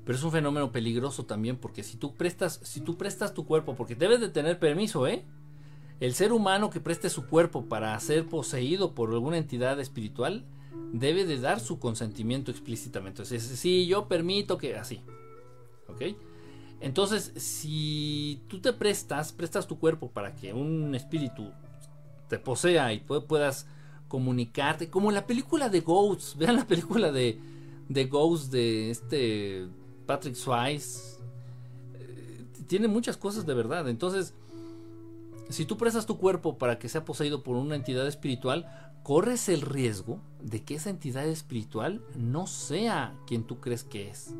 Pero es un fenómeno peligroso también porque si tú prestas, si tú prestas tu cuerpo, porque debes de tener permiso, ¿eh? El ser humano que preste su cuerpo para ser poseído por alguna entidad espiritual debe de dar su consentimiento explícitamente. Entonces, sí, yo permito que así. ¿Ok? Entonces, si tú te prestas, prestas tu cuerpo para que un espíritu te posea y puedas comunicarte. Como la película de Ghosts. Vean la película de, de Ghosts de este Patrick Swayze. Eh, tiene muchas cosas de verdad. Entonces, si tú prestas tu cuerpo para que sea poseído por una entidad espiritual, corres el riesgo de que esa entidad espiritual no sea quien tú crees que es.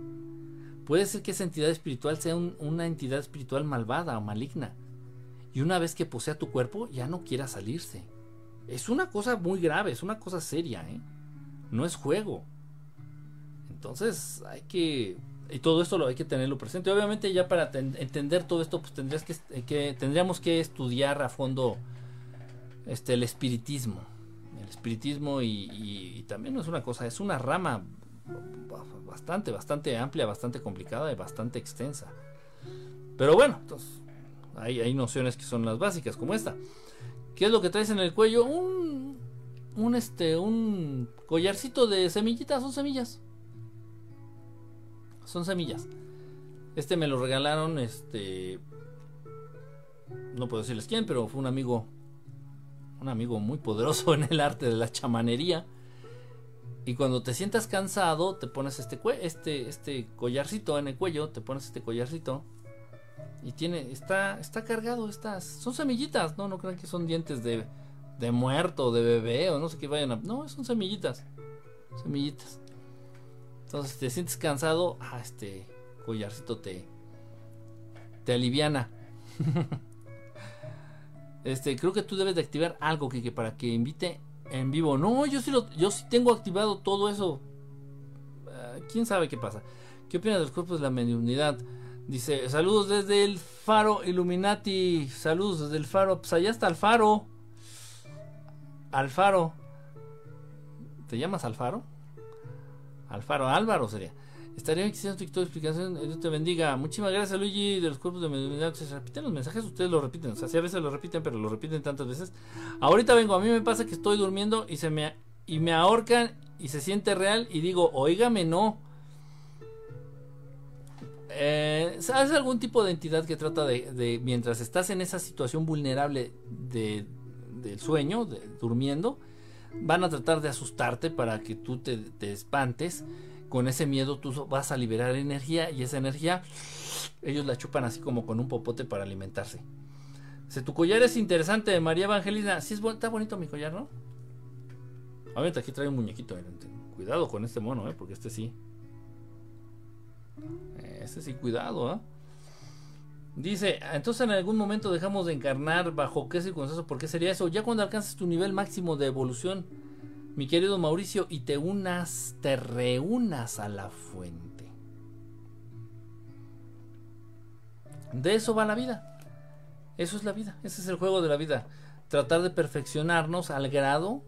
Puede ser que esa entidad espiritual sea una entidad espiritual malvada o maligna. Y una vez que posea tu cuerpo, ya no quiera salirse. Es una cosa muy grave, es una cosa seria, ¿eh? No es juego. Entonces hay que... Y todo esto lo hay que tenerlo presente. Obviamente ya para entender todo esto, pues tendrías eh, que, tendríamos que estudiar a fondo este, el espiritismo. Espiritismo y, también no es una cosa, es una rama bastante, bastante amplia, bastante complicada y bastante extensa. Pero bueno, entonces, hay, hay nociones que son las básicas, como esta. ¿Qué es lo que traes en el cuello? Un, un este, un collarcito de semillitas, son semillas. Son semillas. Este me lo regalaron, este, no puedo decirles quién, pero fue un amigo, un amigo muy poderoso en el arte de la chamanería. Y cuando te sientas cansado, te pones este, este, este collarcito en el cuello, te pones este collarcito y tiene, está, está cargado estas, son semillitas, no, no crean que son dientes de, de muerto, de bebé o no sé qué vayan a, no, son semillitas, semillitas. Entonces, te sientes cansado, ah, este collarcito te, te aliviana. este, creo que tú debes de activar algo que, para que invite en vivo. No, yo sí lo, yo sí tengo activado todo eso. Ah, ¿Quién sabe qué pasa? ¿Qué opinas de los cuerpos de la mediunidad? Dice, saludos desde el faro Illuminati. Saludos desde el faro. Pues allá está Alfaro. Alfaro. ¿Te llamas Alfaro? Alfaro, Álvaro sería. Estaría bien que TikTok explicación. Dios te bendiga. Muchísimas gracias, Luigi, de los cuerpos de mediunidad. Se repiten los mensajes, ustedes lo repiten. O sea, sí, a veces lo repiten, pero lo repiten tantas veces. Ahorita vengo, a mí me pasa que estoy durmiendo y se me y me ahorcan y se siente real y digo, oígame, no. Eh, ¿Sabes algún tipo de entidad que trata de, mientras estás en esa situación vulnerable, de del sueño, durmiendo, van a tratar de asustarte para que tú te espantes. Con ese miedo tú vas a liberar energía y esa energía ellos la chupan así como con un popote para alimentarse. Si tu collar es interesante, María Evangelina. Sí, es está bonito mi collar, ¿no? Ahorita aquí trae un muñequito. Cuidado con este mono, ¿eh? Porque este sí. Este sí, cuidado, ¿eh? Dice, entonces en algún momento dejamos de encarnar bajo qué circunstancias, ¿por qué sería eso? Ya cuando alcances tu nivel máximo de evolución, mi querido Mauricio, y te unas, te reúnas a la fuente. De eso va la vida. Eso es la vida, ese es el juego de la vida. Tratar de perfeccionarnos al grado,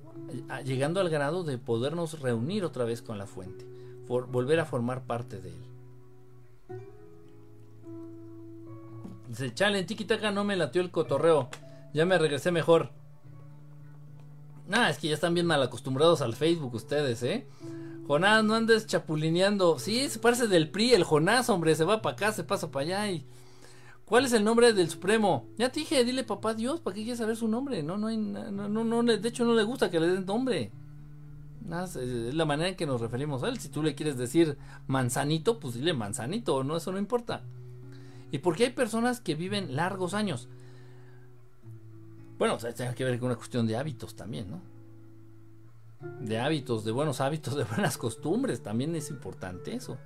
llegando al grado de podernos reunir otra vez con la fuente, volver a formar parte de él. Dice, chale, en Tikitaka no me latió el cotorreo. Ya me regresé mejor. Nah, es que ya están bien mal acostumbrados al Facebook ustedes, ¿eh? Jonás, no andes chapulineando. Sí, se parece del PRI, el Jonás, hombre. Se va para acá, se pasa para allá y... ¿Cuál es el nombre del Supremo? Ya te dije, dile papá Dios, ¿para qué quieres saber su nombre? No, no hay, no, no, no, de hecho no le gusta que le den nombre. Es la manera en que nos referimos a él. Si tú le quieres decir manzanito, pues dile manzanito, no, eso no importa. Y porque hay personas que viven largos años. Bueno, tiene que ver con una cuestión de hábitos también, ¿no? De hábitos, de buenos hábitos, de buenas costumbres, también es importante eso.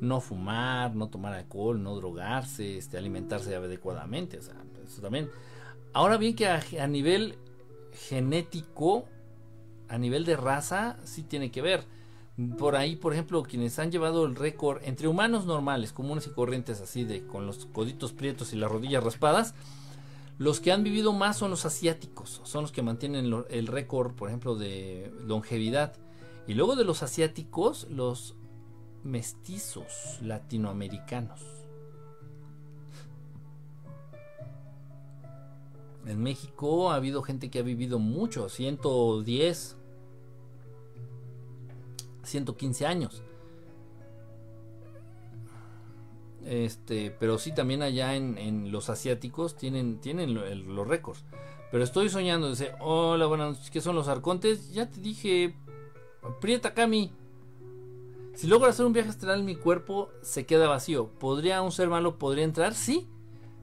No fumar, no tomar alcohol, no drogarse, este, alimentarse adecuadamente, o sea, eso también. Ahora bien que a, a nivel genético, a nivel de raza, sí tiene que ver por ahí, por ejemplo, quienes han llevado el récord entre humanos normales, comunes y corrientes, así de con los coditos prietos y las rodillas raspadas, los que han vivido más son los asiáticos, son los que mantienen el récord, por ejemplo, de longevidad. Y luego de los asiáticos, los mestizos latinoamericanos. En México ha habido gente que ha vivido mucho, 110, 115 años. Este, pero sí también allá en, los asiáticos tienen, tienen los récords. Pero estoy soñando, dice, hola, buenas noches, ¿qué son los arcontes? Ya te dije, Prieta Kami. Si logro hacer un viaje astral, mi cuerpo se queda vacío. ¿Podría un ser malo, podría entrar? Sí.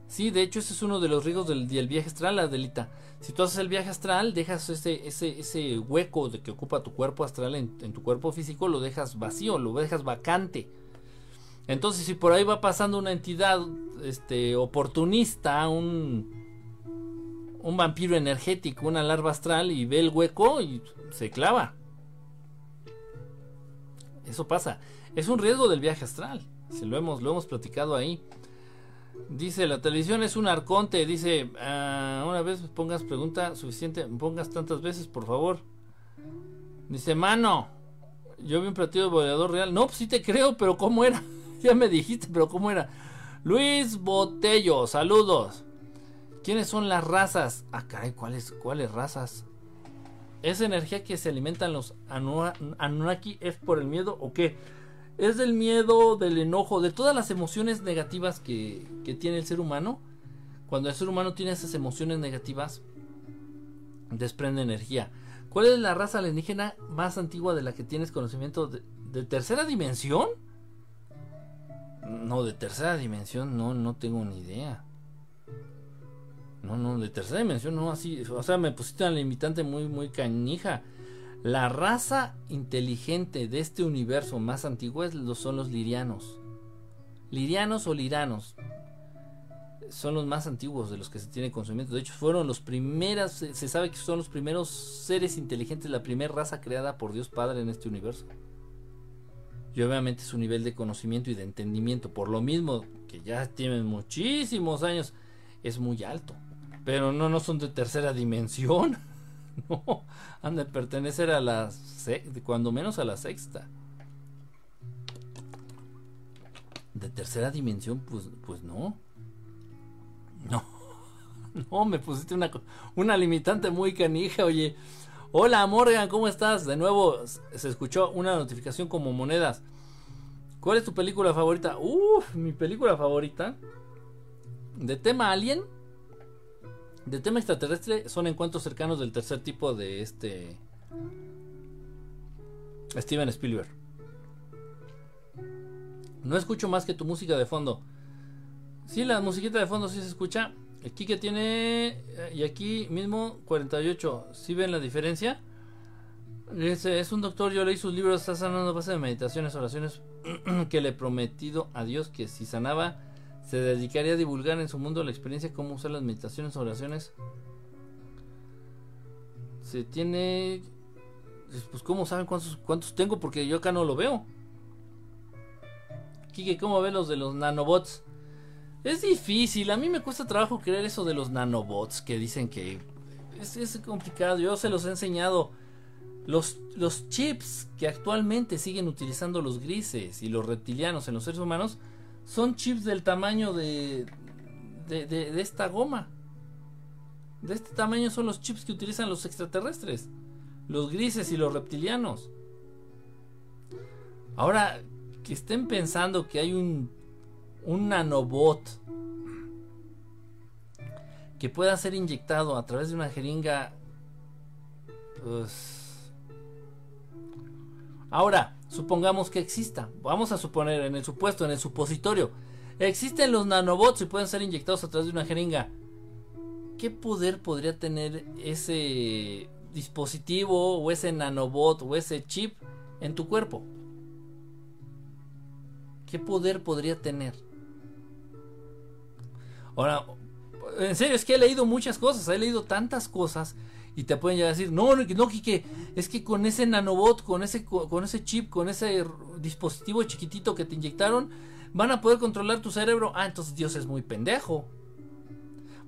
Sí, de hecho ese es uno de los riesgos del, viaje astral, Adelita. Si tú haces el viaje astral, dejas ese, ese, ese hueco de que ocupa tu cuerpo astral en, tu cuerpo físico, lo dejas vacío, lo dejas vacante. Entonces, si por ahí va pasando una entidad este, oportunista, un, un vampiro energético, una larva astral, y ve el hueco y se clava. Eso pasa. Es un riesgo del viaje astral. Si lo hemos, lo hemos platicado ahí. Dice, la televisión es un arconte. Dice, ah, una vez pongas pregunta suficiente, pongas tantas veces, por favor. Dice, mano, yo vi un platillo de boleador real. No, pues sí te creo, pero ¿cómo era? Ya me dijiste, pero ¿cómo era? Luis Botello, saludos. ¿Quiénes son las razas? Ah, caray, ¿cuáles, razas? ¿Esa energía que se alimentan los Anunnaki es por el miedo o qué? es del miedo, del enojo, de todas las emociones negativas que, tiene el ser humano. Cuando el ser humano tiene esas emociones negativas, desprende energía. ¿Cuál es la raza alienígena más antigua de la que tienes conocimiento? ¿De, tercera dimensión? No, de tercera dimensión no, no tengo ni idea. No, no, de tercera dimensión no, así. O sea, me pusiste una limitante muy, muy canija. La raza inteligente de este universo más antiguo son los lirianos. Lirianos o liranos son los más antiguos de los que se tiene conocimiento. De hecho, fueron los primeros, se sabe que son los primeros seres inteligentes, la primera raza creada por Dios Padre en este universo. Y obviamente su nivel de conocimiento y de entendimiento, por lo mismo que ya tienen muchísimos años, es muy alto. Pero no, no son de tercera dimensión. No, han de pertenecer a la cuando menos a la sexta. De tercera dimensión, pues, pues no. No. No, me pusiste una, una limitante muy canija, oye. Hola Morgan, ¿cómo estás? De nuevo se escuchó una notificación como monedas. ¿Cuál es tu película favorita? Uf, mi película favorita. De tema Alien. De tema extraterrestre son encuentros cercanos del tercer tipo de este Steven Spielberg. No escucho más que tu música de fondo. Sí, la musiquita de fondo sí se escucha. Aquí que tiene. Eh, y aquí mismo 48. ¿Sí ven la diferencia? es un doctor, yo leí sus libros, está sanando base de meditaciones, oraciones que le he prometido a Dios que si sanaba, se dedicaría a divulgar en su mundo la experiencia cómo usar las meditaciones, oraciones. Se tiene. Pues, ¿cómo saben cuántos, cuántos tengo? Porque yo acá no lo veo. Kike, ¿cómo ve los de los nanobots? Es difícil, a mí me cuesta trabajo creer eso de los nanobots que dicen que es, complicado. Yo se los he enseñado. Los, los, chips que actualmente siguen utilizando los grises y los reptilianos en los seres humanos son chips del tamaño de, de, de, esta goma. De este tamaño son los chips que utilizan los extraterrestres. Los grises y los reptilianos. Ahora, que estén pensando que hay un, un nanobot que pueda ser inyectado a través de una jeringa. Pues... Ahora, supongamos que exista. Vamos a suponer en el supuesto, en el supositorio. Existen los nanobots y pueden ser inyectados a través de una jeringa. ¿Qué poder podría tener ese dispositivo o ese nanobot o ese chip en tu cuerpo? ¿Qué poder podría tener? Ahora, en serio, es que he leído muchas cosas, he leído tantas cosas y te pueden llegar a decir, no, no, Kike, es que con ese nanobot, con ese, con ese chip, con ese dispositivo chiquitito que te inyectaron, van a poder controlar tu cerebro. Ah, entonces Dios es muy pendejo.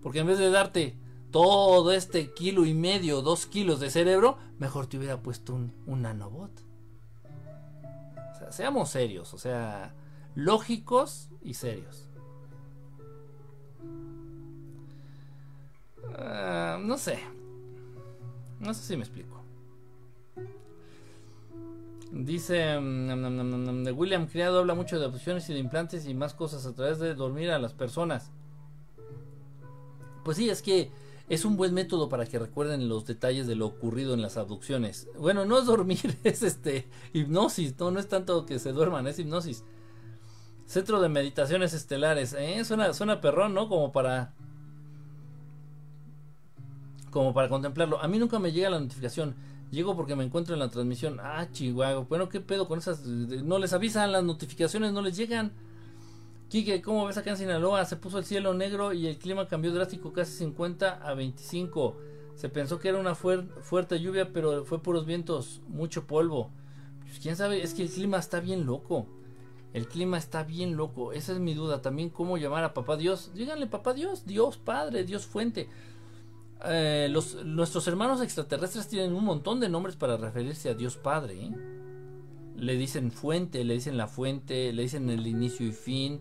Porque en vez de darte todo este kilo y medio, dos kilos de cerebro, mejor te hubiera puesto un, un nanobot. O sea, seamos serios, o sea, lógicos y serios. Ah, no sé. No sé si me explico. Dice mm, William Criado habla mucho de opciones y de implantes y más cosas a través de dormir a las personas. Pues sí, es que es un buen método para que recuerden los detalles de lo ocurrido en las abducciones. Bueno, no es dormir, es este hipnosis, no, no es tanto que se duerman, es hipnosis. Centro de Meditaciones Estelares. ¿eh? Suena, suena perrón, ¿no? Como para. Como para contemplarlo. A mí nunca me llega la notificación. Llego porque me encuentro en la transmisión. Ah, chihuahua. Bueno, ¿qué pedo con esas? No les avisan, las notificaciones no les llegan. Quique, ¿cómo ves acá en Sinaloa? Se puso el cielo negro y el clima cambió drástico, casi 50 a 25. Se pensó que era una fuerte lluvia, pero fue puros vientos, mucho polvo. Pues quién sabe, es que el clima está bien loco. El clima está bien loco. Esa es mi duda. También cómo llamar a papá Dios. Díganle papá Dios, Dios Padre, Dios Fuente. Eh, los, nuestros hermanos extraterrestres tienen un montón de nombres para referirse a Dios Padre. ¿eh? Le dicen fuente, le dicen la fuente, le dicen el inicio y fin,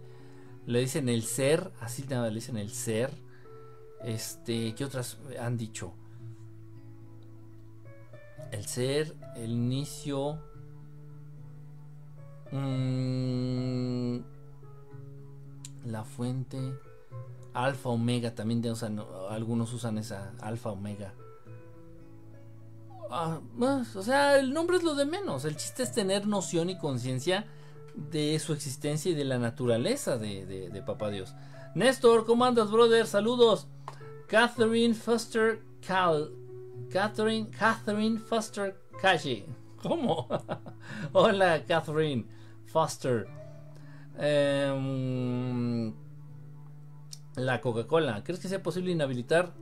le dicen el ser, así nada, le dicen el ser. Este, ¿qué otras han dicho? El ser, el inicio, Mm, la fuente. Alfa Omega también algunos usan esa Alfa Omega. Ah, o sea, el nombre es lo de menos. El chiste es tener noción y conciencia de su existencia y de la naturaleza de, de, Papá Dios. Néstor, ¿cómo andas, brother? Saludos. Catherine Foster Cal. Catherine, Catherine Foster Kashi. ¿Cómo? Hola, Catherine. Foster. Em, la Coca-Cola. ¿Crees que sea posible inhabilitar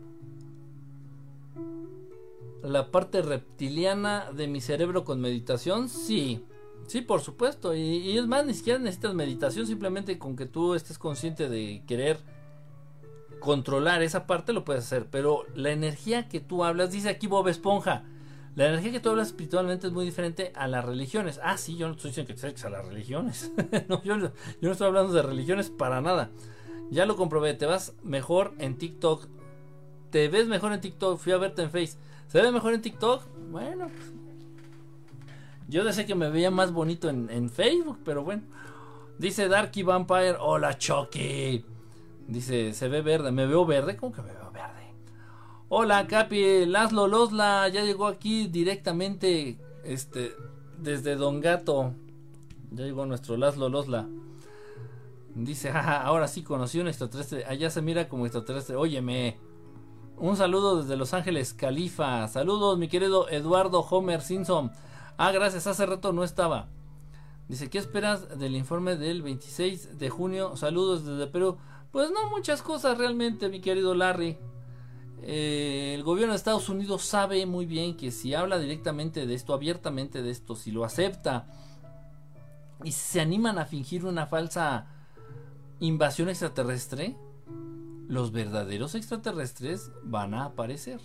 la parte reptiliana de mi cerebro con meditación? Sí. Sí, por supuesto. Y, es más, ni siquiera necesitas meditación. Simplemente con que tú estés consciente de querer controlar esa parte lo puedes hacer. Pero la energía que tú hablas, dice aquí Bob Esponja. La energía que tú hablas espiritualmente es muy diferente a las religiones. Ah, sí, yo no estoy diciendo que te a las religiones. yo, no estoy hablando de religiones para nada. Ya lo comprobé, te vas mejor en TikTok. Te ves mejor en TikTok. Fui a verte en Face. ¿Se ve mejor en TikTok? Bueno, pues, yo decía que me veía más bonito en, Facebook, pero bueno. Dice Darky Vampire, hola Chucky. Dice, se ve verde, me veo verde, ¿cómo que me veo verde? Hola, Capi, Laszlo Losla ya llegó aquí directamente este desde Don Gato. Ya llegó nuestro Laszlo Losla. Dice, ahora sí conocí un extraterrestre. Allá se mira como extraterrestre. Óyeme. Un saludo desde Los Ángeles, Califa. Saludos, mi querido Eduardo Homer Simpson. Ah, gracias, hace rato no estaba. Dice, ¿qué esperas del informe del 26 de junio? Saludos desde Perú. Pues no muchas cosas realmente, mi querido Larry. Eh, el gobierno de Estados Unidos sabe muy bien que si habla directamente de esto, abiertamente de esto, si lo acepta y se animan a fingir una falsa invasión extraterrestre, los verdaderos extraterrestres van a aparecer.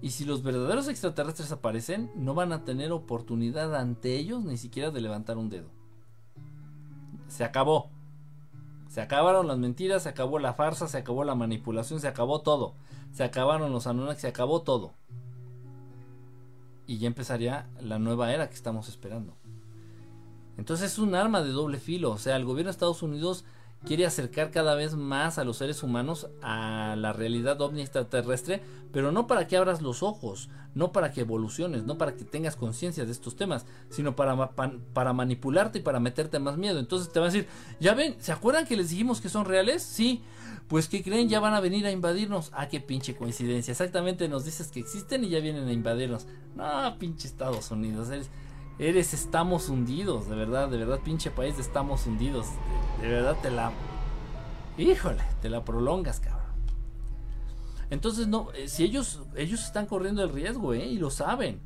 Y si los verdaderos extraterrestres aparecen, no van a tener oportunidad ante ellos ni siquiera de levantar un dedo. Se acabó. Se acabaron las mentiras, se acabó la farsa, se acabó la manipulación, se acabó todo. Se acabaron los Anunnaki, se acabó todo. Y ya empezaría la nueva era que estamos esperando. Entonces es un arma de doble filo. O sea, el gobierno de Estados Unidos quiere acercar cada vez más a los seres humanos a la realidad ovni extraterrestre, pero no para que abras los ojos, no para que evoluciones, no para que tengas conciencia de estos temas, sino para, manipularte y para meterte más miedo. Entonces te van a decir, ya ven, ¿se acuerdan que les dijimos que son reales? Sí, pues que creen ya van a venir a invadirnos. Ah, qué pinche coincidencia. Exactamente nos dices que existen y ya vienen a invadirnos. No, pinche Estados Unidos. Eres, Eres estamos hundidos, de verdad, de verdad, pinche país de estamos hundidos. De, verdad te la... Híjole, te la prolongas, cabrón. Entonces, no, eh, si ellos, ellos están corriendo el riesgo, ¿eh? Y lo saben.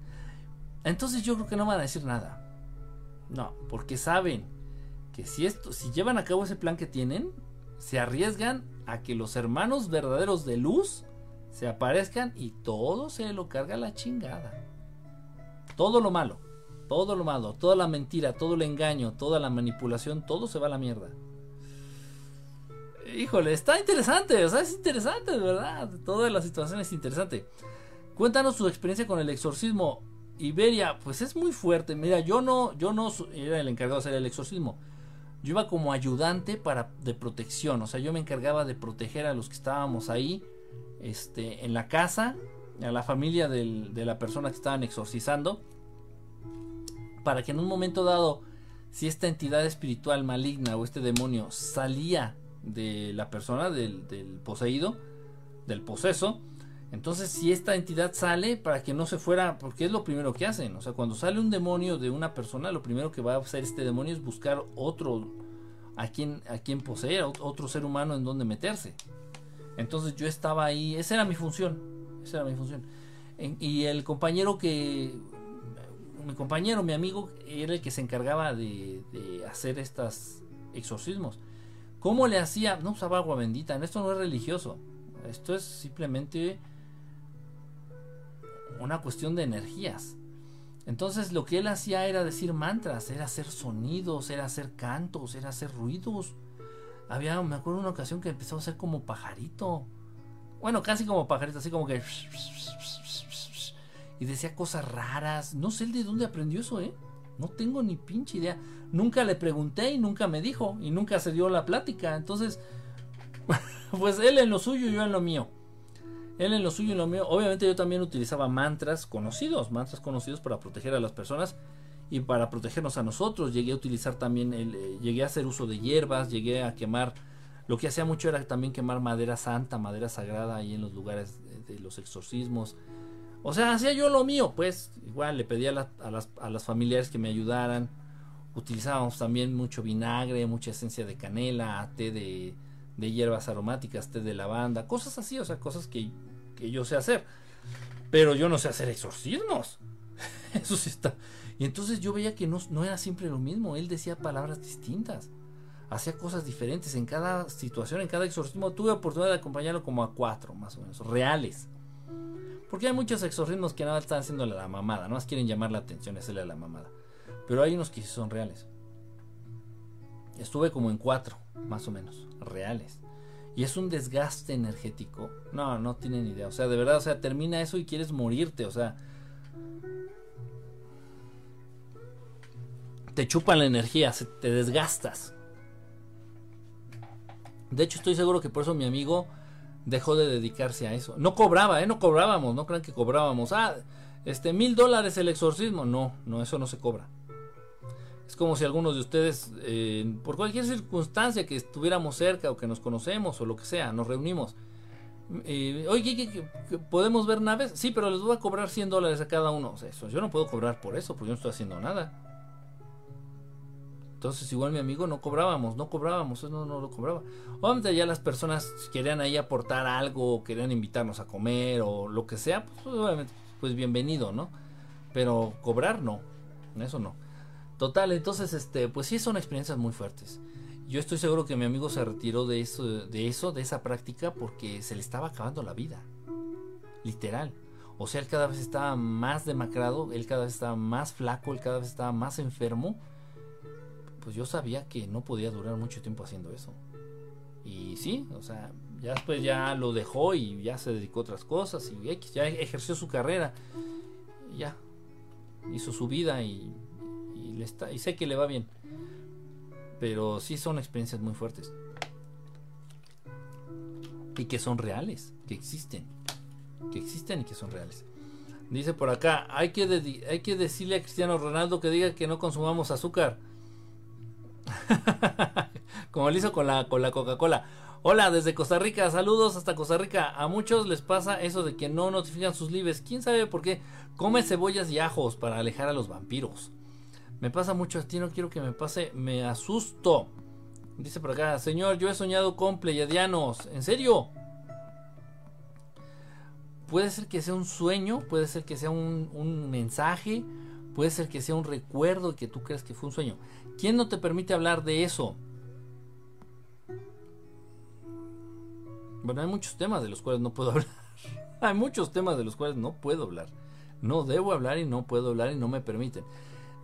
Entonces yo creo que no van a decir nada. No, porque saben que si esto, si llevan a cabo ese plan que tienen, se arriesgan a que los hermanos verdaderos de luz se aparezcan y todo se lo carga la chingada. Todo lo malo. Todo lo malo, toda la mentira, todo el engaño, toda la manipulación, todo se va a la mierda. Híjole, está interesante, o sea, es interesante, de verdad. Toda la situación es interesante. Cuéntanos su experiencia con el exorcismo. Iberia, pues es muy fuerte. Mira, yo no, yo no era el encargado de hacer el exorcismo. Yo iba como ayudante para de protección, o sea, yo me encargaba de proteger a los que estábamos ahí, este, en la casa, a la familia de la persona que estaban exorcizando para que en un momento dado, si esta entidad espiritual maligna o este demonio salía de la persona, del, poseído, del poseso, entonces si esta entidad sale para que no se fuera, porque es lo primero que hacen, o sea, cuando sale un demonio de una persona, lo primero que va a hacer este demonio es buscar otro a quien, a quien poseer, otro ser humano en donde meterse. Entonces yo estaba ahí, esa era mi función, esa era mi función. y el compañero que mi compañero, mi amigo, era el que se encargaba de, hacer estos exorcismos. ¿Cómo le hacía? No usaba agua bendita. Esto no es religioso. Esto es simplemente una cuestión de energías. Entonces lo que él hacía era decir mantras, era hacer sonidos, era hacer cantos, era hacer ruidos. Había, me acuerdo una ocasión que empezó a hacer como pajarito. Bueno, casi como pajarito, así como que y decía cosas raras. No sé de dónde aprendió eso, ¿eh? No tengo ni pinche idea. Nunca le pregunté y nunca me dijo y nunca se dio la plática. Entonces, pues él en lo suyo y yo en lo mío. Él en lo suyo y en lo mío. Obviamente yo también utilizaba mantras conocidos, mantras conocidos para proteger a las personas y para protegernos a nosotros. Llegué a utilizar también, eh, llegué a hacer uso de hierbas, llegué a quemar. Lo que hacía mucho era también quemar madera santa, madera sagrada ahí en los lugares de los exorcismos. O sea, hacía yo lo mío, pues igual le pedía a, las, a las familiares que me ayudaran. Utilizábamos también mucho vinagre, mucha esencia de canela, té de, hierbas aromáticas, té de lavanda, cosas así, o sea, cosas que, yo sé hacer. Pero yo no sé hacer exorcismos. Eso sí está. Y entonces yo veía que no, no era siempre lo mismo. Él decía palabras distintas. Hacía cosas diferentes en cada situación, en cada exorcismo. Tuve oportunidad de acompañarlo como a cuatro, más o menos, reales. Porque hay muchos exorcismos que nada están haciéndole la mamada, no más quieren llamar la atención, hacerle la mamada. Pero hay unos que sí son reales. Estuve como en cuatro, más o menos, reales. Y es un desgaste energético. No, no tienen idea. O sea, de verdad, o sea, termina eso y quieres morirte. O sea, te chupan la energía, te desgastas. De hecho, estoy seguro que por eso mi amigo dejó de dedicarse a eso. No cobraba, ¿eh? No cobrábamos, no crean que cobrábamos. Ah, este, mil dólares el exorcismo. No, no, eso no se cobra. Es como si algunos de ustedes, eh, por cualquier circunstancia que estuviéramos cerca o que nos conocemos o lo que sea, nos reunimos. Eh, Oye, ¿podemos ver naves? Sí, pero les voy a cobrar 100 dólares a cada uno. eso, yo no puedo cobrar por eso, porque yo no estoy haciendo nada. Entonces, igual mi amigo no cobrábamos, no cobrábamos, no, no lo cobraba. Obviamente ya las personas querían ahí aportar algo, querían invitarnos a comer o lo que sea, pues obviamente, pues bienvenido, ¿no? Pero cobrar no, eso no. Total, entonces, este, pues sí son experiencias muy fuertes. Yo estoy seguro que mi amigo se retiró de eso, de eso, de esa práctica, porque se le estaba acabando la vida. Literal. O sea, él cada vez estaba más demacrado, él cada vez estaba más flaco, él cada vez estaba más enfermo pues yo sabía que no podía durar mucho tiempo haciendo eso. Y sí, o sea, ya después ya lo dejó y ya se dedicó a otras cosas y ya ejerció su carrera. Y ya, hizo su vida y, está, y sé que le va bien. Pero sí son experiencias muy fuertes. Y que son reales, que existen. Que existen y que son reales. Dice por acá, hay que, hay que decirle a Cristiano Ronaldo que diga que no consumamos azúcar. Como lo hizo con la, con la Coca-Cola. Hola, desde Costa Rica, saludos hasta Costa Rica. A muchos les pasa eso de que no notifican sus libres. ¿Quién sabe por qué? Come cebollas y ajos para alejar a los vampiros. Me pasa mucho a ti, no quiero que me pase, me asusto. Dice por acá, señor, yo he soñado con pleyadianos. ¿En serio? Puede ser que sea un sueño, puede ser que sea un, mensaje, puede ser que sea un recuerdo que tú creas que fue un sueño. ¿Quién no te permite hablar de eso? Bueno, hay muchos temas de los cuales no puedo hablar. hay muchos temas de los cuales no puedo hablar. No debo hablar y no puedo hablar y no me permiten.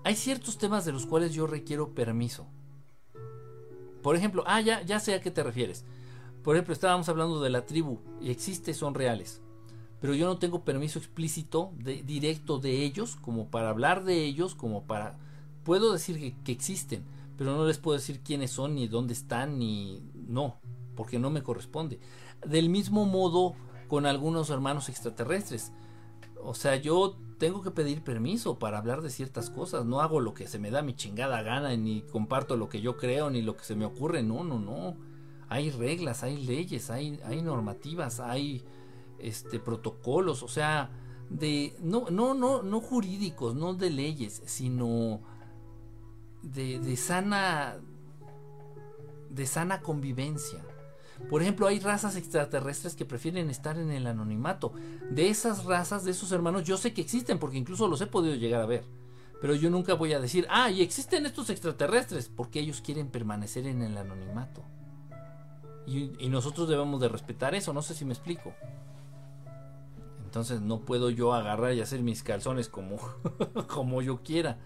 Hay ciertos temas de los cuales yo requiero permiso. Por ejemplo, ah, ya, ya sé a qué te refieres. Por ejemplo, estábamos hablando de la tribu y existe, son reales. Pero yo no tengo permiso explícito, directo de ellos, como para hablar de ellos, como para puedo decir que, existen, pero no les puedo decir quiénes son, ni dónde están, ni no, porque no me corresponde. Del mismo modo con algunos hermanos extraterrestres. O sea, yo tengo que pedir permiso para hablar de ciertas cosas. No hago lo que se me da mi chingada gana, ni comparto lo que yo creo, ni lo que se me ocurre. No, no, no. Hay reglas, hay leyes, hay, hay normativas, hay este protocolos, o sea, de no, no, no, no jurídicos, no de leyes, sino de, sana de sana convivencia. Por ejemplo, hay razas extraterrestres que prefieren estar en el anonimato. De esas razas, de esos hermanos, yo sé que existen porque incluso los he podido llegar a ver. Pero yo nunca voy a decir, ah, y existen estos extraterrestres, porque ellos quieren permanecer en el anonimato. Y, y nosotros debemos de respetar eso, no sé si me explico. Entonces no puedo yo agarrar y hacer mis calzones como, como yo quiera.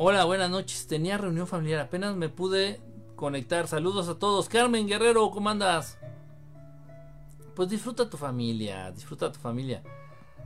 Hola, buenas noches. Tenía reunión familiar. Apenas me pude conectar. Saludos a todos. Carmen Guerrero, ¿cómo andas? Pues disfruta tu familia, disfruta tu familia.